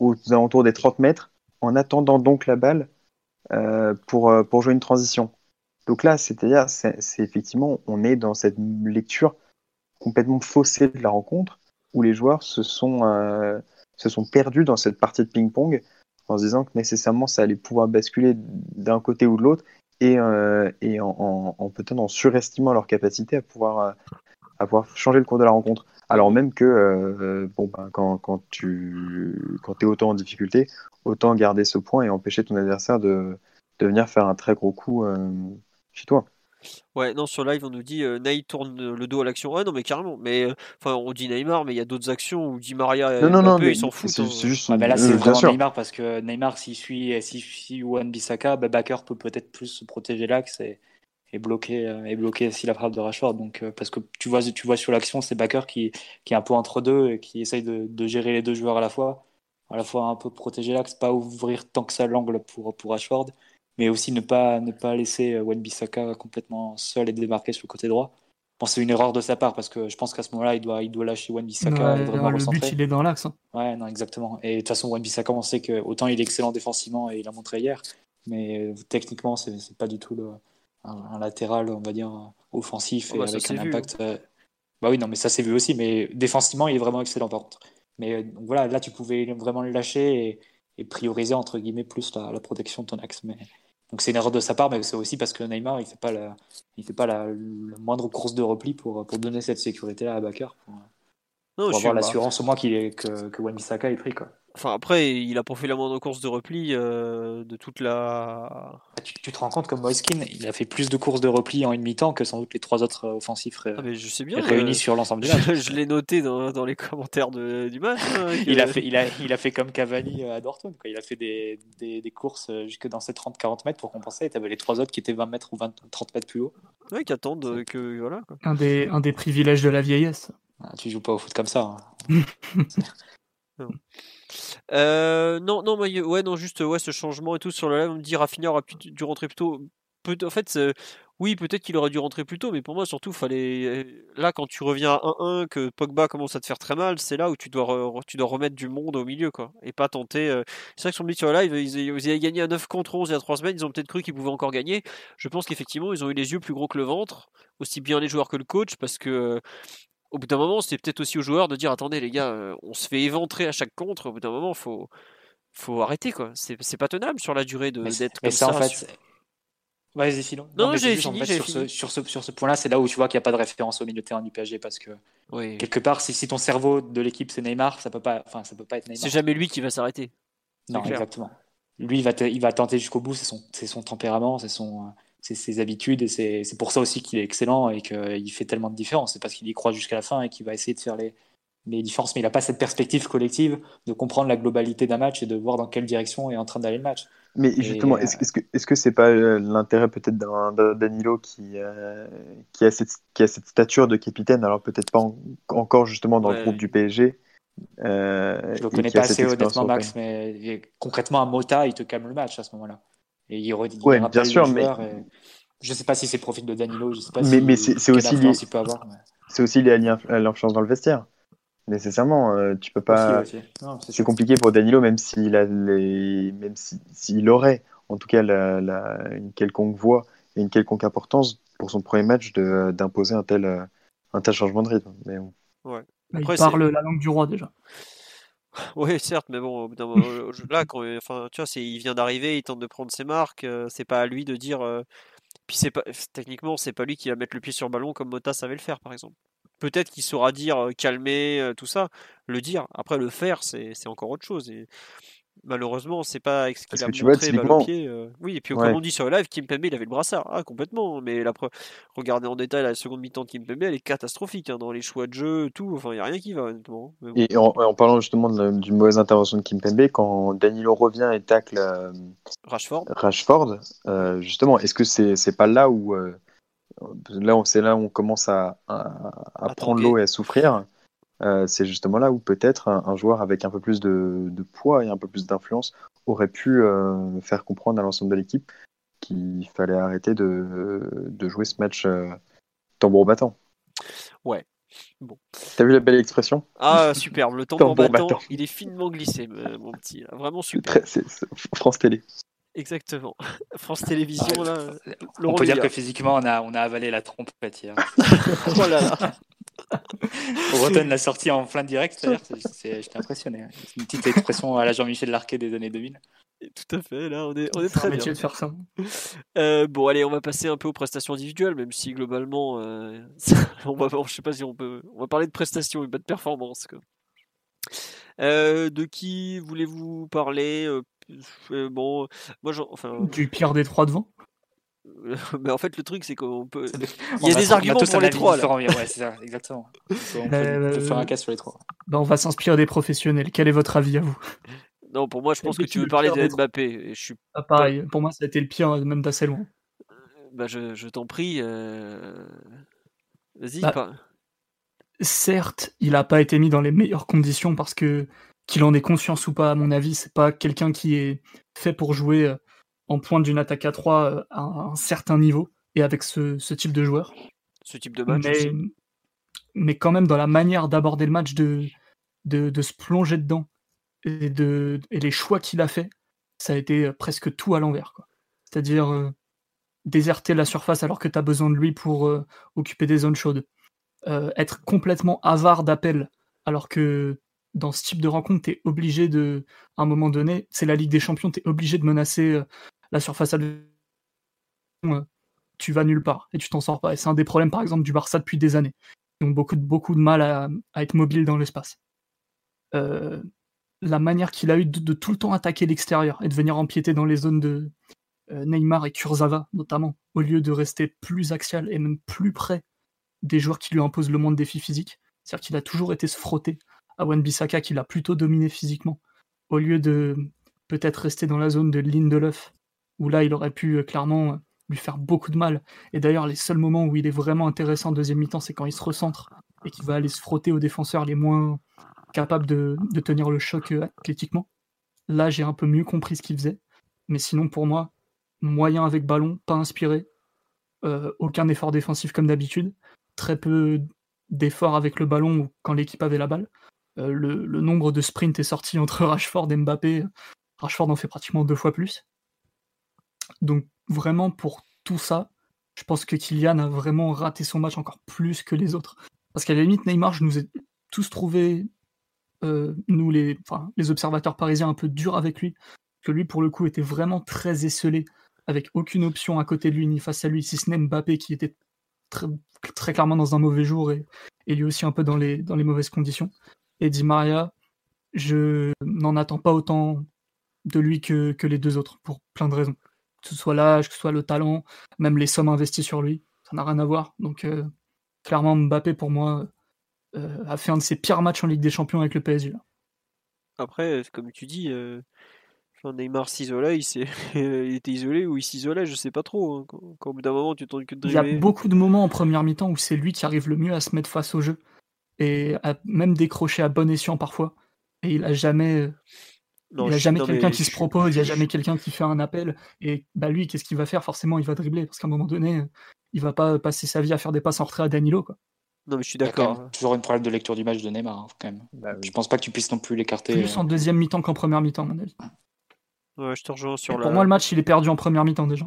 aux alentours des 30 mètres en attendant donc la balle euh, pour, euh, pour jouer une transition. Donc là, c'est-à-dire, c'est effectivement, on est dans cette lecture complètement faussée de la rencontre où les joueurs se sont, euh, se sont perdus dans cette partie de ping-pong en se disant que nécessairement ça allait pouvoir basculer d'un côté ou de l'autre et, euh, en, en, peut-être en surestimant leur capacité à pouvoir, euh, à pouvoir changer le cours de la rencontre. Alors même que bon, ben, quand, tu quand es autant en difficulté, autant garder ce point et empêcher ton adversaire de venir faire un très gros coup chez toi. Ouais, non, sur live, on nous dit euh, Naï tourne le dos à l'action. Ouais, non, mais carrément. Mais euh, enfin, on dit Neymar, mais il y a d'autres actions où Di Maria et Non, non, non, mais ils s'en foutent. c'est hein. juste. Ouais, là, euh, c'est vraiment sûr. Neymar parce que Neymar, s'il suit, s'il suit Wan Bissaka, bah, Bakker peut peut-être plus se protéger l'axe et, et bloquer, euh, et bloquer aussi la frappe de Rashford. Donc, euh, parce que tu vois, tu vois sur l'action, c'est Bakker qui, qui est un peu entre deux et qui essaye de, de gérer les deux joueurs à la fois. À la fois un peu protéger l'axe, pas ouvrir tant que ça l'angle pour, pour Rashford, mais aussi ne pas, ne pas laisser euh, Wan Bissaka complètement seul et démarqué sur le côté droit. Bon, c'est une erreur de sa part parce que je pense qu'à ce moment-là, il doit, il doit lâcher Wan Bissaka Ouais, et vraiment le recentrer. but, il est dans l'axe. hein. Ouais, non, exactement. Et de toute façon, Wan Bissaka, on sait que autant il est excellent défensivement et il l'a montré hier, mais euh, techniquement, c'est c'est pas du tout le, un, un latéral, on va dire, offensif Oh bah, avec un vu, impact. euh, Bah oui, non, mais ça s'est vu aussi, mais défensivement, il est vraiment excellent par contre. Mais euh, donc voilà, là, tu pouvais vraiment le lâcher et, et prioriser, entre guillemets, plus la, la protection de ton axe. Mais... Donc c'est une erreur de sa part, mais c'est aussi parce que Neymar, il fait pas la, il fait pas la, la moindre course de repli pour, pour donner cette sécurité-là à Bakker, pour, Non, avoir l'assurance au moins qu'il est, que, que Wan Bissaka est pris, quoi. Enfin, après, il a pas fait la moindre course de repli euh, de toute la. Bah, Tu, tu te rends compte que Moiskin, il a fait plus de courses de repli en une mi-temps que sans doute les trois autres euh, offensifs ré- Ah, mais je sais bien. réunis euh, sur l'ensemble du match. je [laughs] je l'ai noté dans, dans les commentaires de- du match. hein, [laughs] que- Il a, fait, il, a, il a fait comme Cavani à Dortmund. Quoi. Il a fait des, des, des courses jusque dans ses 30-40 mètres pour compenser. Et tu avais les trois autres qui étaient 20 mètres ou 20, 30 mètres plus haut. Ouais, qui attendent que. Voilà. quoi. Un des, un des privilèges de la vieillesse. Ah, tu joues pas au foot comme ça. hein. [laughs] Euh, non, non, ouais, non, juste ouais, ce changement et tout sur le live, on me dit Rafinha aurait pu- dû rentrer plus tôt. En fait, oui, peut-être qu'il aurait dû rentrer plus tôt, mais pour moi, surtout, fallait. euh, Là, quand tu reviens à 1-1, que Pogba commence à te faire très mal, c'est là où tu dois, tu dois remettre du monde au milieu, quoi. Et pas tenter. euh, C'est vrai que sur le sur le live, ils, ils avaient gagné à 9 contre 11 il y a 3 semaines, ils ont peut-être cru qu'ils pouvaient encore gagner. Je pense qu'effectivement, ils ont eu les yeux plus gros que le ventre, aussi bien les joueurs que le coach, parce que. Au bout d'un moment, c'est peut-être aussi aux joueurs de dire attendez les gars, euh, on se fait éventrer à chaque contre. Au bout d'un moment, faut faut arrêter quoi. C'est c'est pas tenable sur la durée de d'être comme ça, ça. en fait. sur- c'est- Vas-y, Philon. Non, en fini, fait, sur, ce, sur, ce, sur ce point-là, c'est là où tu vois qu'il n'y a pas de référence au milieu de terrain du PSG parce que Oui. quelque part, si, si ton cerveau de l'équipe c'est Neymar, ça peut pas, enfin, ça peut pas être Neymar. C'est jamais lui qui va s'arrêter. Non, clair. exactement. Lui, il va, te- il va tenter jusqu'au bout, c'est son, c'est son tempérament, c'est son, c'est ses habitudes, et c'est c'est pour ça aussi qu'il est excellent et qu'il fait tellement de différence. C'est parce qu'il y croit jusqu'à la fin et qu'il va essayer de faire les, les différences, mais il n'a pas cette perspective collective de comprendre la globalité d'un match et de voir dans quelle direction est en train d'aller le match. Mais justement, euh, est-ce que est-ce que c'est pas euh, l'intérêt peut-être d'un Danilo qui euh, qui a cette qui a cette stature de capitaine, alors peut-être pas en- encore justement dans Ouais. le groupe du PSG. euh, Je le connais pas assez honnêtement. Max, mais concrètement, un Mota, il te calme le match à ce moment-là. Et il, re- il Ouais, bien sûr, mais- et- Je sais pas si c'est le profil de Danilo, je sais pas Mais- si, mais c'est- aussi lié- il peut avoir. mais- C'est aussi lié à l'inf- à l'influence dans le vestiaire. Nécessairement, euh, tu peux pas. C'est compliqué pour Danilo, même s'il a les, même si- s'il aurait, en tout cas, la, la- une quelconque voix et une quelconque importance pour son premier match de- d'imposer un tel, euh, un tel changement de rythme. Mais bon. Bah, Après, il parle la langue du roi déjà. [laughs] Oui, certes, mais bon, euh, là, quand, enfin, tu vois, il vient d'arriver, il tente de prendre ses marques. euh, c'est pas à lui de dire. euh, puis c'est pas, techniquement, c'est pas lui qui va mettre le pied sur le ballon comme Mota savait le faire, par exemple. Peut-être qu'il saura dire euh, calmer, euh, tout ça, le dire. Après, le faire, c'est, c'est encore autre chose. Malheureusement, c'est pas avec ce qu'il a que vois, montré balle au typiquement- pied. euh, Oui, et puis Ouais. comme on dit sur le live, Kimpembe, il avait le brassard. Ah, complètement. Mais la pre- regardez en détail la seconde mi-temps de Kimpembe, elle est catastrophique hein, dans les choix de jeu, tout. Enfin, il n'y a rien qui va, honnêtement. Bon. Et en, en parlant justement d'une mauvaise intervention de Kimpembe, quand Danilo revient et tacle euh, Rashford. Rashford, euh, justement, est-ce que c'est pas là où là c'est là où on commence à, à, à À prendre l'eau et à souffrir? Euh, C'est justement là où peut-être un, un joueur avec un peu plus de, de poids et un peu plus d'influence aurait pu euh, faire comprendre à l'ensemble de l'équipe qu'il fallait arrêter de, de jouer ce match euh, tambour battant. Ouais. Bon. T'as vu la belle expression? Ah, superbe. Le tambour Tambour battant, battant. il est finement glissé, mon petit. Vraiment super. très- France Télé. Exactement. [laughs] France Télévisions, là. On Laurent peut dire que Milliard. physiquement, on a, on a avalé la trompette hier. Oh là là. Breton l'a sorti en plein direct, c'est-à-dire, c'est- j'étais impressionné. hein. C'est une petite expression à la Jean-Michel Larquet des années 2000. Tout à fait, là, on est, on est très bien. de faire ça. [laughs] Euh, bon, allez, on va passer un peu aux prestations individuelles, même si globalement, euh, [laughs] on va, je sais pas si on peut, on va parler de prestations et pas de performance. quoi. Euh, de qui voulez-vous parler Euh, euh, Bon, moi, j'en- enfin, Du pire des trois devant. [laughs] mais en fait, le truc, c'est qu'on peut. Il y a des arguments pour les trois, là. différent, Ouais, c'est ça, exactement. [laughs] On peut, on peut- Euh, on peut faire un cas sur les trois. Ben, on va s'inspirer des professionnels. Quel est votre avis à vous? Non, pour moi, je pense que tu veux le parler de Mbappé. Et je suis. Ah, Pareil, pour moi, ça a été le pire, même d'assez loin. Bah, je, je t'en prie. euh, Vas-y, Bah, pas- Certes, il n'a pas été mis dans les meilleures conditions parce que qu'il en ait conscience ou pas, à mon avis, c'est pas quelqu'un qui est fait pour jouer euh, en pointe d'une attaque à 3 à un certain niveau et avec ce, ce type de joueur. ce type de match. mais, aussi. mais quand même dans la manière d'aborder le match, de, de, de se plonger dedans et, de, et les choix qu'il a fait, ça a été euh, presque tout à l'envers. C'est-à-dire euh, déserter la surface alors que tu as besoin de lui pour euh, occuper des zones chaudes. Euh, être complètement avare d'appels alors que dans ce type de rencontre, tu es obligé de, à un moment donné, c'est la Ligue des Champions, tu es obligé de menacer euh, la surface adverse. Euh, Tu vas nulle part et tu t'en sors pas. Et c'est un des problèmes, par exemple, du Barça depuis des années. Ils ont beaucoup de, beaucoup de mal à, être mobiles dans l'espace. Euh, la manière qu'il a eu de, tout le temps attaquer l'extérieur et de venir empiéter dans les zones de Neymar et Kurzawa, notamment, au lieu de rester plus axial et même plus près des joueurs qui lui imposent le moins de défis physiques. C'est-à-dire qu'il a toujours été se frotter à Wan-Bissaka, qu'il a plutôt dominé physiquement, au lieu de peut-être rester dans la zone de Lindelof, où là, il aurait pu euh, clairement euh, lui faire beaucoup de mal. Et d'ailleurs, les seuls moments où il est vraiment intéressant en deuxième mi-temps, c'est quand il se recentre et qu'il va aller se frotter aux défenseurs les moins capables de, tenir le choc euh, athlétiquement. Là, j'ai un peu mieux compris ce qu'il faisait. Mais sinon, pour moi, moyen avec ballon, pas inspiré, aucun effort défensif comme d'habitude, très peu d'efforts avec le ballon quand l'équipe avait la balle. Euh, le, nombre de sprints est sorti entre [laughs] Rashford et Mbappé. Rashford en fait pratiquement deux fois plus. Donc vraiment pour tout ça, je pense que Kylian a vraiment raté son match encore plus que les autres. Parce qu'à la limite, Neymar, je nous ai tous trouvé, euh, nous les, observateurs parisiens, un peu durs avec lui. Que lui, pour le coup, était vraiment très esselé, avec aucune option à côté de lui ni face à lui, si ce n'est Mbappé qui était très, clairement dans un mauvais jour et, lui aussi un peu dans les mauvaises conditions. Et Di Maria, je n'en attends pas autant de lui que, que les deux autres, pour plein de raisons. Que ce soit l'âge, que ce soit le talent, même les sommes investies sur lui, ça n'a rien à voir. Donc euh, clairement, Mbappé, pour moi, euh, a fait un de ses pires matchs en Ligue des Champions avec le PSG. là. Après, comme tu dis, euh, Neymar s'isolait, il, [laughs] il était isolé ou il s'isolait, je sais pas trop. hein. Quand, quand au bout d'un moment, tu t'en que de Il y a beaucoup de moments en première mi-temps où c'est lui qui arrive le mieux à se mettre face au jeu et à même décrocher à bon escient parfois. Et il a jamais, Non, il n'y a jamais quelqu'un mais qui se propose, il n'y a jamais quelqu'un qui fait un appel. Et bah lui, qu'est-ce qu'il va faire? Forcément, il va dribbler parce qu'à un moment donné, euh, il va pas passer sa vie à faire des passes en retrait à Danilo. Quoi. Non, mais je suis a d'accord. toujours une problème de lecture du match de Neymar, hein, quand même. Bah oui. Je pense pas que tu puisses non plus l'écarter. Plus euh, en deuxième mi-temps qu'en première mi-temps, à mon avis. Ouais, je te rejoins sur la. Pour moi, le match, il est perdu en première mi-temps déjà.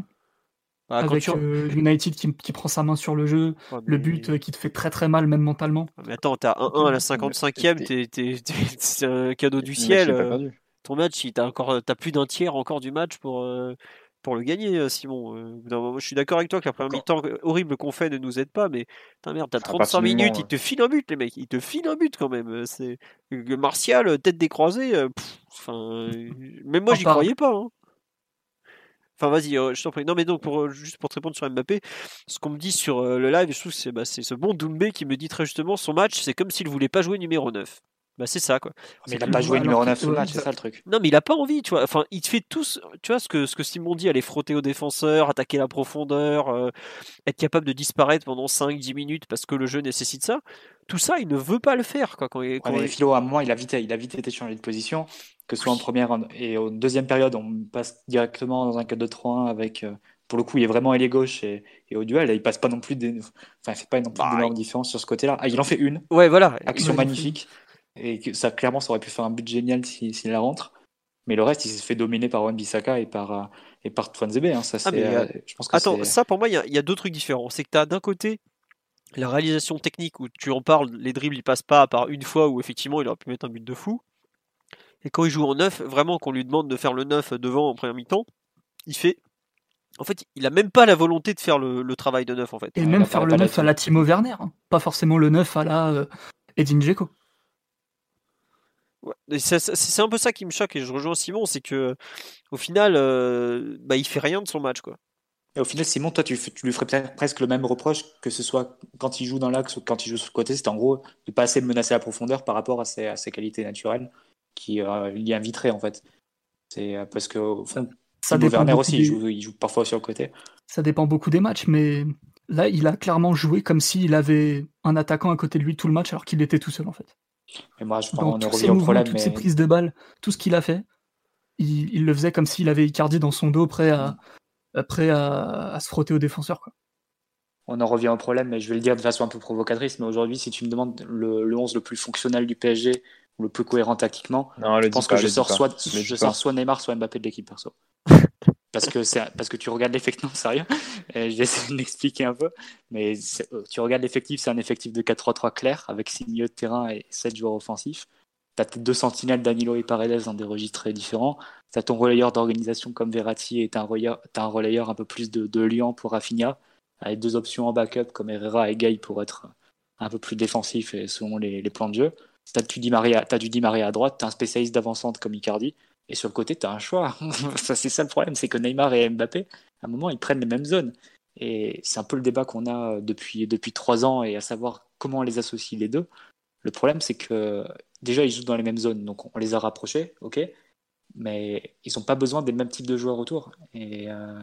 Ah, avec tu- euh, United qui, qui prend sa main sur le jeu, Ouais, le mais- but euh, qui te fait très très mal, même mentalement. Mais attends, t'as 1-1 à la 55e, t'es- t'es- t'es- c'est un cadeau du match ciel. euh, ton match, t'as encore, t'as plus d'un tiers encore du match pour, euh, pour le gagner, Simon. Euh, moment, je suis d'accord avec toi que la première mi-temps horrible qu'on fait ne nous aide pas, mais merde, t'as À 35 partir du minutes, moment, il te file un but, les mecs, il te file un but quand même. C'est Martial, tête décroisée, pff, enfin, même moi j'y croyais pas. hein. Enfin, vas-y, euh, je t'en prie. Non, mais donc, pour, euh, juste pour te répondre sur Mbappé, ce qu'on me dit sur euh, le live, je trouve que c'est bah, ce bon Doumbé qui me dit très justement son match, c'est comme s'il voulait pas jouer numéro 9. Bah, c'est ça, quoi. Mais il C'est a que- pas joué numéro que- 9 tout le ouais, match, c'est ça- le truc. Non, mais il a pas envie, tu vois. Enfin, il te fait tous, tu vois, ce que, ce que Simon dit, aller frotter aux défenseurs, attaquer la profondeur, euh, être capable de disparaître pendant 5-10 minutes parce que le jeu nécessite ça. Tout ça, il ne veut pas le faire, quoi. Quand il, quand il- Philo, à moment, il a vite, il a vite été changé de position, que ce soit en première et en deuxième période, on passe directement dans un 4-2-3-1 avec, euh, pour le coup, il est vraiment ailier gauche et, et au duel, et il passe pas non plus des, enfin, il fait pas non plus Bah, d'énormes différences sur ce côté-là. Ah, il en fait une, Ouais, voilà. action magnifique, et que ça, clairement, ça aurait pu faire un but génial si- s'il la rentre. Mais le reste, il s'est fait dominer par Wan-Bissaka et par, euh, et par Twanzebe. Hein. Ça, c'est, mais, euh, je pense que Attends, ça pour moi, il y a, il y a deux trucs différents. C'est que tu as d'un côté la réalisation technique où tu en parles, les dribbles ils passent pas à part une fois où effectivement il aurait pu mettre un but de fou. Et quand il joue en neuf, vraiment qu'on lui demande de faire le neuf devant en première mi-temps, il fait. En fait, il a même pas la volonté de faire le, le travail de neuf en fait. Et même faire le 9 à la Timo Werner, hein. pas forcément le 9 à la euh, Edin Dzeko. Ouais. C'est un peu ça qui me choque et je rejoins Simon, c'est que au final, euh, bah, il fait rien de son match quoi. Et au final, Simon, toi, tu, tu lui ferais peut-être presque le même reproche que ce soit quand il joue dans l'axe ou quand il joue sur le côté. C'est en gros de pas assez menacer la profondeur par rapport à ses, à ses qualités naturelles qui euh, l'y inviteraient en fait. C'est euh, parce que au fond, Ça Werner aussi, des- il, joue, il joue parfois sur le côté. Ça dépend beaucoup des matchs, mais là, il a clairement joué comme s'il avait un attaquant à côté de lui tout le match alors qu'il était tout seul en fait. Mais moi, je prends, on tous revient ses au mouvements, problème. toutes Mais... ses prises de balles, tout ce qu'il a fait, il, il le faisait comme s'il avait Icardi dans son dos, prêt à, prêt à, à se frotter aux défenseurs. Quoi. On en revient au problème, mais je vais le dire de façon un peu provocatrice. Mais aujourd'hui, si tu me demandes le, le 11 le plus fonctionnel du PSG ou le plus cohérent tactiquement, Non, je pense pas, que je sors, soit, je sors Neymar, soit Mbappé de l'équipe perso. [laughs] parce, que c'est- parce que tu regardes l'effectif, non, sérieux, Euh, je vais essayer de l'expliquer un peu. Mais euh, tu regardes l'effectif, c'est un effectif de 4-3-3 clair, avec 6 milieux de terrain et 7 joueurs offensifs. Tu as tes deux sentinelles, Danilo et Paredes, dans des registres très différents. Tu as ton relayeur d'organisation comme Verratti et tu as, un relayeur- t'as un relayeur un peu plus de, de liant pour Rafinha, avec deux options en backup comme Herrera et Gay pour être un peu plus défensif et selon les, les plans de jeu. Tu as du Di Maria, t'as à droite, tu as un spécialiste d'avancante comme Icardi, et sur le côté, tu as un choix. [laughs] c'est ça le problème, c'est que Neymar et Mbappé, à un moment, ils prennent les mêmes zones. Et c'est un peu le débat qu'on a depuis, depuis trois ans, et à savoir comment on les associe les deux. Le problème, c'est que déjà, ils jouent dans les mêmes zones, donc on les a rapprochés, ok, mais ils n'ont pas besoin des mêmes types de joueurs autour. Et, euh,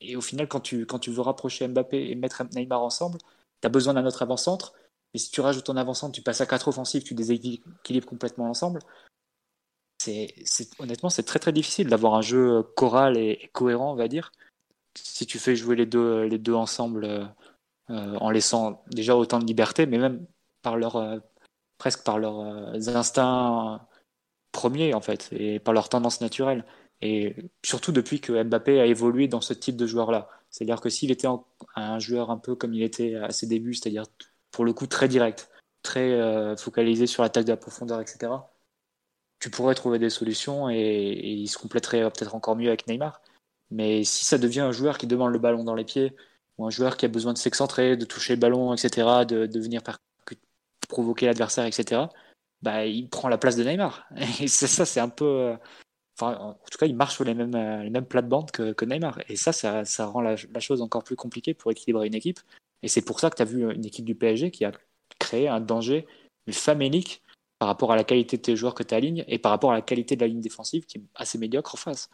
et au final, quand tu, quand tu veux rapprocher Mbappé et mettre Neymar ensemble, tu as besoin d'un autre avant-centre. Et si tu rajoutes ton avant-centre, tu passes à quatre offensifs, tu déséquilibres complètement l'ensemble. Honnêtement, c'est très très difficile d'avoir un jeu choral et, cohérent, on va dire, si tu fais jouer les deux, les deux ensemble euh, euh, en laissant déjà autant de liberté, mais même par leur, euh, presque par leurs euh, instincts premiers, en fait, et par leur tendance naturelle. Et surtout depuis que Mbappé a évolué dans ce type de joueur-là. C'est-à-dire que s'il était en- un joueur un peu comme il était à ses débuts, c'est-à-dire pour le coup très direct, très euh, focalisé sur l'attaque de la profondeur, etc., tu pourrais trouver des solutions et, il se compléterait euh, peut-être encore mieux avec Neymar. Mais si ça devient un joueur qui demande le ballon dans les pieds, ou un joueur qui a besoin de s'excentrer, de toucher le ballon, etc., de, de venir provoquer l'adversaire, etc., bah, il prend la place de Neymar. [laughs] Et ça, c'est un peu. euh, en tout cas, il marche sur les mêmes, plates-bandes que, Neymar. Et ça, ça, rend la chose encore plus compliquée pour équilibrer une équipe. Et c'est pour ça que tu as vu une équipe du PSG qui a créé un danger famélique par rapport à la qualité de tes joueurs que tu alignes et par rapport à la qualité de la ligne défensive qui est assez médiocre en face.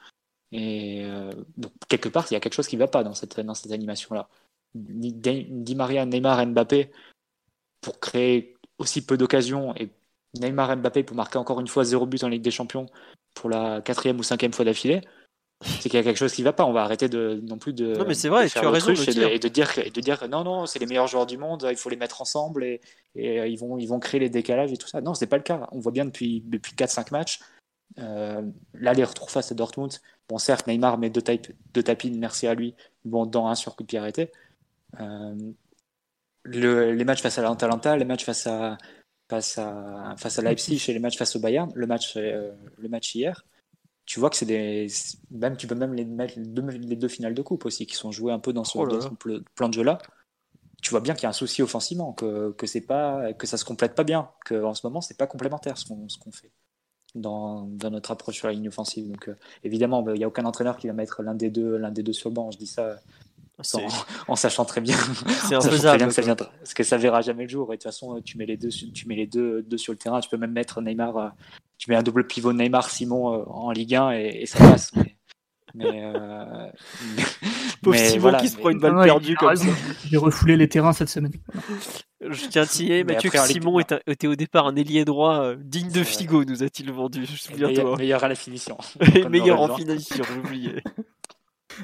Et euh, donc, quelque part, il y a quelque chose qui ne va pas dans cette, dans cette animation-là. Di Maria, Neymar, Mbappé, pour créer aussi peu d'occasions, et Neymar, Mbappé pour marquer encore une fois zéro but en Ligue des Champions pour la quatrième ou cinquième fois d'affilée, c'est qu'il y a quelque chose qui ne va pas. On va arrêter de, non plus de. Non, mais c'est vrai, tu as raison de et de, dire. et de dire que, et de dire que non, non, c'est les meilleurs joueurs du monde, il faut les mettre ensemble et, et euh, ils, vont, ils vont créer les décalages et tout ça. Non, c'est pas le cas. On voit bien depuis, depuis 4-5 matchs. Euh, là, les retours face à Dortmund. Bon, certes, Neymar met deux, types, deux tapis, merci à lui. Bon, dans un sur coup de pied arrêté. Euh, le- les matchs face à l'Atalanta, les matchs face à, face à, face à Leipzig et les matchs face au Bayern, le match, euh, le match hier, tu vois que c'est des. Même, tu peux même les mettre les deux, les deux finales de coupe aussi, qui sont jouées un peu dans ce, Oh là dans là. ce pl- plan de jeu-là. Tu vois bien qu'il y a un souci offensivement, que, que, c'est pas, que ça se complète pas bien, qu'en ce moment, c'est pas complémentaire ce qu'on ce qu'on fait dans, dans notre approche sur la ligne offensive. Donc, euh, évidemment, il n'y a aucun entraîneur qui va mettre l'un des, deux, l'un des deux sur le banc. Je dis ça sans- [laughs] en sachant très bien [laughs] c'est très que ça viendra, parce que ça verra jamais le jour. Et de toute façon, tu mets les deux, sur- tu mets les deux, deux sur le terrain. Tu peux même mettre Neymar, euh, tu mets un double pivot Neymar Simon euh, en Ligue 1 et, et ça passe. Mais, mais, euh, mais- [laughs] Pauvre mais Simon voilà, qui se prend une balle perdue comme ça. J'ai refoulé les terrains cette semaine. Je tiens à Mathieu, après, que Simon était au départ un ailier droit euh, digne de. Figo, nous a-t-il vendu. Je meilleur, souviens-toi. meilleur à la finition. [laughs] Meilleur en j'ai oublié.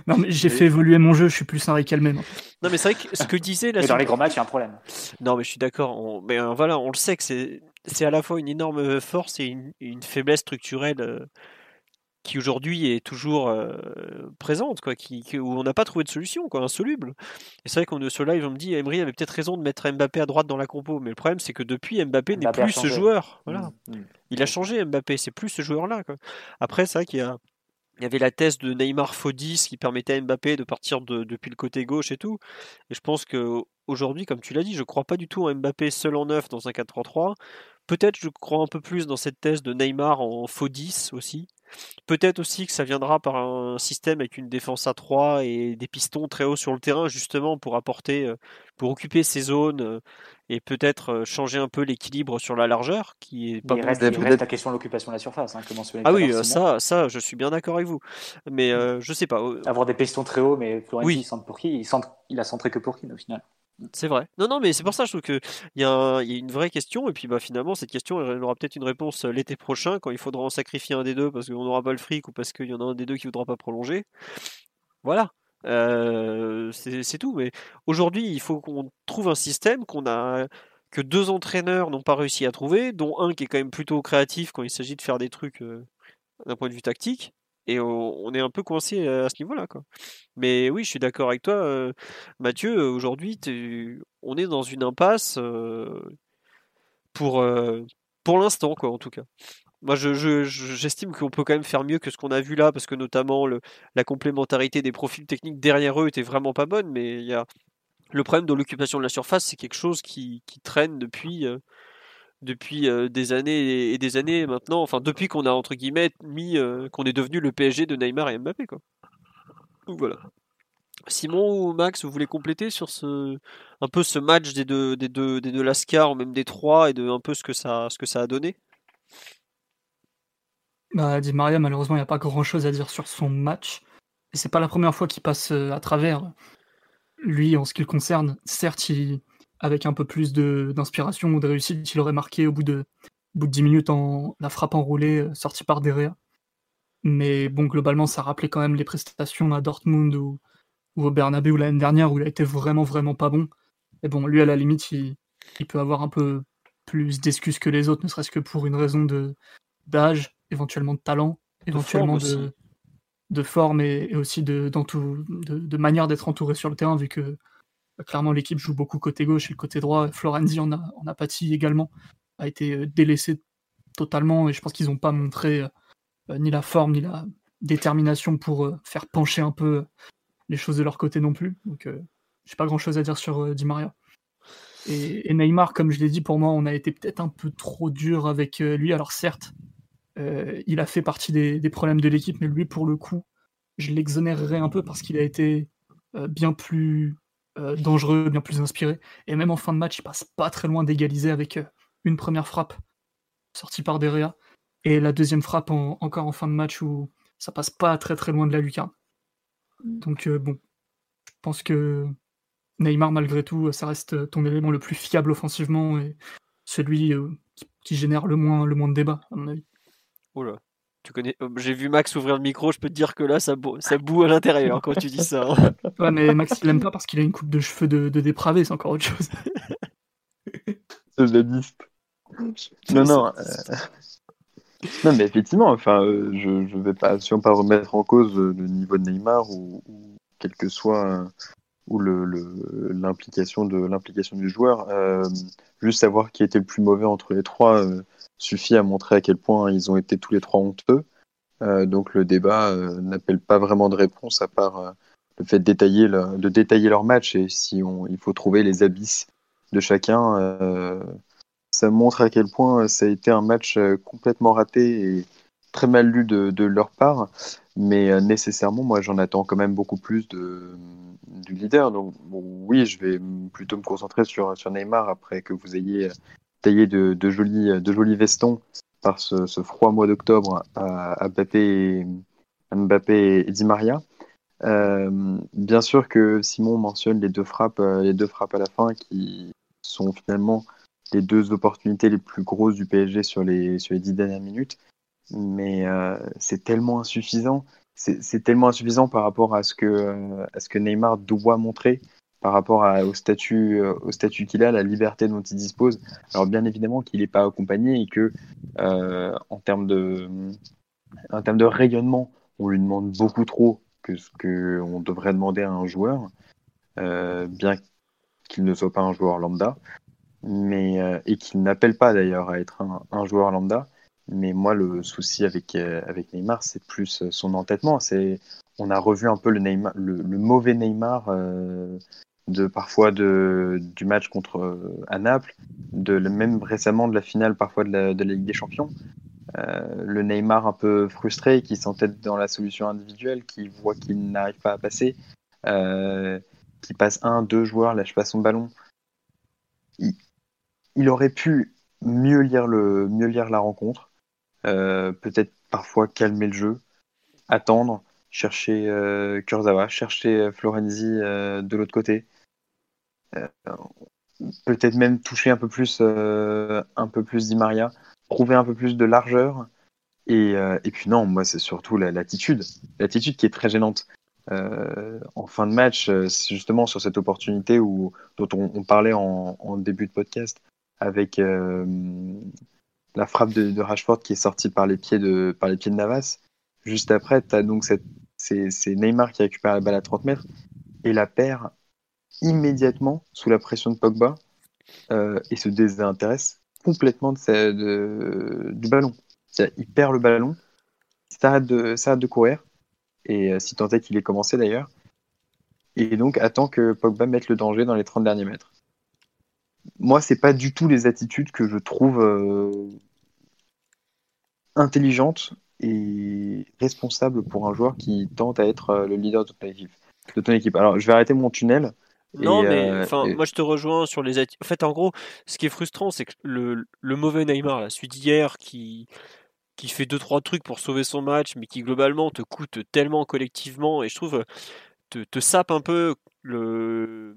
Non, mais j'ai fait évoluer mon jeu, je suis plus un Riquelme maintenant. Non, mais c'est vrai que ce que disait la Mais dans les grands matchs, il y a un problème. Non, mais je suis d'accord. On... Mais euh, voilà, on le sait que c'est c'est à la fois une énorme force et une, une faiblesse structurelle qui aujourd'hui est toujours euh, présente, quoi, qui, qui- où on n'a pas trouvé de solution, quoi, insoluble. Et c'est vrai qu'on sur live, on me dit, Emery avait peut-être raison de mettre Mbappé à droite dans la compo, mais le problème c'est que depuis Mbappé n'est Mbappé plus ce joueur. Voilà. Mm, mm. Il a changé Mbappé, c'est plus ce joueur-là. quoi. Après, c'est vrai qu'il y a. Il y avait la thèse de Neymar 10 qui permettait à Mbappé de partir de- depuis le côté gauche et tout. Et je pense que aujourd'hui, comme tu l'as dit, je crois pas du tout en Mbappé seul en neuf dans un 4-3-3. Peut-être je crois un peu plus dans cette thèse de Neymar en faux 10 aussi. Peut-être aussi que ça viendra par un système avec une défense à 3 et des pistons très hauts sur le terrain, justement pour apporter, euh, pour occuper ces zones euh, et peut-être euh, changer un peu l'équilibre sur la largeur, qui est pas il reste, il la question de l'occupation de la surface, hein, Ah oui, ça, ça, je suis bien d'accord avec vous. Mais euh, je sais pas. Avoir des pistons très hauts, mais Florenzi, Oui. il centre pour qui? Il, centre, il a centré que pour qui au final? C'est vrai. Non, non, mais c'est pour ça, je trouve qu'il y, a une vraie question, et puis bah, finalement, cette question, elle aura peut-être une réponse euh, l'été prochain, quand il faudra en sacrifier un des deux parce qu'on n'aura pas le fric ou parce qu'il y en a un des deux qui voudra pas prolonger. Voilà. Euh, c'est c'est tout. Mais aujourd'hui, il faut qu'on trouve un système qu'on a que deux entraîneurs n'ont pas réussi à trouver, dont un qui est quand même plutôt créatif quand il s'agit de faire des trucs euh, d'un point de vue tactique. Et on, est un peu coincé à ce niveau-là, quoi. Mais oui, je suis d'accord avec toi, euh, Mathieu. euh, Aujourd'hui, on est dans une impasse euh, pour, pour l'instant, quoi, en tout cas. Moi, je, je- je- j'estime qu'on peut quand même faire mieux que ce qu'on a vu là, parce que notamment la complémentarité des profils techniques derrière eux était vraiment pas bonne. Mais il y a le problème de l'occupation de la surface, c'est quelque chose qui, traîne depuis, depuis euh, des années et des années maintenant. Enfin, depuis qu'on a entre guillemets mis, euh, qu'on est devenu le PSG de Neymar et Mbappé, quoi. Donc voilà. Simon ou Max, vous voulez compléter sur ce un peu ce match des deux des deux des deux Lascar ou même des trois et de un peu ce que ça ce que ça a donné? Bah, Di Maria, malheureusement, il n'y a pas grand chose à dire sur son match. Et c'est pas la première fois qu'il passe euh, à travers. Lui, en ce qui le concerne, certes, il- avec un peu plus de- d'inspiration ou de réussite, il aurait marqué au bout de, au bout de 10 minutes en la frappe enroulée euh, sortie par Derrea. Mais bon, globalement, ça rappelait quand même les prestations à Dortmund ou, ou au Bernabeu l'année dernière où il a été vraiment, vraiment pas bon. Et bon, lui, à la limite, il, il peut avoir un peu plus d'excuses que les autres, ne serait-ce que pour une raison de d'âge, éventuellement de talent, éventuellement forme de, aussi. de forme et, et aussi de, d'entou- de, de manière d'être entouré sur le terrain, vu que clairement l'équipe joue beaucoup côté gauche et côté droit. Florenzi en a, en a pâti également, a été euh, délaissé totalement et je pense qu'ils n'ont pas montré euh, ni la forme ni la détermination pour euh, faire pencher un peu les choses de leur côté non plus. Donc euh, j'ai pas grand chose à dire sur Di Maria. Et, Neymar, comme je l'ai dit, pour moi, on a été peut-être un peu trop dur avec lui. Alors certes, il a fait partie des, des problèmes de l'équipe, mais lui, pour le coup, je l'exonérerais un peu parce qu'il a été bien plus euh, dangereux, bien plus inspiré. Et même en fin de match, il passe pas très loin d'égaliser avec euh, une première frappe sortie par Derrea et la deuxième frappe en- encore en fin de match où ça passe pas très très loin de la lucarne. Donc euh, bon, je pense que Neymar, malgré tout, ça reste ton élément le plus fiable offensivement et celui euh, qui, qui génère le moins, le moins de débats, à mon avis. Oula. Tu connais euh, j'ai vu Max ouvrir le micro, je peux te dire que là ça boue, ça boue à l'intérieur quand tu dis ça. hein. [laughs] Ouais, mais Max, il l'aime pas parce qu'il a une coupe de cheveux de, de dépravé, c'est encore autre chose. [laughs] Ce zadiste. Non, non. euh, [laughs] Non, mais effectivement, enfin, euh, je, je vais pas, si on pas remettre en cause le niveau de Neymar ou, ou quel que soit euh, ou le le- l'implication de l'implication du joueur. euh, juste savoir qui était le plus mauvais entre les trois euh, suffit à montrer à quel point ils ont été tous les trois honteux. Euh, donc le débat euh, n'appelle pas vraiment de réponse à part euh, le fait de détailler, leur match et si on, il faut trouver les abysses de chacun. ça montre à quel point ça a été un match complètement raté et très mal lu de, leur part. Mais nécessairement, moi, j'en attends quand même beaucoup plus du leader. Donc, oui, je vais plutôt me concentrer sur Neymar après que vous ayez taillé de, jolis, vestons par ce, froid mois d'octobre à, Mbappé, et, à Mbappé Di Maria. Euh, bien sûr que Simon mentionne les deux frappes, euh, les deux frappes à la fin qui sont finalement les deux opportunités les plus grosses du PSG sur les, dix dernières minutes. Mais euh, c'est tellement insuffisant. C'est tellement insuffisant par rapport à ce que Neymar doit montrer, par rapport au statut, euh, au statut qu'il a, la liberté dont il dispose. Alors bien évidemment qu'il n'est pas accompagné et que euh, en termes de, en termes de rayonnement, on lui demande beaucoup trop que ce qu'on devrait demander à un joueur, euh, bien qu'il ne soit pas un joueur lambda mais et qu'il n'appelle pas d'ailleurs à être un, joueur lambda. Mais moi, le souci avec, avec Neymar, c'est plus son entêtement. On a revu un peu le, Neymar, le, mauvais Neymar de parfois de, du match contre euh, à Naples, de, même récemment de la finale parfois de la, de la Ligue des Champions. le Neymar un peu frustré, qui s'entête dans la solution individuelle, qui voit qu'il n'arrive pas à passer, qui passe un, deux joueurs, lâche pas son ballon. Il, aurait pu mieux lire, le, mieux lire la rencontre, peut-être parfois calmer le jeu, attendre, chercher euh, Kurzawa, chercher Florenzi de l'autre côté. Peut-être même toucher un peu plus, un peu plus Di Maria trouver un peu plus de largeur. Et, euh, et puis non, moi c'est surtout l'attitude, l'attitude qui est très gênante. Euh, en fin de match, euh, justement sur cette opportunité où, dont on, parlait en, début de podcast, avec euh, la frappe de, Rashford qui est sortie par les pieds de, par les pieds de Navas. Juste après, tu donc c'est, Neymar qui récupère la balle à 30 mètres et la perd immédiatement sous la pression de Pogba et se désintéresse complètement de, du ballon. Il perd le ballon, s'arrête de, de courir, et euh, si tant est qu'il ait commencé d'ailleurs, et donc attend que Pogba mette le danger dans les 30 derniers mètres. Moi, c'est pas du tout les attitudes que je trouve euh, intelligentes et responsables pour un joueur qui tente à être euh, le leader de ton équipe. De ton équipe. Alors, je vais arrêter mon tunnel non, mais euh, enfin, moi je te rejoins sur les. En fait, en gros, ce qui est frustrant, c'est que le, le mauvais Neymar, là, celui d'hier, qui qui fait deux trois trucs pour sauver son match, mais qui globalement te coûte tellement collectivement, et je trouve te, te sape un peu le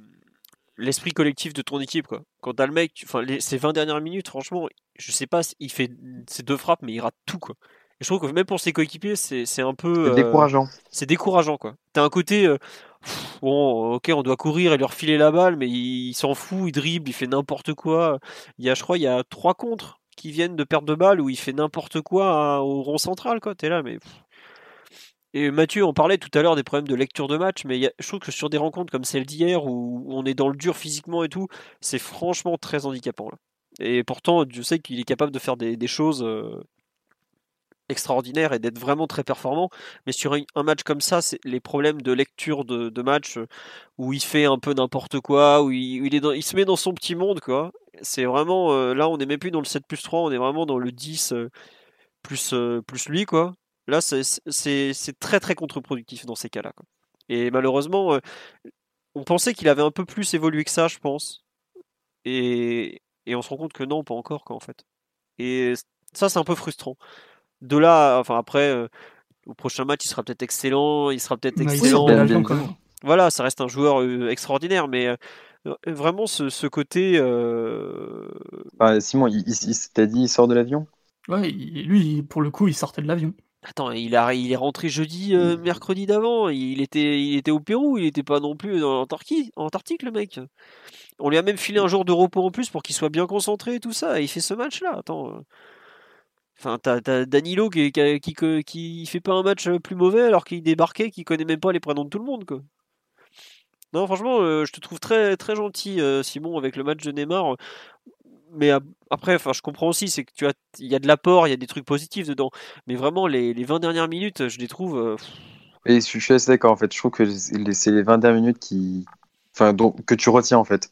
l'esprit collectif de ton équipe quoi. Quand t'as le mec, enfin ces 20 dernières minutes, franchement, je sais pas, il fait ses deux frappes, mais il rate tout quoi je trouve que même pour ses coéquipiers, c'est un peu. C'est décourageant. Euh, c'est décourageant, quoi. T'as un côté. Euh, bon, ok, on doit courir et leur filer la balle, mais il, s'en fout, il dribble, il fait n'importe quoi. Il y a, je crois, il y a trois contres qui viennent de perdre de balle où il fait n'importe quoi au rond central, quoi. T'es là, mais. Et Mathieu, on parlait tout à l'heure des problèmes de lecture de match, mais je trouve que sur des rencontres comme celle d'hier où on est dans le dur physiquement et tout, c'est franchement très handicapant. Là. Et pourtant, je sais qu'il est capable de faire des, choses euh, extraordinaire et d'être vraiment très performant. Mais sur un, match comme ça, c'est les problèmes de lecture de, match euh, où il fait un peu n'importe quoi, où il, se met dans son petit monde, quoi. C'est vraiment euh, là, on n'est même plus dans le 7 plus 3, on est vraiment dans le 10 euh, plus, plus lui, quoi. Là, c'est très très contre-productif dans ces cas-là. Et malheureusement, on pensait qu'il avait un peu plus évolué que ça, je pense. Et, on se rend compte que non, pas encore, en fait. Et ça, c'est un peu frustrant de là, enfin après, euh, au prochain match, il sera peut-être excellent, il sera peut-être excellent. voilà, ça reste un joueur euh, extraordinaire, mais euh, vraiment ce, côté. Bah, Simon, il, t'a dit, il sort de l'avion? Ouais, lui, pour le coup, il sortait de l'avion. Attends, il, a, il est rentré jeudi, mercredi d'avant. Il était, il était au Pérou, il n'était pas non plus en Antarctique, en Antarctique, le mec. On lui a même filé un jour de repos en plus pour qu'il soit bien concentré et tout ça. Et il fait ce match-là. Attends. Enfin, t'as, Danilo qui, qui, qui, fait pas un match plus mauvais alors qu'il débarquait, qui connaît même pas les prénoms de tout le monde, quoi. Non, franchement, euh, je te trouve très, très gentil, euh, Simon, avec le match de Neymar. Mais après, enfin, je comprends aussi, c'est que tu as, il y a de l'apport, il y a des trucs positifs dedans. Mais vraiment, les, les 20 dernières minutes, je les trouve. Euh, Et je suis assez d'accord, en fait. Je trouve que c'est les 20 dernières minutes qui, enfin, que tu retiens, en fait.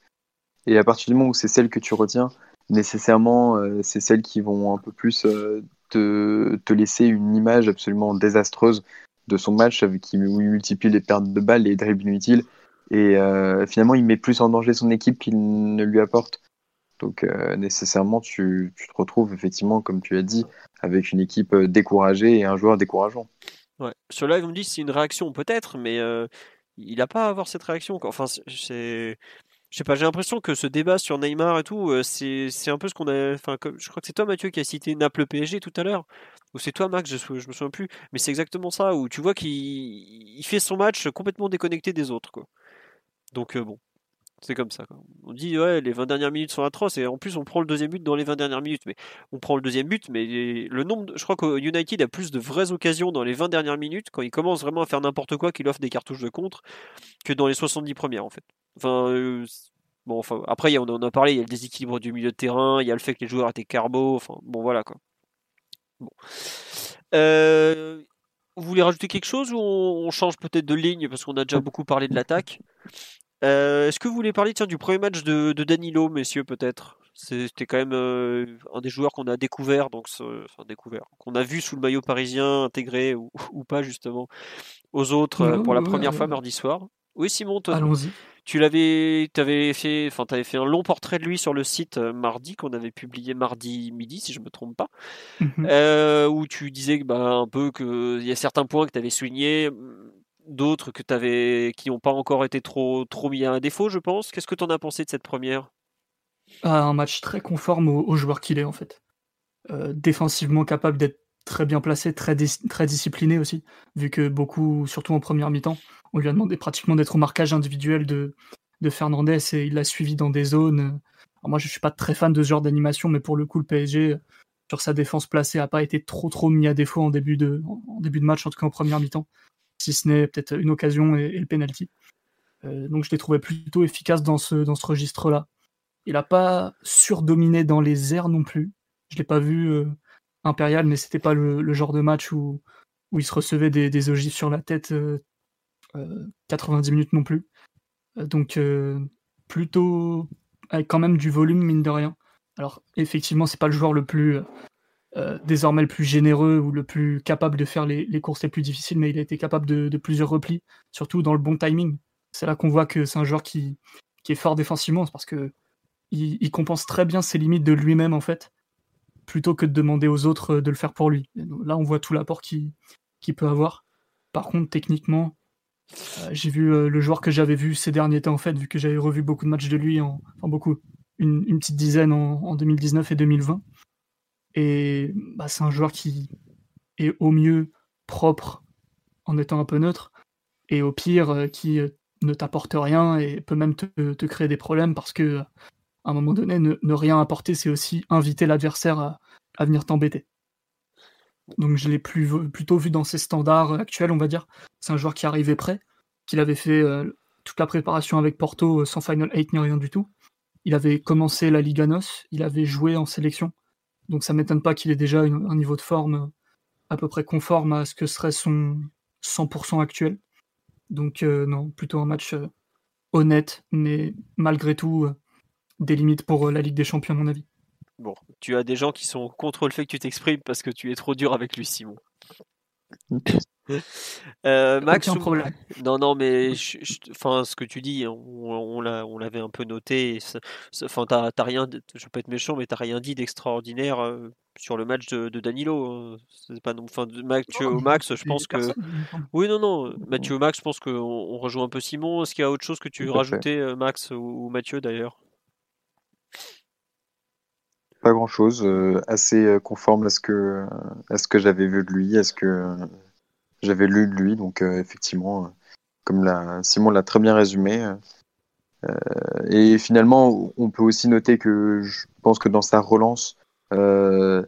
Et à partir du moment où c'est celle que tu retiens, nécessairement, euh, c'est celles qui vont un peu plus euh, te, te, laisser une image absolument désastreuse de son match, qui, où il multiplie les pertes de balles, les dribbles inutiles, et euh, finalement il met plus en danger son équipe qu'il ne lui apporte. Donc nécessairement, tu, tu, te retrouves effectivement, comme tu as dit, avec une équipe découragée et un joueur décourageant. Ouais. Sur live, on me dit c'est une réaction peut-être, mais il n'a pas à avoir cette réaction. Enfin, c'est je sais pas, j'ai l'impression que ce débat sur Neymar et tout, euh, c'est, un peu ce qu'on a. Enfin, je crois que c'est toi, Mathieu, qui a cité Naples PSG tout à l'heure. Ou c'est toi, Max, je, je me souviens plus. Mais c'est exactement ça, où tu vois qu'il il fait son match complètement déconnecté des autres. Quoi. Donc, euh, bon, c'est comme ça. On dit, ouais, les 20 dernières minutes sont atroces, et en plus, on prend le deuxième but dans les 20 dernières minutes. Mais on prend le deuxième but, mais le nombre. Je crois que United a plus de vraies occasions dans les 20 dernières minutes, quand il commence vraiment à faire n'importe quoi, qu'il offre des cartouches de contre, que dans les 70 premières, en fait. Enfin, euh, bon, enfin, après, on en a parlé, il y a le déséquilibre du milieu de terrain, il y a le fait que les joueurs étaient carbo, enfin, bon, voilà, quoi. Bon. Euh, vous voulez rajouter quelque chose ou on, change peut-être de ligne parce qu'on a déjà beaucoup parlé de l'attaque? Euh, Est-ce que vous voulez parler tiens, du premier match de, Danilo, messieurs, peut-être? C'était quand même un des joueurs qu'on a découvert, donc enfin découvert, qu'on a vu sous le maillot parisien intégré ou, pas justement aux autres pour la première fois mardi soir. Oui, Simon, Allons-y. Tu l'avais, avais fait, enfin, fait un long portrait de lui sur le site mardi qu'on avait publié mardi midi, si je me trompe pas, mmh où tu disais bah, un peu qu'il y a certains points que tu avais soulignés, d'autres que avais, qui n'ont pas encore été trop, trop mis à un défaut, je pense. Qu'est-ce que tu en as pensé de cette première? Ah, Un match très conforme au, joueur qu'il est, en fait. Euh, défensivement capable d'être très bien placé, très, très discipliné aussi, vu que beaucoup, surtout en première mi-temps, on lui a demandé pratiquement d'être au marquage individuel de, de Fernandez et il l'a suivi dans des zones. moi, je suis pas très fan de ce genre d'animation, mais pour le coup, le PSG, sur sa défense placée, a pas été trop trop mis à défaut en début de, début de match, en tout cas en première mi-temps si ce n'est peut-être une occasion et, le penalty. Euh, donc je l'ai trouvé plutôt efficace dans ce, dans ce registre-là. Il n'a pas surdominé dans les airs non plus. Je l'ai pas vu euh, impérial, mais c'était pas le, genre de match où, où il se recevait des, des ogives sur la tête 90 euh, minutes non plus. donc plutôt avec quand même du volume mine de rien. Alors effectivement, c'est pas le joueur le plus euh, désormais le plus généreux ou le plus capable de faire les, courses les plus difficiles, mais il a été capable de, plusieurs replis, surtout dans le bon timing. C'est là qu'on voit que c'est un joueur qui, est fort défensivement, parce que il, compense très bien ses limites de lui-même en fait, plutôt que de demander aux autres de le faire pour lui. là, on voit tout l'apport qu'il peut avoir. Par contre, techniquement, euh, j'ai vu euh, le joueur que j'avais vu ces derniers temps en fait, vu que j'avais revu beaucoup de matchs de lui, en, enfin beaucoup, une, petite dizaine en 2019 et 2020. Et bah, c'est un joueur qui est au mieux propre en étant un peu neutre, et au pire euh, qui euh, ne t'apporte rien et peut même te, créer des problèmes parce que à un moment donné, ne, rien apporter, c'est aussi inviter l'adversaire à, venir t'embêter. Donc je l'ai plutôt vu dans ses standards actuels, on va dire. C'est un joueur qui arrivait prêt, qu'il avait fait euh, toute la préparation avec Porto sans Final 8 ni rien du tout. Il avait commencé la Liga NOS, il avait joué en sélection donc ça m'étonne pas qu'il ait déjà un niveau de forme à peu près conforme à ce que serait son 100% actuel. Donc euh, non, plutôt un match euh, honnête, mais malgré tout euh, des limites pour la Ligue des Champions à mon avis. Bon, tu as des gens qui sont contre le fait que tu t'exprimes parce que tu es trop dur avec lui, Simon. [laughs] Euh, Max, problème. non, non, mais enfin, ce que tu dis, on, on l'avait un peu noté. Enfin, t'as rien, je être méchant, mais t'as rien dit d'extraordinaire euh, sur le match de, Danilo. Hein. C'est pas non, enfin, Mathieu au Max, je pense que. Oui, non, non, Mathieu au Max, je pense qu'on on rejoint un peu Simon. Est-ce qu'il y a autre chose que tu veux rajouter, euh, Max ou, Mathieu d'ailleurs? Pas grand chose, assez conforme à ce que à ce que j'avais vu de lui, à ce que j'avais lu de lui, donc euh, effectivement, euh, comme Simon l'a très bien résumé. Euh, et finalement, on peut aussi noter que je pense que dans sa relance, euh,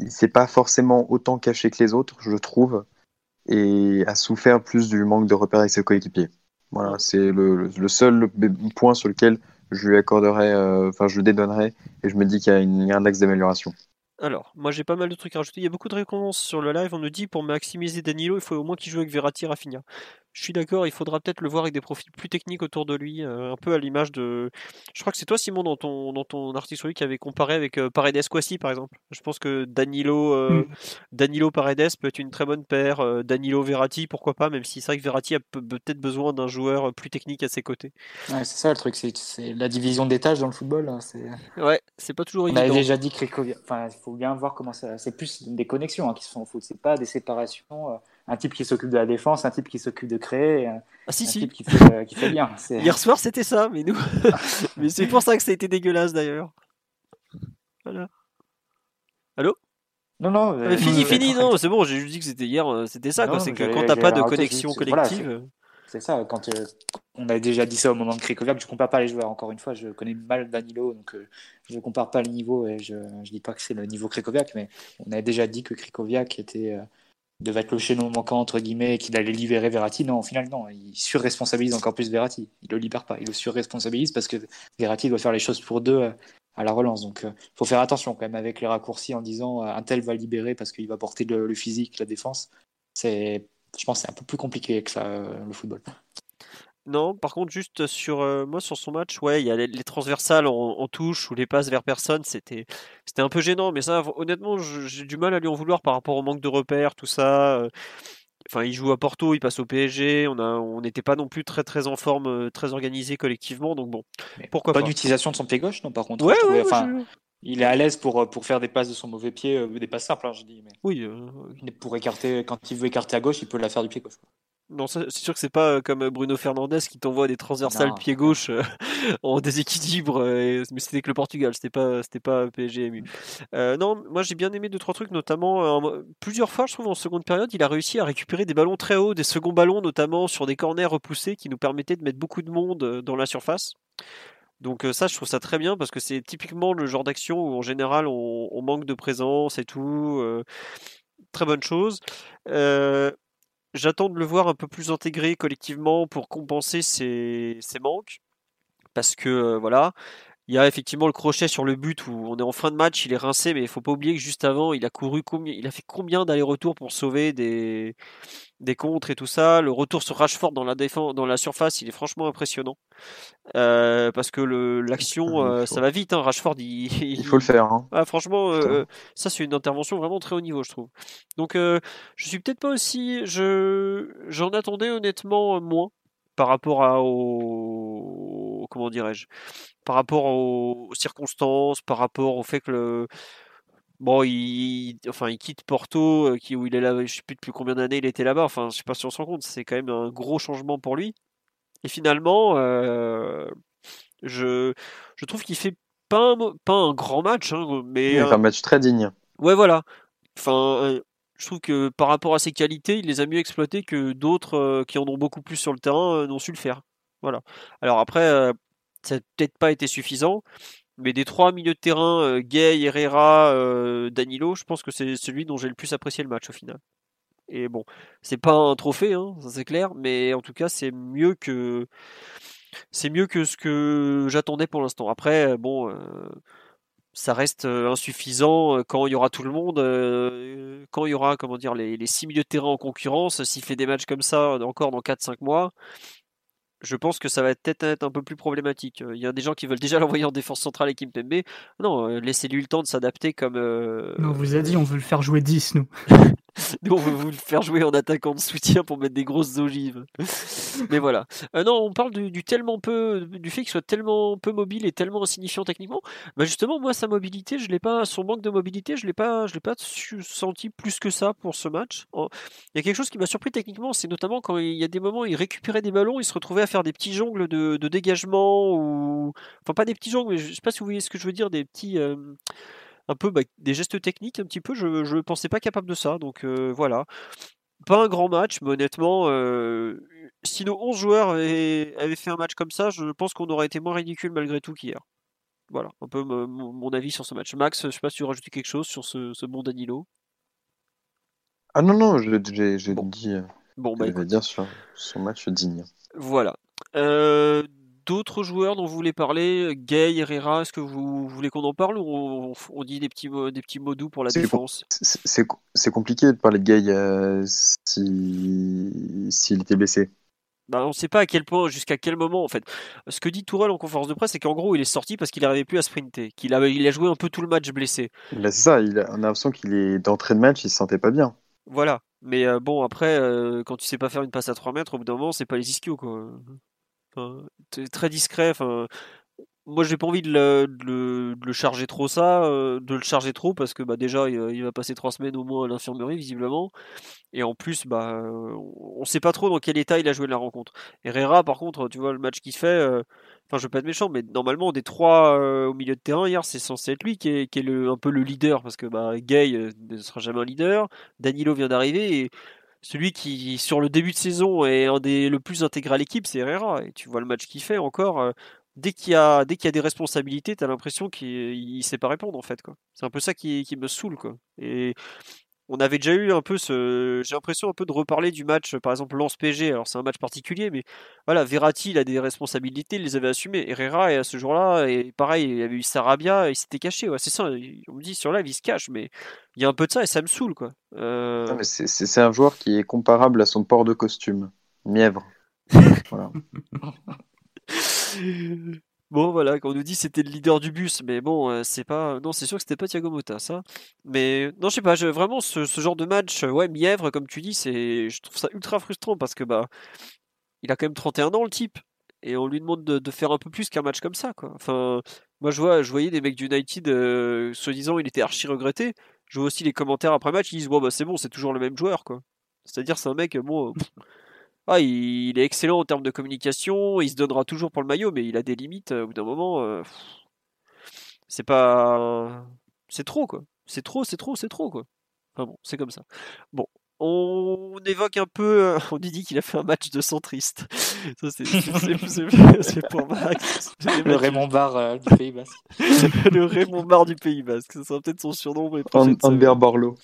il s'est pas forcément autant caché que les autres, je trouve, et a souffert plus du manque de repères avec ses coéquipiers. Voilà, c'est le, seul point sur lequel je lui accorderais, enfin, je le dédonnerais, et je me dis qu'il y, y, a un axe d'amélioration. Alors, moi j'ai pas mal de trucs à rajouter. Il y a beaucoup de récompenses sur le live. On nous dit pour maximiser Danilo, il faut au moins qu'il joue avec Verratti Rafinha. Je suis d'accord, il faudra peut-être le voir avec des profils plus techniques autour de lui, euh, un peu à l'image de. Je crois que c'est toi, Simon, dans ton, dans ton article sur lui, qui avait comparé avec euh, Paredes Kwasi, par exemple. Je pense que Danilo, euh, mm. Danilo Paredes peut être une très bonne paire. Danilo Verratti, pourquoi pas, même si c'est vrai que Verratti a peut-être besoin d'un joueur plus technique à ses côtés. Ouais, c'est ça le truc, c'est la division des tâches dans le football. Hein, ouais, c'est pas toujours On avait déjà dit que enfin, il faut bien voir comment ça. C'est plus des connexions hein, qui se font au foot, c'est pas des séparations un type qui s'occupe de la défense, un type qui s'occupe de créer, un, ah, si, type qui fait, euh, qui fait bien. [laughs] Hier soir, c'était ça, mais nous. [laughs] mais c'est pour ça que ça a été dégueulasse d'ailleurs. Voilà. Allô? Non, non. Mais fini, fini, non, c'est bon, j'ai juste dit que c'était hier, euh, c'était ça, C'est que quand t'as pas de connexion collective. c'est ça, quand euh, on avait déjà dit ça au moment de Krikoviak, je compare pas les joueurs. Encore une fois, je connais mal Danilo, donc je ne compare pas le niveau et je ne dis pas que c'est le niveau Krikoviak, mais on avait déjà dit que Krikoviak était devait être le chaînon manquant entre guillemets et qu'il allait libérer Verratti. Non, au final, non. Il surresponsabilise encore plus Verratti. Il le libère pas. Il le surresponsabilise parce que Verratti doit faire les choses pour deux euh, à la relance. Donc, il euh, faut faire attention quand même avec les raccourcis en disant euh, un tel va libérer parce qu'il va porter le, physique, la défense. C'est, je pense, c'est un peu plus compliqué que ça le football. Non, par contre, juste sur euh, moi sur son match, ouais, il y a les, les transversales en, en touche ou les passes vers personne, c'était c'était un peu gênant, mais ça, honnêtement, j'ai du mal à lui en vouloir par rapport au manque de repères, tout ça. euh. Enfin, il joue à Porto, il passe au PSG, on a, on n'était pas non plus très très en forme, euh, très organisé collectivement, donc bon, Mais pourquoi Bonne pas. utilisation de son pied gauche, non, par contre. Ouais, ouais, enfin, je- Il est à l'aise pour, pour faire des passes de son mauvais pied, euh, des passes simples, hein, je dis. Mais oui. euh, pour écarter, quand il veut écarter à gauche, il peut la faire du pied gauche. quoi. Non, c'est sûr que c'est pas euh, comme Bruno Fernandes qui t'envoie des transversales Non. pied gauche euh, [laughs] en déséquilibre, euh, mais c'était que le Portugal, c'était pas, c'était pas PSG MU. Euh, non, moi j'ai bien aimé deux trois trucs, notamment euh, plusieurs fois, je trouve en seconde période, il a réussi à récupérer des ballons très hauts, des seconds ballons notamment sur des corners repoussés qui nous permettaient de mettre beaucoup de monde dans la surface. Donc ça, je trouve ça très bien parce que c'est typiquement le genre d'action où en général on, on manque de présence et tout. euh, très bonne chose. Euh, J'attends de le voir un peu plus intégré collectivement pour compenser ses, manques. Parce que euh, voilà, il y a effectivement le crochet sur le but où on est en fin de match, il est rincé, mais il faut pas oublier que juste avant, il a couru combien, il a fait combien d'allers-retours pour sauver des, des contres et tout ça. Le retour sur Rashford dans la défense, dans la surface, il est franchement impressionnant. Euh, parce que l'action, Il euh, ça va vite. Hein. Rashford, il, Il faut le faire. Hein. ah, franchement, Putain. euh, ça c'est une intervention vraiment très haut niveau, je trouve. Donc, euh, je suis peut-être pas aussi, je j'en attendais honnêtement moins par rapport à au comment dirais-je, par rapport aux, aux circonstances, par rapport au fait que le bon, il enfin il quitte Porto, euh, qui où il est là, je sais plus depuis combien d'années il était là-bas. Enfin, je sais pas si on se rend compte, c'est quand même un gros changement pour lui. Et finalement, euh, je je trouve qu'il fait pas un, pas un grand match, hein, mais un- un match très digne. Ouais, voilà. Enfin, je trouve que par rapport à ses qualités, il les a mieux exploitées que d'autres euh, qui en ont beaucoup plus sur le terrain euh, n'ont su le faire. Voilà. Alors après, ça n'a peut-être pas été suffisant, mais des trois milieux de terrain, euh, Gay, Herrera, euh, Danilo, je pense que c'est celui dont j'ai le plus apprécié le match au final. Et bon, c'est pas un trophée, hein, ça c'est clair, mais en tout cas, c'est mieux que c'est mieux que ce que j'attendais pour l'instant. Après, euh, bon. ça reste insuffisant quand il y aura tout le monde, quand il y aura comment dire les, les six milieux de terrain en concurrence, s'il fait des matchs comme ça encore dans 4-5 mois, je pense que ça va peut-être être un peu plus problématique. Euh, Il y a des gens qui veulent déjà [laughs] l'envoyer en défense centrale avec Kimpembe. Non, euh, laissez-lui le temps de s'adapter comme euh, on vous a dit, on veut le faire jouer 10, nous. [laughs] [laughs] nous on veut vous le faire jouer en attaquant de soutien pour mettre des grosses ogives. Mais voilà. Euh, non, on parle du, tellement peu, du fait qu'il soit tellement peu mobile et tellement insignifiant techniquement. Bah justement, moi, sa mobilité, je l'ai pas, son manque de mobilité, je l'ai pas, je l'ai pas senti plus que ça pour ce match. Il y a quelque chose qui m'a surpris techniquement, c'est notamment quand il y a des moments où il récupérait des ballons, il se retrouvait à faire des petits jongles de, de dégagement ou, enfin pas des petits jongles, mais je sais pas si vous voyez ce que je veux dire, des petits. euh, un peu bah, des gestes techniques un petit peu je ne pensais pas capable de ça donc euh, voilà pas un grand match, mais honnêtement, euh, si nos 11 joueurs avaient, avaient fait un match comme ça, je pense qu'on aurait été moins ridicule malgré tout qu'hier. Voilà, un peu mon, avis sur ce match. Max, je sais pas si tu veux rajouter quelque chose sur ce, ce bon Danilo. Ah non, non, je- j'ai Bon. dit euh, Bon, bah je vais dire sur son match digne. voilà. Euh, D'autres joueurs dont vous voulez parler, Gay, Herrera, est-ce que vous voulez qu'on en parle ou on, on dit des petits, mots, des petits mots doux pour la défense? C'est compliqué de parler de Gay euh, si s'il était blessé. Bah, on ne sait pas à quel point, jusqu'à quel moment en fait. Ce que dit Tourelle en conférence de presse, c'est qu'en gros, il est sorti parce qu'il n'arrivait plus à sprinter, qu'il a, il a joué un peu tout le match blessé. Là, c'est ça, il a, on a l'impression qu'il est d'entrée de match, il se sentait pas bien. Voilà. Mais euh, bon, après, euh, quand tu sais pas faire une passe à 3 mètres, au bout d'un moment, c'est pas les ischios, quoi. Très discret. Enfin, moi, j'ai pas envie de le, charger trop ça, de le charger trop, parce que bah, déjà, il, va passer 3 semaines au moins à l'infirmerie, visiblement. Et en plus, bah, on sait pas trop dans quel état il a joué la rencontre. Herrera, par contre, tu vois le match qu'il fait. euh, Enfin, je veux pas être méchant, mais normalement, des trois au milieu de terrain hier, c'est censé être lui qui est, qui est un peu le leader, parce que bah, Gay ne sera jamais un leader. Danilo vient d'arriver et celui qui, sur le début de saison, est un des le plus intégré à l'équipe, c'est Herrera. Et tu vois le match qu'il fait encore. euh, dès qu'il y a, a des responsabilités, t'as l'impression qu'il il sait pas répondre en fait. C'est un peu ça qui, qui me saoule quoi. Et on avait déjà eu un peu ce, j'ai l'impression un peu de reparler du match, par exemple Lens PSG. Alors c'est un match particulier, mais voilà, Verratti il a des responsabilités, il les avait assumées. Herrera et à ce jour-là, et pareil, il y avait eu Sarabia, il s'était caché. Ouais, c'est ça. On me dit sur live il se cache, mais il y a un peu de ça et ça me saoule quoi. Euh, Non, mais c'est- c'est c'est un joueur qui est comparable à son port de costume, Mièvre. [laughs] Voilà. [laughs] Bon, voilà, quand on nous dit c'était le leader du bus, mais bon, euh, c'est pas. Non, c'est sûr que c'était pas Thiago Motta, ça. Mais non, je sais pas, vraiment, ce, genre de match, euh, ouais, mièvre, comme tu dis, c'est, je trouve ça ultra frustrant parce que, bah, il a quand même 31 ans, le type, et on lui demande de, faire un peu plus qu'un match comme ça, quoi. Enfin, moi, je vois, je voyais des mecs d'United, euh, soi-disant, il était archi regretté. Je vois aussi les commentaires après match, ils disent, bon, bah, c'est bon, c'est toujours le même joueur, quoi. C'est-à-dire, c'est un mec, bon. Ah, il est excellent en termes de communication, il se donnera toujours pour le maillot, mais il a des limites euh, au bout d'un moment. euh, c'est pas. C'est trop, quoi. C'est trop, c'est trop, c'est trop, quoi. Enfin bon, c'est comme ça. Bon, on évoque un peu. euh, On dit qu'il a fait un match de centriste. Ça, c'est- c'est [laughs] c'est- c'est- c'est pour Max. Le. Raymond Barre euh, du Pays Basque. [laughs] le Raymond Barre du Pays Basque. Ce sera peut-être son surnom semaines. Amber Borlo.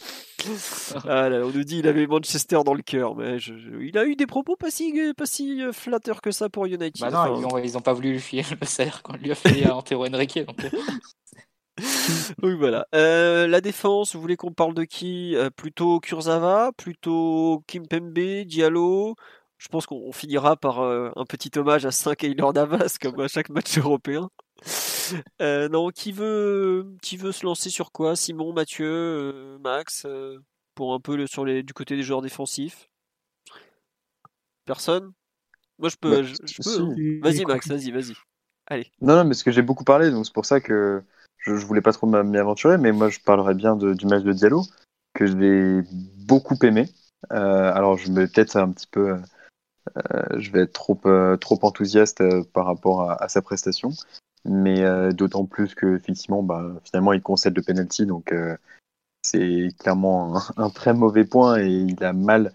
Ah là, on nous dit il avait Manchester dans le cœur, mais je- je- il a eu des propos pas si, pas si euh, flatteurs que ça pour United. Bah non, Enfin, ils, ont, ils ont pas voulu lui filer le salaire qu'on lui a fait à Antero Henrique. Donc, [laughs] Donc voilà. Euh, la défense, vous voulez qu'on parle de qui? Euh, Plutôt Kurzawa, plutôt Kimpembe, Diallo? Je pense qu'on on finira par euh, un petit hommage à 5 Keylor Navas comme à chaque match européen. Euh, non, qui veut, qui veut se lancer sur quoi? Simon, Mathieu, euh, Max, euh, pour un peu le, sur les, du côté des joueurs défensifs? Personne? Moi je peux. Bah, je, je peux, si. hein. Vas-y Max, vas-y, vas-y. Allez. Non, non, mais parce que j'ai beaucoup parlé, donc c'est pour ça que je, je voulais pas trop m'y aventurer, mais moi je parlerais bien du match de Diallo, que j'ai beaucoup aimé. Euh, alors je me peut-être un petit peu, euh, je vais être trop, euh, trop enthousiaste par rapport à, sa prestation, mais d'autant plus que effectivement, bah, finalement il concède le penalty, donc c'est clairement [laughs] un, très mauvais point et il a mal,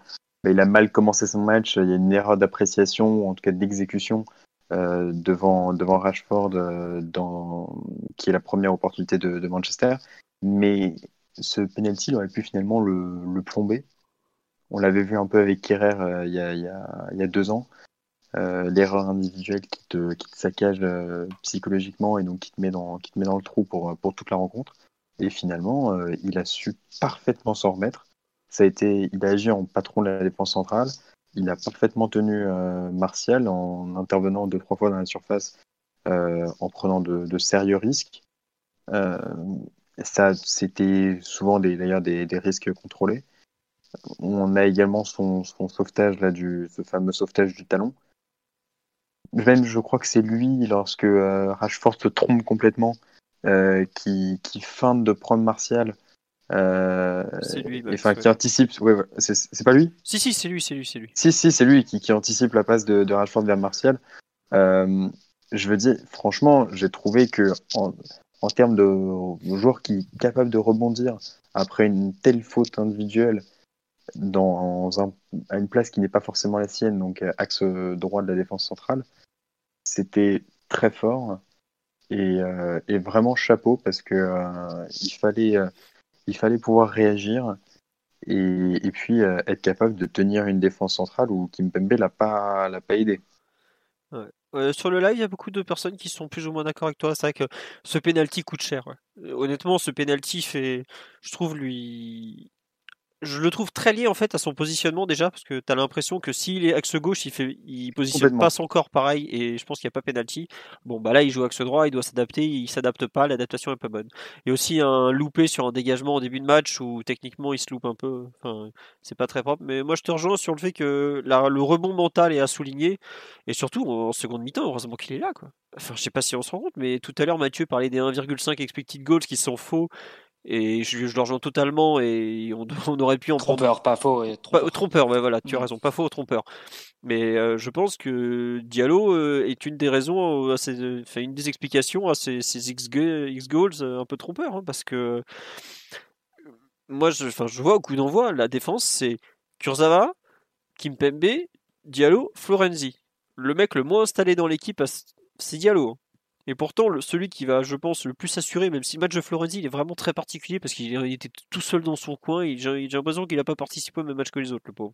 il a mal commencé son match. Il y a une erreur d'appréciation en tout cas d'exécution euh, devant, devant Rashford, euh, dans, qui est la première opportunité de, Manchester. Mais ce penalty, il aurait pu finalement le, le plomber. On l'avait vu un peu avec Kerrer euh, il, y a, y a, y a deux ans. L'erreur individuelle qui te, qui te saccage psychologiquement et donc qui te met dans, qui te met dans le trou pour, pour toute la rencontre. Et finalement, il a su parfaitement s'en remettre. Ça a été, il a agi en patron de la défense centrale. Il a parfaitement tenu euh, Martial en intervenant deux trois fois dans la surface, euh, en prenant de, sérieux risques. Euh, ça, c'était souvent d'ailleurs des, risques contrôlés. On a également son, sauvetage là du, ce fameux sauvetage du talon. Même, je crois que c'est lui lorsque Rashford se trompe complètement, qui, qui feinte de prendre Martial. Euh, C'est lui, et, enfin, qui anticipe. Ouais, ouais, c'est, pas lui? Si, si, c'est lui, c'est lui, c'est lui. si, si, c'est lui qui, qui anticipe la passe de, de Rashford vers Martial. Euh, je veux dire, franchement, j'ai trouvé que en, en termes de, joueur qui est capable de rebondir après une telle faute individuelle dans un, à une place qui n'est pas forcément la sienne, donc euh, axe droit de la défense centrale, c'était très fort et, euh, et vraiment chapeau parce que il fallait il fallait pouvoir réagir et, puis euh, être capable de tenir une défense centrale où Kimpembe l'a pas l'a pas aidé. Euh, sur le live, il y a beaucoup de personnes qui sont plus ou moins d'accord avec toi. C'est vrai que ce penalty coûte cher. Euh, Honnêtement, ce penalty fait, je trouve lui, je le trouve très lié en fait à son positionnement déjà parce que tu as l'impression que s'il est axe gauche, il fait, il positionne pas son corps pareil et je pense qu'il n'y a pas penalty. Bon bah là, il joue axe droit, il doit s'adapter, il s'adapte pas, l'adaptation est pas bonne. Il y a aussi un loupé sur un dégagement au début de match où techniquement il se loupe un peu. Enfin, c'est pas très propre. Mais moi, je te rejoins sur le fait que la- le rebond mental est à souligner. Et surtout, en seconde mi-temps, heureusement qu'il est là. Quoi. Enfin, je sais pas si on se rend compte, mais tout à l'heure, Mathieu parlait des 1,5 expected goals qui sont faux. Et je, je le rejoins totalement. Et on, [laughs] on aurait pu en prendre. trompeur, pas faux. Et Pas- trompeur. euh, trompeur, ouais, voilà, tu as raison, pas faux, trompeur. Mais euh, je pense que Diallo euh, est une des raisons, euh, à ces- enfin, une des explications à ces, ces X, X goals euh, un peu trompeurs, hein, parce que euh, moi, je, enfin, je vois au coup d'envoi, la défense, c'est Kurzawa, Kimpembe, Diallo, Florenzi. Le mec le moins installé dans l'équipe, c'est Diallo. Hein. Et pourtant, celui qui va, je pense, le plus assurer, même si le match de Florenzi il est vraiment très particulier parce qu'il il était tout seul dans son coin, et j'ai l'impression qu'il n'a pas participé au même match que les autres, le pauvre.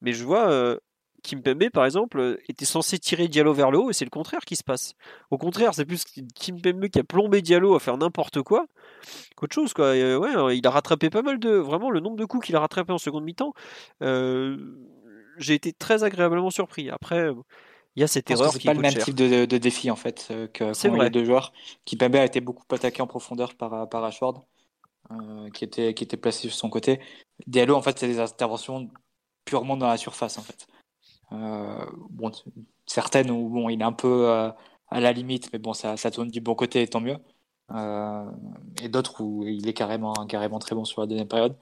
Mais je vois, euh, Kimpembe, par exemple, était censé tirer Diallo vers le haut, et c'est le contraire qui se passe. Au contraire, c'est plus Kimpembe qui a plombé Diallo à faire n'importe quoi qu'autre chose. Quoi. Euh, ouais, il a rattrapé pas mal de. Vraiment, le nombre de coups qu'il a rattrapé en seconde mi-temps. euh, j'ai été très agréablement surpris. Après, il y a cette erreur c'est qui pas le même cher. type de, de défi en fait euh, que vrai. les deux joueurs. Kimpembe a été beaucoup attaqué en profondeur par, par Ashford, euh, qui, était, qui était placé sur son côté. Diallo, en fait, c'est des interventions purement dans la surface en fait. Euh, bon, certaines où bon, il est un peu euh, à la limite, mais bon, ça, ça tourne du bon côté, tant mieux. Euh, et d'autres où il est carrément, carrément très bon sur la deuxième période.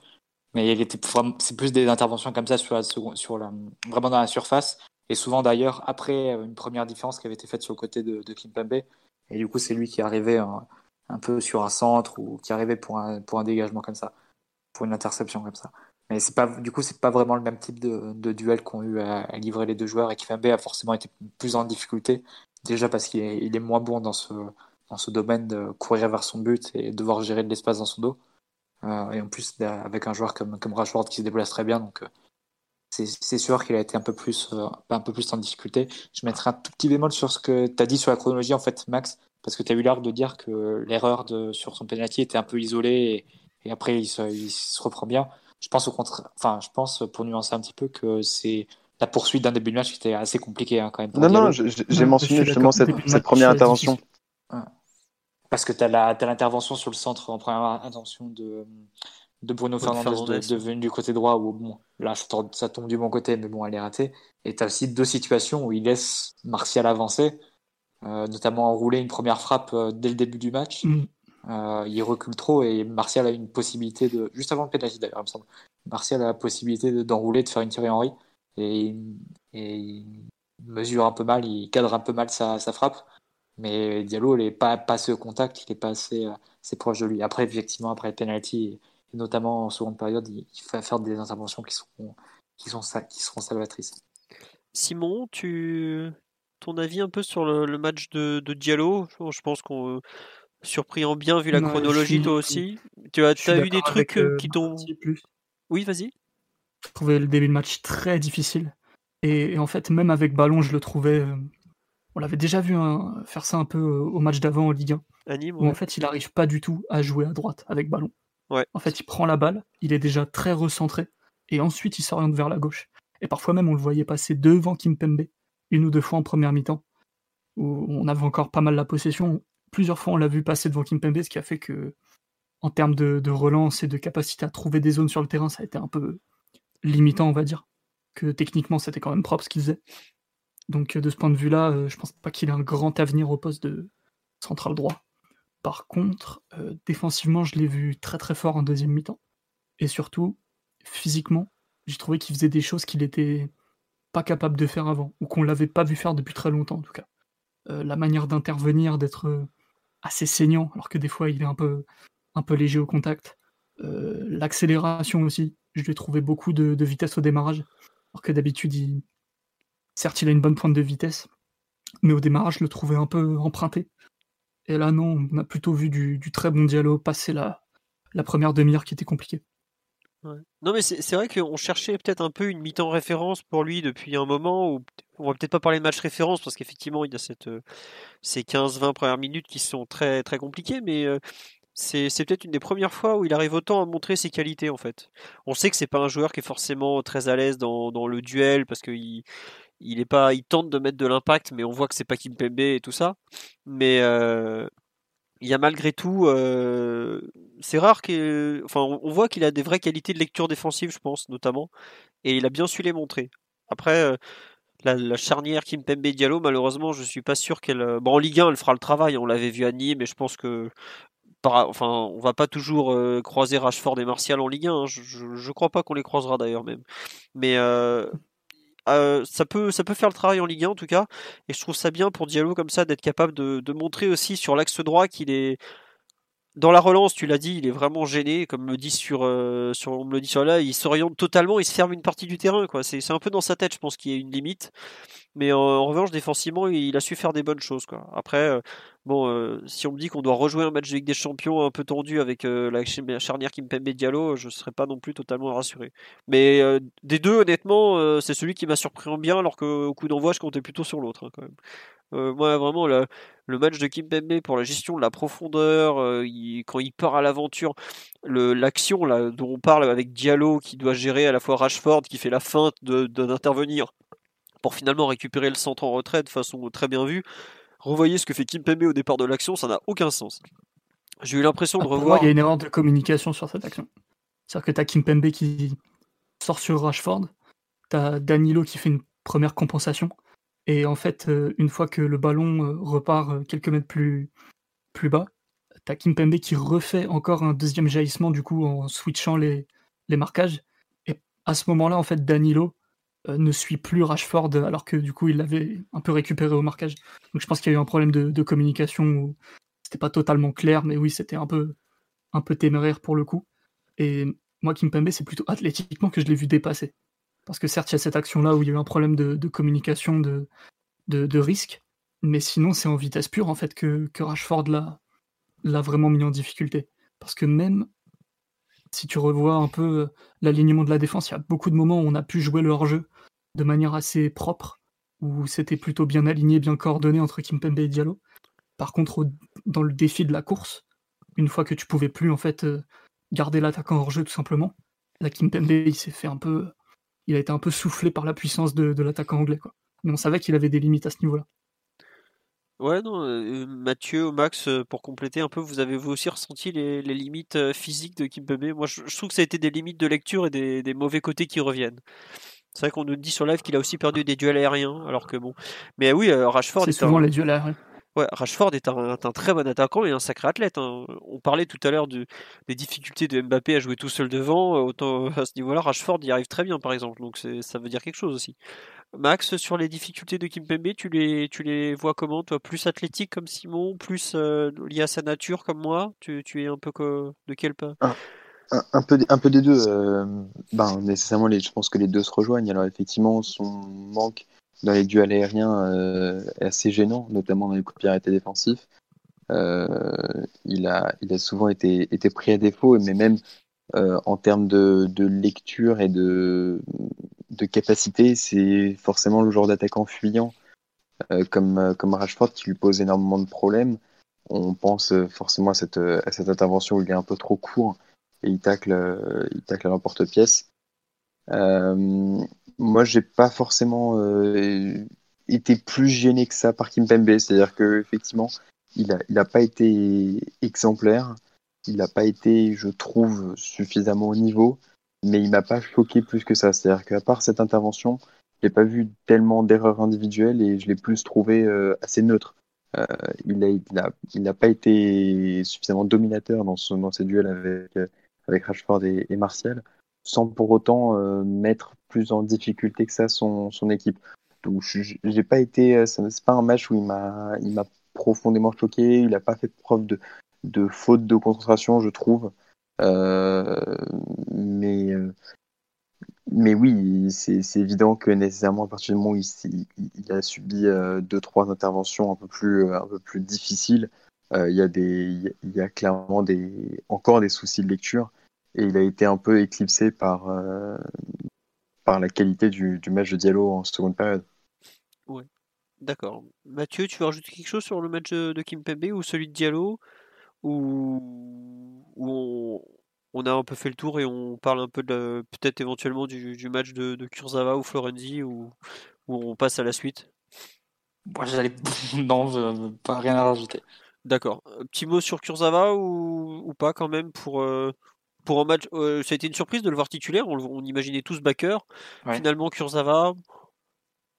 Mais il était c'est plus des interventions comme ça sur la, sur la, vraiment dans la surface. Et souvent d'ailleurs, après euh, une première différence qui avait été faite sur le côté de, de Kimpembe. Et du coup, c'est lui qui arrivait un, un peu sur un centre ou qui arrivait pour un, pour un dégagement comme ça, pour une interception comme ça. Mais pas, du coup, c'est pas vraiment le même type de, duel qu'ont eu à, livrer les deux joueurs. Et Kimpembe a forcément été plus en difficulté, déjà parce qu'il est, moins bon dans ce, dans ce domaine de courir vers son but et devoir gérer de l'espace dans son dos. Euh, et en plus, avec un joueur comme, comme Rashford qui se déplace très bien, donc euh, c'est sûr qu'il a été un peu plus euh, un peu plus en difficulté. Je mettrai un tout petit bémol sur ce que tu as dit sur la chronologie en fait Max parce que tu as eu l'air de dire que l'erreur sur son penalty était un peu isolée et, et après il se, il se reprend bien. Je pense au contraire enfin je pense pour nuancer un petit peu que c'est la poursuite d'un début de match qui était assez compliqué hein, quand même pour Non, non, j'ai mentionné justement cette, première intervention. difficile. Parce que tu as l'intervention sur le centre en première intention de, de Bruno Bruno Fernandes, Fernandes. de, de venu du côté droit, où bon, là ça tombe, ça tombe du bon côté, mais bon, elle est ratée. Et tu as aussi deux situations où il laisse Martial avancer, euh, notamment enrouler une première frappe euh, dès le début du match. Mm. Euh, il recule trop et Martial a une possibilité de. Juste avant le penalty d'ailleurs, il me semble. Martial a la possibilité de- d'enrouler, de faire une Thierry Henry. Et, et il mesure un peu mal, il cadre un peu mal sa, sa frappe. Mais Diallo, il n'est pas passé au contact, il n'est pas assez, assez proche de lui. Après, effectivement, après le penalty, notamment en seconde période, il, il faut faire des interventions qui seront, qui sont, qui seront salvatrices. Simon, tu ton avis un peu sur le, le match de, de Diallo? Je pense qu'on surpris en bien vu la chronologie suis- toi aussi. Tu as, t'as eu des trucs avec, euh, euh, qui t'ont. Oui, vas-y. Je trouvais le début de match très difficile. Et, et en fait, même avec ballon, je le trouvais. euh, on l'avait déjà vu hein, faire ça un peu euh, au match d'avant en Ligue 1, Anime. où en fait, il n'arrive pas du tout à jouer à droite avec ballon. En fait, il prend la balle, il est déjà très recentré, et ensuite il s'oriente vers la gauche. Et parfois même, on le voyait passer devant Kimpembe, une ou deux fois en première mi-temps, où on avait encore pas mal la possession. Plusieurs fois, on l'a vu passer devant Kimpembe, ce qui a fait que, en termes de, de relance et de capacité à trouver des zones sur le terrain, ça a été un peu limitant, on va dire. Que techniquement, c'était quand même propre ce qu'il faisait. Donc, euh, de ce point de vue-là, euh, je pense pas qu'il ait un grand avenir au poste de central droit. Par contre, euh, défensivement, je l'ai vu très très fort en deuxième mi-temps. Et surtout, physiquement, j'ai trouvé qu'il faisait des choses qu'il était pas capable de faire avant, ou qu'on l'avait pas vu faire depuis très longtemps en tout cas. Euh, la manière d'intervenir, d'être euh, assez saignant, alors que des fois il est un peu, un peu léger au contact. L'accélération aussi, je lui ai trouvé beaucoup de, vitesse au démarrage, alors que d'habitude, certes il a une bonne pointe de vitesse, mais au démarrage je le trouvais un peu emprunté. Et là non, on a plutôt vu du, très bon dialogue passer la, première demi-heure qui était compliquée. Non, mais c'est vrai qu'on cherchait peut-être un peu une mi-temps référence pour lui depuis un moment. Où on va peut-être pas parler de match référence parce qu'effectivement, il y a euh, ces 15-20 premières minutes qui sont très, très compliquées, mais euh, c'est peut-être une des premières fois où il arrive autant à montrer ses qualités en fait. On sait que c'est pas un joueur qui est forcément très à l'aise dans, dans le duel parce qu'il il est pas, il tente de mettre de l'impact, mais on voit que c'est pas Kimpembe et tout ça. Mais euh, il y a malgré tout, euh, c'est rare que, enfin, on voit qu'il a des vraies qualités de lecture défensive, je pense notamment, et il a bien su les montrer. Après, euh, la, la charnière Kimpembe Diallo, malheureusement, je suis pas sûr qu'elle. Bon, en Ligue 1, elle fera le travail. On l'avait vu à Nîmes, et je pense que, enfin, on va pas toujours croiser Rashford et Martial en Ligue 1. hein. Je, je, crois pas qu'on les croisera d'ailleurs même. Mais euh, ça peut, faire le travail en Ligue 1 en tout cas, et je trouve ça bien pour Diallo comme ça d'être capable de, montrer aussi sur l'axe droit qu'il est dans la relance, tu l'as dit, il est vraiment gêné, comme me dit sur, euh, on me le dit sur là, il s'oriente totalement, il se ferme une partie du terrain, c'est un peu dans sa tête, je pense qu'il y a une limite. Mais en, en revanche, défensivement, il a su faire des bonnes choses, quoi. Après, euh, bon, euh, si on me dit qu'on doit rejouer un match de des Champions un peu tendu avec euh, la ch- charnière Kimpembe Diallo, je serais pas non plus totalement rassuré. Mais euh, des deux, honnêtement, euh, c'est celui qui m'a surpris en bien, alors qu'au coup d'envoi, je comptais plutôt sur l'autre, hein. Euh, moi, vraiment, le, match de Kimpembe pour la gestion de la profondeur, euh, quand il part à l'aventure, l'action dont on parle avec Diallo qui doit gérer à la fois Rashford qui fait la feinte d'intervenir pour finalement récupérer le centre en retrait de façon très bien vue. Revoyez ce que fait Kimpembe au départ de l'action, ça n'a aucun sens. J'ai eu l'impression Ah, de moi, revoir. il y a une erreur de communication sur cette action. C'est-à-dire que tu as Kimpembe qui sort sur Rashford, tu as Danilo qui fait une première compensation, et en fait, euh, une fois que le ballon euh, repart euh, quelques mètres plus, plus bas, tu as Kimpembe qui refait encore un deuxième jaillissement du coup en switchant les, les marquages. Et à ce moment-là, en fait, Danilo ne suit plus Rashford alors que du coup il l'avait un peu récupéré au marquage. Donc je pense qu'il y a eu un problème de, communication où c'était pas totalement clair, mais oui, c'était un peu, un peu téméraire pour le coup. Et moi, Kimpembe, c'est plutôt athlétiquement que je l'ai vu dépasser. Parce que certes, il y a cette action-là où il y a eu un problème de, communication, de, de, risque, mais sinon, c'est en vitesse pure en fait que, que Rashford l'a, l'a vraiment mis en difficulté. Parce que même si tu revois un peu euh, l'alignement de la défense, il y a beaucoup de moments où on a pu jouer le hors-jeu de manière assez propre, où c'était plutôt bien aligné, bien coordonné entre Kimpembe et Diallo. Par contre, dans le défi de la course, une fois que tu pouvais plus en fait euh, garder l'attaquant hors jeu tout simplement, la Kimpembe il s'est fait un peu, il a été un peu soufflé par la puissance de, l'attaquant anglais quoi. On savait qu'il avait des limites à ce niveau-là. Ouais, non, euh, Mathieu, Max, euh, pour compléter un peu, vous avez vous aussi ressenti les, limites euh, physiques de Kimpembe Moi, je, trouve que ça a été des limites de lecture et des mauvais côtés qui reviennent. C'est vrai qu'on nous dit sur live qu'il a aussi perdu des duels aériens, alors que bon. Mais oui, euh, Rashford C'est est un, souvent les duels aériens. ouais, Rashford est un, très bon attaquant et un sacré athlète. hein. On parlait tout à l'heure de- des difficultés de Mbappé à jouer tout seul devant. euh, Autant euh, à ce niveau-là, Rashford y arrive très bien, par exemple. Donc ça veut dire quelque chose aussi. Max, sur les difficultés de Kimpembe, tu les, tu les vois comment, toi? Plus athlétique comme Simon, plus euh, lié à sa nature comme moi? Tu, tu es un peu que, de quel pas? Un, peu, un peu des deux. euh, ben, nécessairement, je pense que les deux se rejoignent. Alors, effectivement, son manque dans les duels aériens euh, est assez gênant, notamment dans les coups de défensifs. Euh, il, a, il a souvent été, été pris à défaut, mais même euh, en termes de, de lecture et de, de capacité, c'est forcément le genre d'attaquant fuyant euh, comme, comme Rashford qui lui pose énormément de problèmes. On pense euh, forcément à cette, à cette intervention où il est un peu trop court et il tacle, euh, il tacle à l'emporte-pièce. Euh, moi, j'ai pas forcément euh, été plus gêné que ça par Kimpembe, c'est-à-dire que effectivement, il a, il a pas été exemplaire, il n'a pas été, je trouve, suffisamment au niveau, mais il m'a pas choqué plus que ça. C'est-à-dire qu'à part cette intervention, j'ai pas vu tellement d'erreurs individuelles et je l'ai plus trouvé assez neutre. Il a, il a, il n'a pas été suffisamment dominateur dans, son, dans ses duels avec, avec Rashford et, Martial, sans pour autant euh, mettre plus en difficulté que ça son, équipe. Donc j'ai pas été, euh, c'est pas un match où il m'a, profondément choqué. Il n'a pas fait preuve de, faute de concentration, je trouve. Euh, mais oui, c'est évident que nécessairement à partir du moment où il, a subi euh, deux trois interventions un peu plus difficiles, il y a des il y a- y a clairement des encore des soucis de lecture et il a été un peu éclipsé par euh, par la qualité du, du match de Diallo en seconde période. D'accord. Mathieu, tu veux rajouter quelque chose sur le match de, Kimpembe ou celui de Diallo? Ou, ou on, on a un peu fait le tour et on parle un peu de peut-être éventuellement du, du match de, de Kurzawa ou Florenzi ou, ou on passe à la suite? Moi, j'allais. [laughs] non, je- pas rien à rajouter. D'accord. Un petit mot sur Kurzawa ou, ou pas quand même pour, euh, pour un match. euh, ça a été une surprise de le voir titulaire. On, imaginait tous backer. Ouais. Finalement, Kurzawa,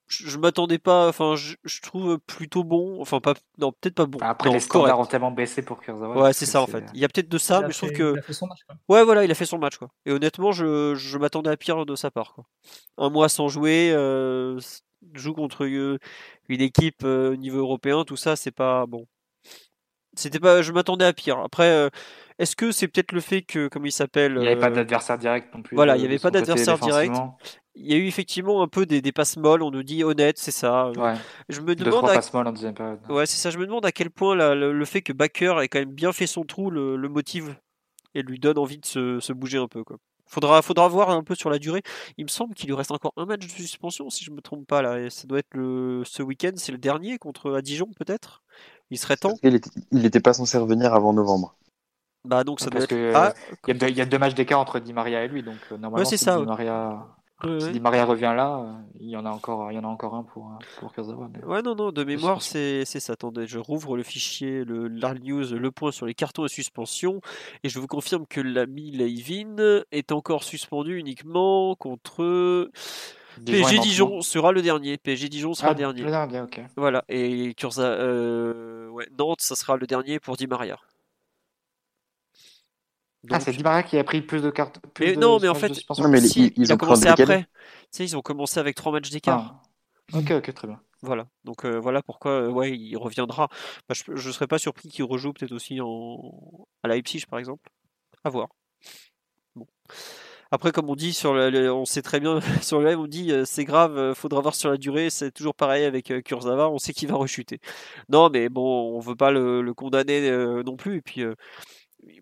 je, je m'attendais pas. Enfin, je, je trouve plutôt bon. Enfin, pas. Non, peut-être pas bon. Après, Non, les standards correct. ont tellement baissé pour Kurzawa. Ouais, c'est ça en fait. Il y a peut-être de ça, mais je trouve que. il a fait son match. Quoi. Ouais, voilà, il a fait son match quoi. Et honnêtement, je, je m'attendais à pire de sa part quoi. Un mois sans jouer, euh, joue contre euh, une équipe euh, au niveau européen, tout ça, c'est pas bon. C'était pas, je m'attendais à pire. Après, euh, est-ce que c'est peut-être le fait que, comme il s'appelle, Il n'y avait pas euh, d'adversaire direct non plus. voilà, il y avait pas d'adversaire direct. il y a eu effectivement un peu des, des passes molles. On nous dit honnête, c'est ça. Ouais, Je me deux, demande trois à passes molles en deuxième période. Ouais, c'est ça. Je me demande à quel point la- le, le fait que Baker ait quand même bien fait son trou le, le motive et lui donne envie de se, se bouger un peu. Quoi. Faudra, faudra voir un peu sur la durée. Il me semble qu'il lui reste encore un match de suspension, si je me trompe pas là. Et ça doit être le, ce week-end, c'est le dernier contre à Dijon peut-être? Il serait temps. Il était, il était pas censé revenir avant novembre. Bah donc ça doit Parce être. que Ah, il y, a deux- il y a deux matchs d'écart entre Di Maria et lui, donc euh, normalement, c'est si, ça, Di ouais. Maria, ouais, si ouais. Di Maria revient là, euh, il y en a encore, il y en a encore un pour, euh, pour Kurzawa. mais- Ouais, non, non, de mémoire, c'est c'est ça. Attendez, je rouvre le fichier, le la news, le point sur les cartons de suspension, et je vous confirme que l'ami Leivin est encore suspendu uniquement contre PSG Dijon sera le dernier. PSG Dijon sera Ah, le dernier. le dernier, ok. Voilà, et Kurza, euh, ouais, Nantes, ça sera le dernier pour Di Maria. Ah, c'est Di Maria qui a pris plus de cartes. plus Mais de non, mais en fait. Non, mais si, ils- ont commencé après. Tu sais, ils ont commencé avec trois matchs d'écart. Ah. Ok, ok, très bien. Voilà, donc euh, voilà pourquoi euh, ouais, il reviendra. Bah, je ne serais pas surpris qu'il rejoue peut-être aussi en... à Leipzig par exemple. À voir. Bon. Après, comme on dit sur le, le- on sait très bien [laughs] sur le live, on dit euh, c'est grave, euh, faudra voir sur la durée. C'est toujours pareil avec euh, Kurzawa, on sait qu'il va rechuter. Non, mais bon, on veut pas le, le condamner euh, non plus. Et puis, euh,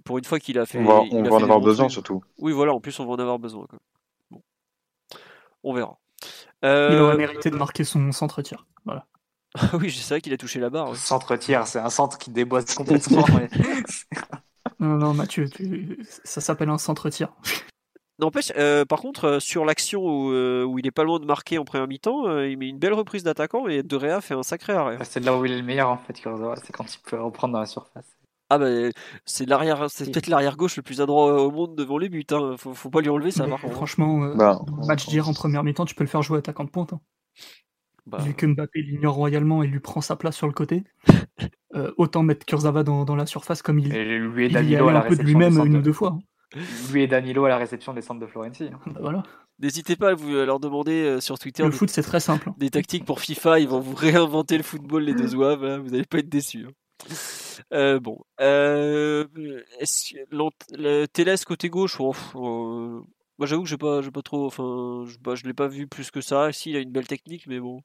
pour une fois qu'il a fait, On va, on va fait en avoir besoin trucs. surtout. Oui, voilà. En plus, on va en avoir besoin. quoi. Bon. On verra. Il aurait mérité de marquer son centre-tir. Voilà. [laughs] oui, c'est vrai qu'il a touché la barre. ouais. Centre tir, c'est un centre qui déboîte [laughs] complètement. mais- Non, non, Mathieu, tu- ça s'appelle un centre-tir. N'empêche, euh, par contre, euh, sur l'action où, euh, où il est pas loin de marquer en première mi-temps, euh, il met une belle reprise d'attaquant et De Réa fait un sacré arrêt. c'est là où il est le meilleur en fait, Kurzawa, c'est quand il peut reprendre dans la surface. Ah bah c'est l'arrière, c'est peut-être l'arrière gauche le plus adroit au monde devant les buts. Hein. Faut, faut pas lui enlever ça. Mais par contre. franchement, euh, Bah, le match d'hier en première mi-temps, tu peux le faire jouer attaquant de pointe. hein. Bah, Vu que Mbappé l'ignore royalement et lui prend sa place sur le côté, euh, autant mettre Kurzawa dans, dans la surface comme il, Et lui et il y la un peu de lui-même une ou de- deux fois. hein. [laughs] Lui et Danilo à la réception des centres de Florentie. hein. Bah voilà. N'hésitez pas à vous à leur demander euh, sur Twitter Le des, foot, c'est très simple. des tactiques pour FIFA. Ils vont vous réinventer le football les deux zouaves. hein. Vous n'allez pas être déçus. hein. Euh, bon, euh, le Télès côté gauche, oh, euh, moi j'avoue que j'ai pas, pas trop, enfin, je, bah, je l'ai pas vu plus que ça. Si, il a une belle technique, mais bon.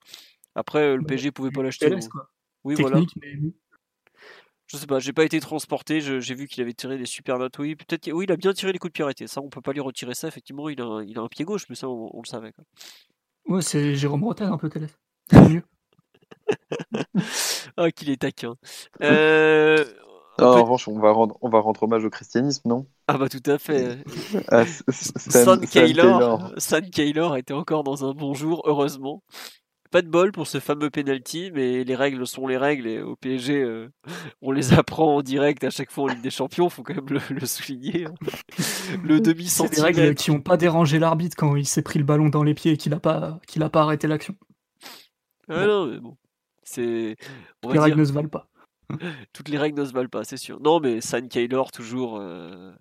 Après, euh, le Bah, PSG pouvait pas l'acheter. Télès, donc- quoi. Oui, voilà. Technique, mais Je sais pas, j'ai pas été transporté. J'ai vu qu'il avait tiré des super notes. Oui, peut-être. qu'il- Oui, il a bien tiré les coups de pied arrêtés. Ça, on peut pas lui retirer ça. Effectivement, il a, un, il a un pied gauche, mais ça, on, on le savait. quoi. ouais, c'est Jérôme Bretagne un peu Télès. C'est mieux. Ah, qu'il est taquin. Euh, en revanche, on va rendre, on va rendre hommage au christianisme, non? Ah bah tout à fait. Ah, Kaylor. San Kaylor était encore dans un bon jour, heureusement. Pas de bol pour ce fameux penalty, mais les règles sont les règles et au PSG, euh, on les apprend en direct à chaque fois en Ligue des Champions, faut quand même le, le souligner. hein. Le demi C'est des règles centimètre. qui n'ont pas dérangé l'arbitre quand il s'est pris le ballon dans les pieds et qu'il n'a pas, qu'il a pas arrêté l'action. Ah non, mais bon. C'est. Les dire, règles ne se valent pas. toutes les règles ne se valent pas, c'est sûr. Non, mais San Kaylor, toujours, euh,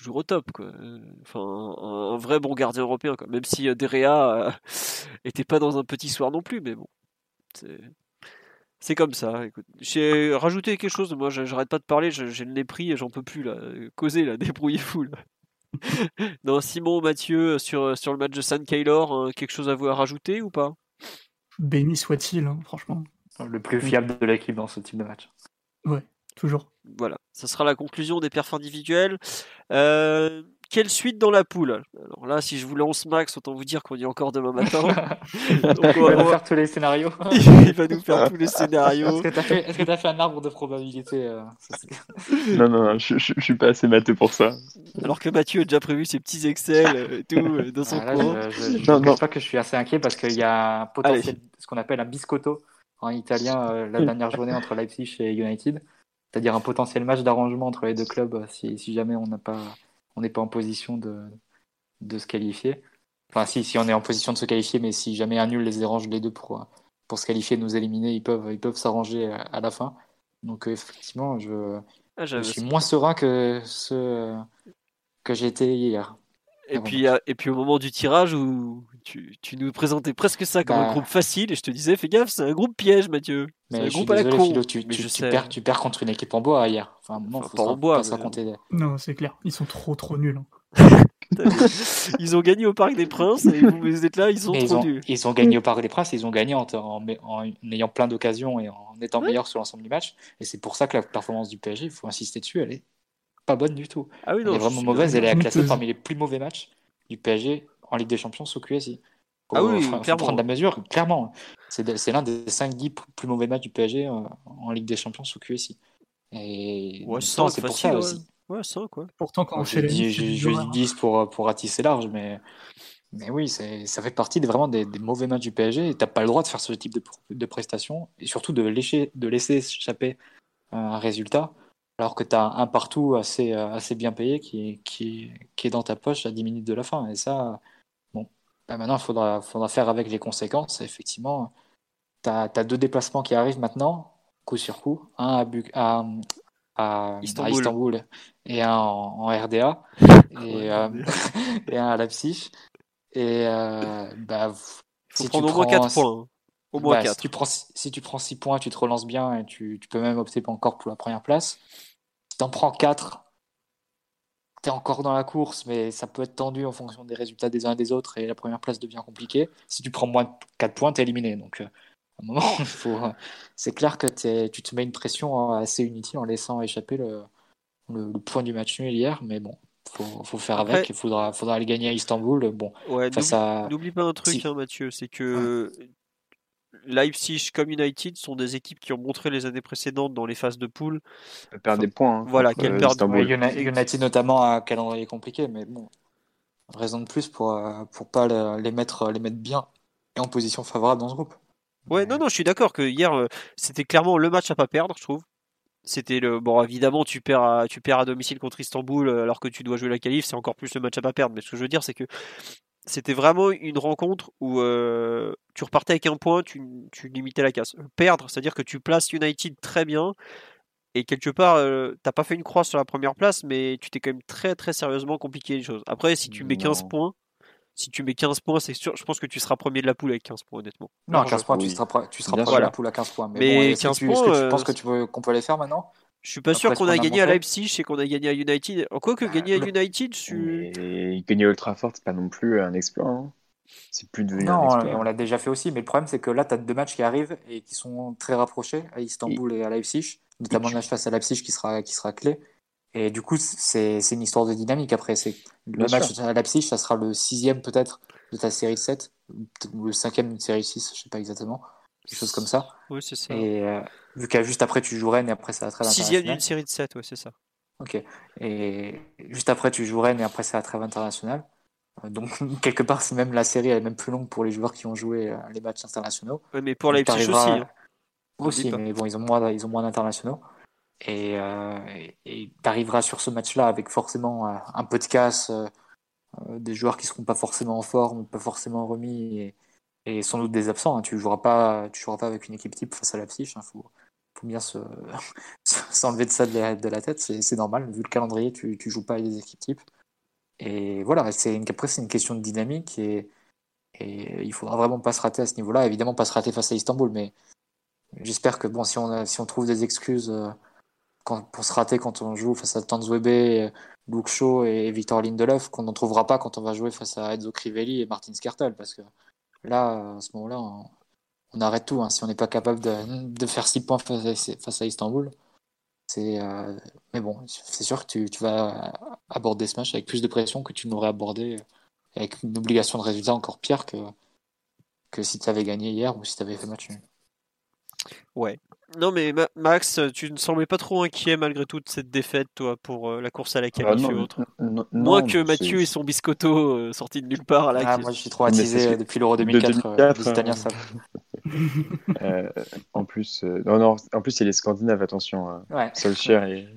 toujours au top, quoi. Euh, Enfin, un, un vrai bon gardien européen, quoi. Même si euh, Derea euh, [laughs] était pas dans un petit soir non plus, mais bon. C'est. Comme ça. J'ai rajouté quelque chose. Moi, je- j'arrête pas de parler. je- J'ai le nez pris et j'en peux plus là. Causer là, [laughs] débrouillez-vous là. [laughs] non, Simon, Mathieu, sur sur le match de San Kaylor, hein, quelque chose à vous à rajouter ou pas? Béni soit-il, hein, franchement. Le plus fiable de l'équipe dans ce type de match. Toujours. Voilà, ça sera la conclusion des perfs individuels. Euh, quelle suite dans la poule? Alors là, si je vous lance Max, autant vous dire qu'on y est encore demain matin. [laughs] Donc, on On va va- nous faire tous les scénarios. [laughs] il va nous faire tous les [laughs] Est-ce scénarios. que t'as fait, est-ce que t'as fait un arbre de probabilité euh, Non, non, non, je, je, je suis pas assez matheux pour ça. Alors que Mathieu a déjà prévu ses petits Excel et tout euh, dans son Ah, là, je, je, Non, non. cache pas que je suis assez inquiet parce qu'il y a un potentiel, ce qu'on appelle un biscotto en italien euh, la dernière journée entre Leipzig et United, c'est-à-dire un potentiel match d'arrangement entre les deux clubs euh, si, si jamais on n'a pas, on n'est pas en position de, de se qualifier. Enfin, si, si on est en position de se qualifier, mais si jamais un nul les dérange les deux pour, pour se qualifier, nous éliminer, ils peuvent, ils peuvent s'arranger à, à la fin. Donc euh, effectivement, je, Ah, je suis moins serein que ce euh, que été hier. Et puis, euh, et puis au moment du tirage où tu, tu nous présentais presque ça comme un Bah. groupe facile et je te disais fais gaffe c'est un groupe piège Mathieu. Mais un je suis groupe à la désolé, con. Philo, tu, Mais tu, je tu sais. perds, tu perds contre une équipe en bois hier. Enfin, non, Enfin, faut pas en bois, pas mais- raconter des- Non, c'est clair. Ils sont trop, trop nuls. hein. Ils ont gagné au Parc des Princes et vous, vous êtes là, ils sont Mais ils, trop ont, nuls. ils ont gagné au Parc des Princes, ils ont gagné en, en- en ayant plein d'occasions et en étant Ouais. meilleurs sur l'ensemble du match. Et c'est pour ça que la performance du PSG, il faut insister dessus, elle est pas bonne du tout. Ah oui, non, elle est vraiment mauvaise. Elle est classée parmi les plus mauvais matchs du PSG en Ligue des Champions sous QSI. Faut, Ah oui, faut- faut clairement. prendre la mesure, clairement. C'est de- c'est l'un des 5-10 plus mauvais matchs du PSG euh, en Ligue des Champions sous QSI. Et Ouais, c'est pour facile, ça aussi. Ouais, 5 quoi. Pourtant, quand on Je fait les dis, je, dis 10 pour, pour ratisser large, mais, mais oui, c'est- ça fait partie vraiment des, des mauvais matchs du PSG et tu n'as pas le droit de faire ce type de, de prestations et surtout de laisser, de laisser échapper euh, un résultat alors que tu as un partout assez, euh, assez bien payé qui, qui, qui est dans ta poche à 10 minutes de la fin. Et ça, bon, bah maintenant, il faudra, faudra faire avec les conséquences. Et effectivement, tu as, deux déplacements qui arrivent maintenant, coup sur coup. Un à, à, à- à Istanbul. Istanbul et un en, en RDA [laughs] et, euh, [laughs] et un à Leipzig. Et euh, bah, Faut si prendre tu au moins prends- 4 points. hein. Au moins bah, 4. Si tu, prends, si tu prends 6 points, tu te relances bien et tu, tu peux même opter encore pour la première place. Si tu en prends 4, tu es encore dans la course, mais ça peut être tendu en fonction des résultats des uns et des autres et la première place devient compliquée. Si tu prends moins de 4 points, tu es éliminé. Donc, euh, à un moment, [laughs] il faut, euh, c'est clair que t'es- tu te mets une pression assez inutile en laissant échapper le, le, le point du match nul hier. Mais bon, faut, faut faire avec. Il faudra, faudra aller gagner à Istanbul. Bon, Ouais, n'oublie- à. Pas un truc, Si. hein, Mathieu, c'est que Leipzig comme United sont des équipes qui ont montré les années précédentes dans les phases de poule. Elle perd des points. hein, Voilà, contre, qu'elle euh, perd- Istanbul. Ouais, Uni- United notamment a un calendrier compliqué, mais bon, raison de plus pour euh, pour pas le- les mettre les mettre bien et en position favorable dans ce groupe. Ouais, non, non, je suis d'accord que hier, euh, c'était clairement le match à pas perdre, je trouve. C'était le bon, évidemment, tu perds à, tu perds à domicile contre Istanbul alors que tu dois jouer la qualif, c'est encore plus le match à pas perdre. Mais ce que je veux dire, c'est que c'était vraiment une rencontre où euh, tu repartais avec un point, tu, tu limitais la casse. Perdre, c'est-à-dire que tu places United très bien et quelque part, euh, t'as pas fait une croix sur la première place, mais tu t'es quand même très très sérieusement compliqué les choses. Après, si tu mets 15 Non. points, si tu mets 15 points, c'est sûr, je pense que tu seras premier de la poule avec 15 points, honnêtement. Non, à Large. 15 points, tu seras tu seras premier de la poule à 15 points. Mais, Mais bon, est-ce que 15 tu, est-ce que points, tu euh, penses que tu peux qu'on peut les faire maintenant? Je suis pas Après sûr qu'on a a gagné à. Leipzig et qu'on a gagné à United. Quoique Bah, gagner à United, je... Mais gagner Old Trafford, c'est pas non plus un exploit. hein. C'est plus devenu un Non, exploit. on l'a déjà fait aussi, mais le problème c'est que là, tu as deux matchs qui arrivent et qui sont très rapprochés à Istanbul et, à Leipzig, notamment le match face à Leipzig qui sera, qui sera clé. Et du coup, c'est c'est une histoire de dynamique après. C'est Le Bien match à Leipzig, ça sera le sixième peut-être de ta série de 7, ou le cinquième d'une série de 6, je sais pas exactement, quelque chose comme ça. Oui, c'est ça. Et euh, vu qu'à juste après tu joues Rennes et après c'est la trêve Sixième d'une série de 7, ouais, c'est ça. Ok. Et juste après tu joues Rennes et après c'est la trêve internationale. Euh, Donc [laughs] quelque part c'est même la série elle est même plus longue pour les joueurs qui ont joué euh, les matchs internationaux. Ouais, mais pour Leipzig aussi. hein. Aussi, mais bon, ils ont moins, ils ont moins d'internationaux. Et euh, tu arriveras sur ce match-là avec forcément euh, un peu de casse, euh, des joueurs qui seront pas forcément en forme, pas forcément remis, et, et sans doute des absents. hein. Tu joueras joueras pas avec une équipe type face à la psyche. Il faut, faut bien se [laughs] s'enlever de ça de la, tête. C'est normal, vu le calendrier, tu, tu joues pas avec des équipes types. Et voilà, après c'est une question de dynamique et, et il faudra vraiment pas se rater à ce niveau-là. Évidemment, pas se rater face à Istanbul, mais J'espère que bon, si on, trouve des excuses euh, pour se rater quand on joue face à Tanzwebe, euh, Luke Shaw et Victor Lindelof, qu'on n'en trouvera pas quand on va jouer face à Enzo Crivelli et Martin Skertel, parce que là, à ce moment-là, on, arrête tout. hein. Si on n'est pas capable de, faire 6 points face à, Istanbul, c'est. euh, mais bon, c'est sûr que tu, vas aborder ce match avec plus de pression que tu n'aurais abordé euh, avec une obligation de résultat encore pire que, si tu avais gagné hier ou si tu avais fait match. Ouais. Non, mais Ma- Max, tu ne semblais pas trop inquiet malgré toute cette défaite, toi, pour euh, la course à la Ah, qualif et non, autres. Moins que c'est- Mathieu et son biscotto euh, sorti de nulle part là. Ah, qui- moi, je suis Mais traumatisé c'est que- depuis l'Euro de 2004. euh, 2004, les Italiens euh, savent. Euh, en plus, euh, non, non, en plus, il est scandinave, attention. hein. Ouais. Solskjaer et...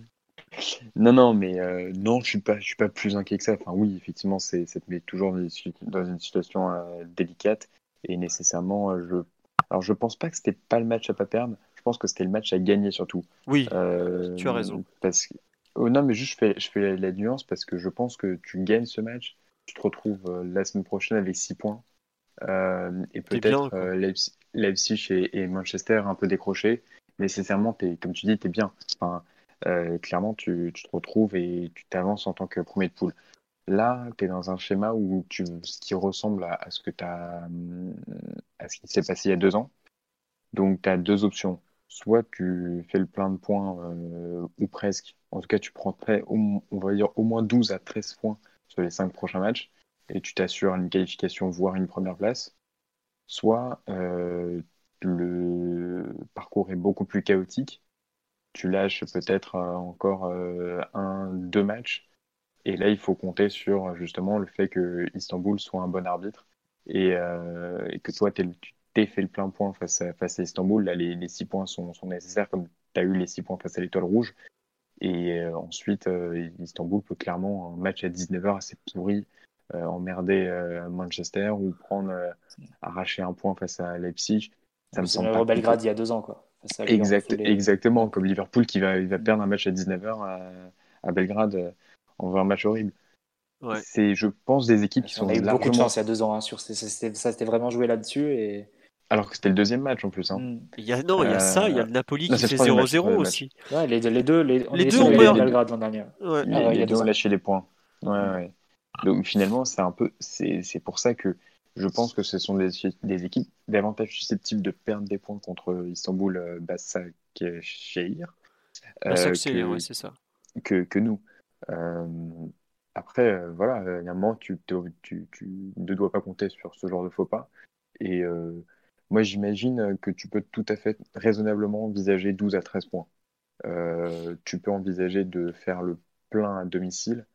Non, non, mais euh, non, je suis pas, je suis pas plus inquiet que ça. Enfin, oui, effectivement, c'est, ça te met toujours dans une, situ- dans une situation euh, délicate et nécessairement, euh, je, alors je pense pas que c'était pas le match à pas perdre. Je pense que c'était le match à gagner surtout. Oui, Euh, Tu as raison. Parce que, oh, non, mais juste je fais, je fais la, nuance parce que je pense que tu gagnes ce match, tu te retrouves euh, la semaine prochaine avec 6 points euh, et peut-être euh, Leipzig, Leipzig et, et Manchester un peu décrochés. Nécessairement, es, comme tu dis, tu es bien. Enfin, euh, clairement, tu, tu te retrouves et tu t'avances en tant que premier de poule. Là, tu es dans un schéma où tu, ce qui ressemble à, ce que t'as, hum, à ce qui s'est passé il y a deux ans. Donc, tu as deux options. Soit tu fais le plein de points, euh, ou presque, en tout cas, tu prendrais, on va dire, au moins 12 à 13 points sur les 5 prochains matchs et tu t'assures une qualification, voire une première place. Soit euh, le parcours est beaucoup plus chaotique. Tu lâches peut-être euh, encore un, deux matchs. Et là, il faut compter sur justement le fait que Istanbul soit un bon arbitre et, que toi, tu t'es fait le plein point face à, face à Istanbul. Là, les, les six points sont, sont nécessaires comme tu as eu les six points face à l'Étoile Rouge. Et euh, ensuite, euh, Istanbul peut clairement, un match à 19h assez pourri, euh, emmerder Manchester ou prendre, arracher un point face à Leipzig. Ça me semble pas Belgrade il y a deux ans, quoi. Exact, Exactement, comme Liverpool qui va, il va perdre un match à 19h à, à Belgrade. On voit un match horrible. C'est, je pense, des équipes qui sont. On a eu beaucoup de chance il y a deux ans. Hein, sur, ça s'était vraiment joué là-dessus. Et... Alors que c'était le deuxième match en plus. Hein. Hmm. Il y a, non, il y a ça, il y a le Napoli qui fait 0-0 aussi. Ouais, les, les, deux, les, les deux ont perdu. Belgrade l'an dernier. Ouais. Les, ah, les deux ont lâché les points. Ouais, ouais. Donc finalement, c'est un peu, c'est pour ça que je pense que ce sont des, des, équipes davantage susceptibles de perdre des points contre Istanbul, euh, Basaksehir. Euh, que, c'est ça. Que, que nous. Euh, après, euh, voilà, il y a un moment, tu, tu, ne dois pas compter sur ce genre de faux pas. Et euh, moi, j'imagine que tu peux tout à fait raisonnablement envisager 12 à 13 points. Euh, tu peux envisager de faire le plein à domicile,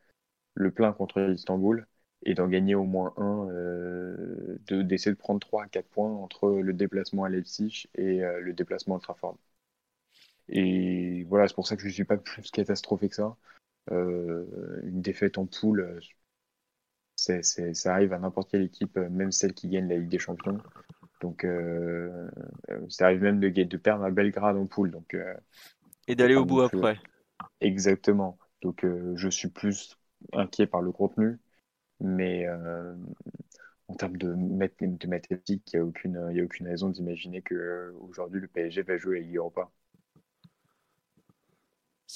le plein contre Istanbul, et d'en gagner au moins un, euh, d'essayer de, prendre 3 à 4 points entre le déplacement à Leipzig et euh, le déplacement à Trafford. Et voilà, c'est pour ça que je ne suis pas plus catastrophé que ça. Une défaite en poule, ça arrive à n'importe quelle équipe, même celle qui gagne la Ligue des Champions. Donc, euh, euh, ça arrive même de, de perdre à Belgrade en poule. Donc, euh, et d'aller au bout après. Exactement. Donc, je suis plus inquiet par le contenu, mais en termes de, de mathématiques, il n'y a, aucune, a aucune raison d'imaginer qu'aujourd'hui le PSG va jouer à Ligue Europa.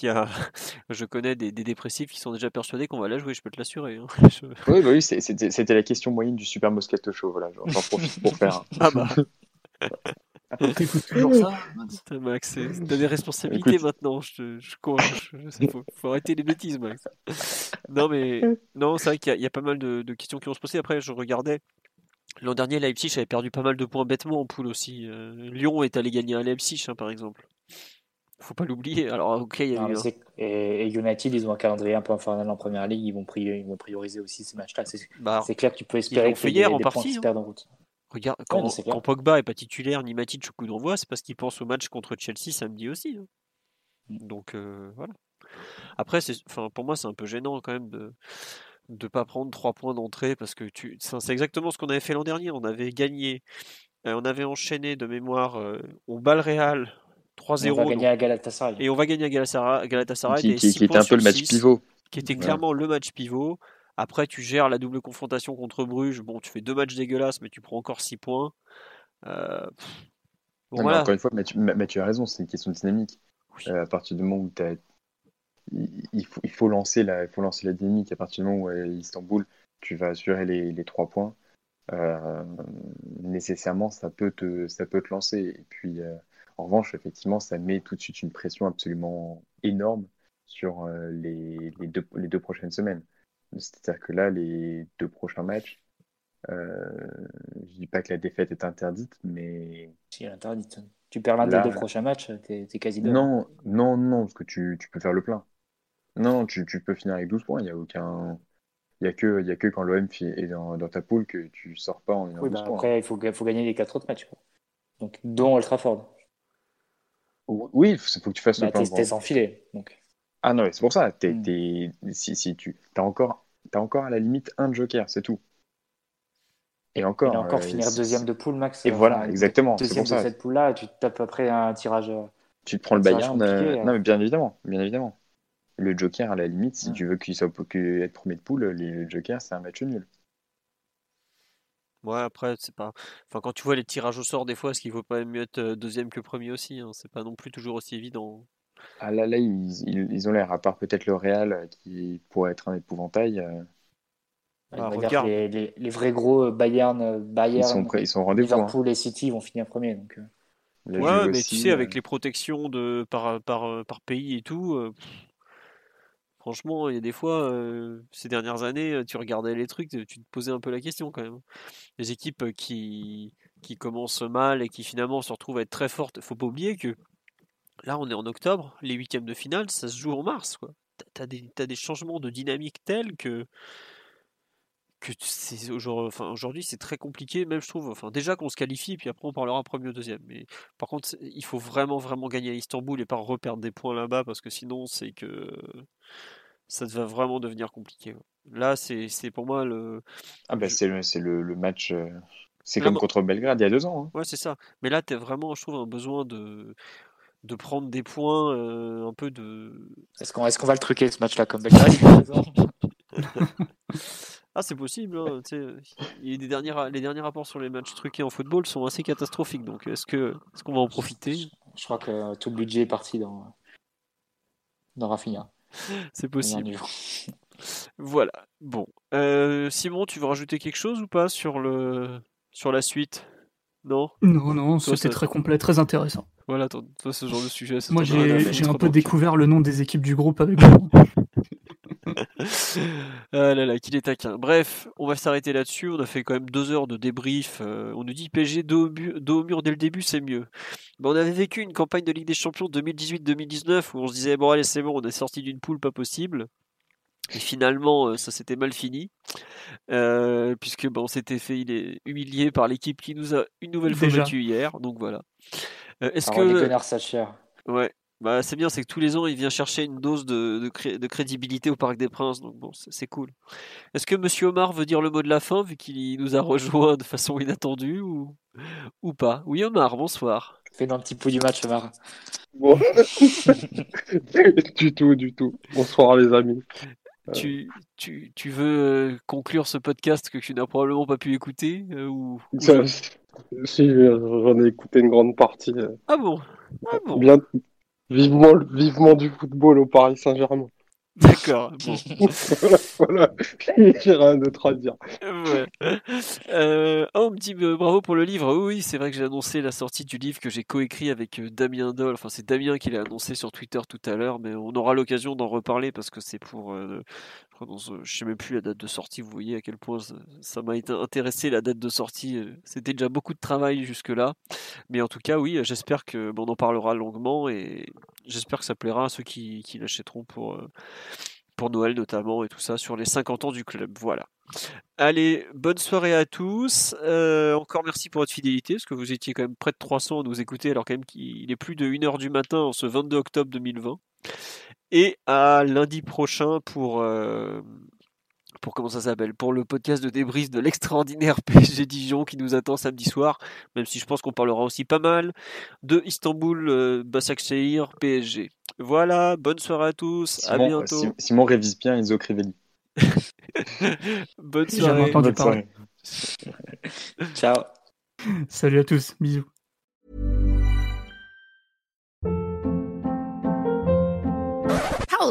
A... [laughs] Je connais des, dépressifs qui sont déjà persuadés qu'on va la jouer, je peux te l'assurer. Hein. [laughs] Oui, bah oui c'était la question moyenne du Super Moscato Show. Voilà, j'en profite pour faire. [laughs] ah bah. T'écoutes toujours ça Putain, Max, t'as des responsabilités maintenant. Je, je, je, faut, arrêter les bêtises, Max. Non, mais non, c'est vrai qu'il y, a pas mal de, questions qui vont se poser. Après, je regardais. L'an dernier, Leipzig avait perdu pas mal de points bêtement en poule aussi. Euh, Lyon est allé gagner à Leipzig, hein, par exemple faut pas l'oublier. Alors, ok, il y a et, United, ils ont un calendrier un peu infernal en première ligue. Ils vont, ils vont prioriser aussi ces matchs-là. C'est bah, clair que tu peux espérer que hier en partie. Hein. en route. Regarde, quand, Pogba est pas titulaire ni Matic au coup d'envoi, c'est parce qu'il pense au match contre Chelsea samedi aussi. Hein. Mm. Donc euh, voilà. Après, enfin, pour moi, c'est un peu gênant quand même de ne pas prendre trois points d'entrée parce que tu, c'est exactement ce qu'on avait fait l'an dernier. On avait gagné, euh, on avait enchaîné de mémoire, on bat le Real 3-0. On va gagner à Galatasaray. Et on va gagner à Galatasaray. Qui, qui, était un peu le match pivot. Qui était clairement le match pivot. Après, tu gères la double confrontation contre Bruges. Bon, tu fais deux matchs dégueulasses, mais tu prends encore 6 points. Euh, encore une fois, tu as raison, c'est une question de dynamique. Euh, à partir du moment où as... il, faut, il, faut lancer la, il faut lancer la dynamique. À partir du moment où à Istanbul, tu vas assurer les, les 3 points, euh, nécessairement, ça peut, te, ça peut te lancer. Et puis, en revanche, effectivement, ça met tout de suite une pression absolument énorme sur euh, les, deux, les deux prochaines semaines. C'est-à-dire que là, les deux prochains matchs, euh, je dis pas que la défaite est interdite, mais. Si, elle est interdite. Tu perds l'un des deux prochains matchs, t'es es quasi Non, non, non, parce que tu, tu peux faire le plein. Non, tu, tu, peux finir avec 12 points, il n'y a aucun. Il n'y a, que, a que quand l'OM est dans, dans, ta poule que tu sors pas en oui, bah Après, il faut, faut gagner les quatre autres matchs. Donc, dont Old Trafford. Oui, il faut que tu fasses bah, le plan. T'es sans filet. Donc. Ah non, c'est pour ça. Hmm. si, si, tu as encore, as encore à la limite un joker, c'est tout. Et encore. Et encore euh, finir deuxième de poule, Max. Et voilà, exactement. Deuxième de cette poule-là, tu tapes après un tirage. Euh, tu te prends le Bayern. Euh, non, mais bien évidemment, bien évidemment. Le joker, à la limite, si hmm. tu veux qu'il soit être premier de poule, le joker, c'est un match nul. Ouais, après, c'est pas. Enfin, quand tu vois les tirages au sort, des fois, est-ce qu'il vaut pas mieux être deuxième que premier aussi hein C'est pas non plus toujours aussi évident. Ah là, là, ils, ils, ont l'air, à part peut-être le Real qui pourrait être un épouvantail. Ah, les, les, les, vrais gros Bayern, Bayern ils sont, ils sont rendez-vous. Liverpool hein. et City vont finir premier. Donc... Ouais, mais tu sais, avec les protections de, par, par, par pays et tout, Franchement, il y a des fois, ces dernières années, tu regardais les trucs, tu te posais un peu la question quand même. Les équipes qui, qui commencent mal et qui finalement se retrouvent à être très fortes, faut pas oublier que là, on est en octobre, les huitièmes de finale, ça se joue en mars. Quoi. T'as, t'as des changements de dynamique tels que que c'est aujourd'hui, enfin, aujourd'hui c'est très compliqué, même je trouve. Enfin, déjà qu'on se qualifie, puis après on parlera premier ou deuxième. Mais par contre, il faut vraiment vraiment gagner à Istanbul et pas reperdre des points là-bas parce que sinon c'est que ça va vraiment devenir compliqué. Là, c'est, c'est pour moi le. Ah ben c'est le, c'est le, le match. euh, C'est comme contre Belgrade il y a deux ans. hein. Ouais, c'est ça. Mais là, tu as vraiment, je trouve, un besoin de de prendre des points, euh, un peu de. Est-ce qu'on est qu'on va le truquer ce match-là comme Belgrade [laughs] [laughs] [laughs] Ah, c'est possible. hein, des derniers, les derniers rapports sur les matchs truqués en football sont assez catastrophiques. Donc, est-ce que, est-ce qu'on va en profiter? Je crois que tout le budget est parti dans, dans Rafinha. [laughs] C'est possible. [laughs] Voilà. Bon. Euh, Simon, tu veux rajouter quelque chose ou pas sur le, sur la suite? Non? Non, non, c'était très complet, très intéressant. Voilà, toi, toi, ce genre de sujet. Moi, j'ai un peu découvert le nom des équipes du groupe avec vous. [laughs] [laughs] ah là là, qu'il est taquin. Bref, on va s'arrêter là-dessus. On a fait quand même deux heures de débrief. Euh, on nous dit PSG dos au, bu- dos au mur dès le début, c'est mieux. Ben, on avait vécu une campagne de Ligue des Champions 2018-2019 où on se disait bon allez c'est bon, on est sorti d'une poule pas possible. Et finalement, euh, ça s'était mal fini, euh, puisque ben, on s'était fait il est humilié par l'équipe qui nous a une nouvelle fois battu hier. Donc voilà. Euh, Est-ce les que connards Sacher. Ouais, bah c'est bien, c'est que tous les ans il vient chercher une dose de, de, cré- de crédibilité au Parc des Princes, donc bon, c'est cool. Est-ce que Monsieur Omar veut dire le mot de la fin vu qu'il nous a rejoint de façon inattendue ou, ou pas? Oui Omar, bonsoir. Fais-nous un petit pouls du match, Omar. Bon. [laughs] du tout, du tout. Bonsoir les amis. Euh. Tu, tu, tu veux euh, conclure ce podcast que tu n'as probablement pas pu écouter euh, ou, ou Ça, pas? si j'en ai écouté une grande partie. euh, Ah bon? Ah bon? Bien, vivement, vivement du football au Paris Saint-Germain. D'accord, [laughs] bon. voilà. J'ai rien d'autre à dire. Ouais. Euh, oh, on me dit euh, bravo pour le livre. Oui, oui, c'est vrai que j'ai annoncé la sortie du livre que j'ai coécrit avec euh, Damien Doll. Enfin, c'est Damien qui l'a annoncé sur Twitter tout à l'heure, mais on aura l'occasion d'en reparler parce que c'est pour. euh, je je sais même plus la date de sortie. Vous voyez à quel point ça- m'a été intéressé la date de sortie. euh, C'était déjà beaucoup de travail jusque-là, mais en tout cas, oui, j'espère que bon, on en parlera longuement et j'espère que ça plaira à ceux qui, qui l'achèteront pour. euh, pour Noël notamment et tout ça sur les 50 ans du club. Voilà. Allez, bonne soirée à tous. Euh, encore merci pour votre fidélité, parce que vous étiez quand même près de 300 à nous écouter, alors quand même qu'il est plus de 1h du matin en ce 22 octobre 2020. Et à lundi prochain pour... euh, pour comment ça s'appelle? Pour le podcast de débrief de l'extraordinaire [laughs] PSG Dijon qui nous attend samedi soir, même si je pense qu'on parlera aussi pas mal de Istanbul, euh, Başakşehir, PSG. Voilà, bonne soirée à tous, à Simon, bientôt. Sim- Simon révise bien Enzo Crivelli. [laughs] bonne Jamais soirée. entendu Bonne parler. soirée. Ciao. Salut à tous, bisous.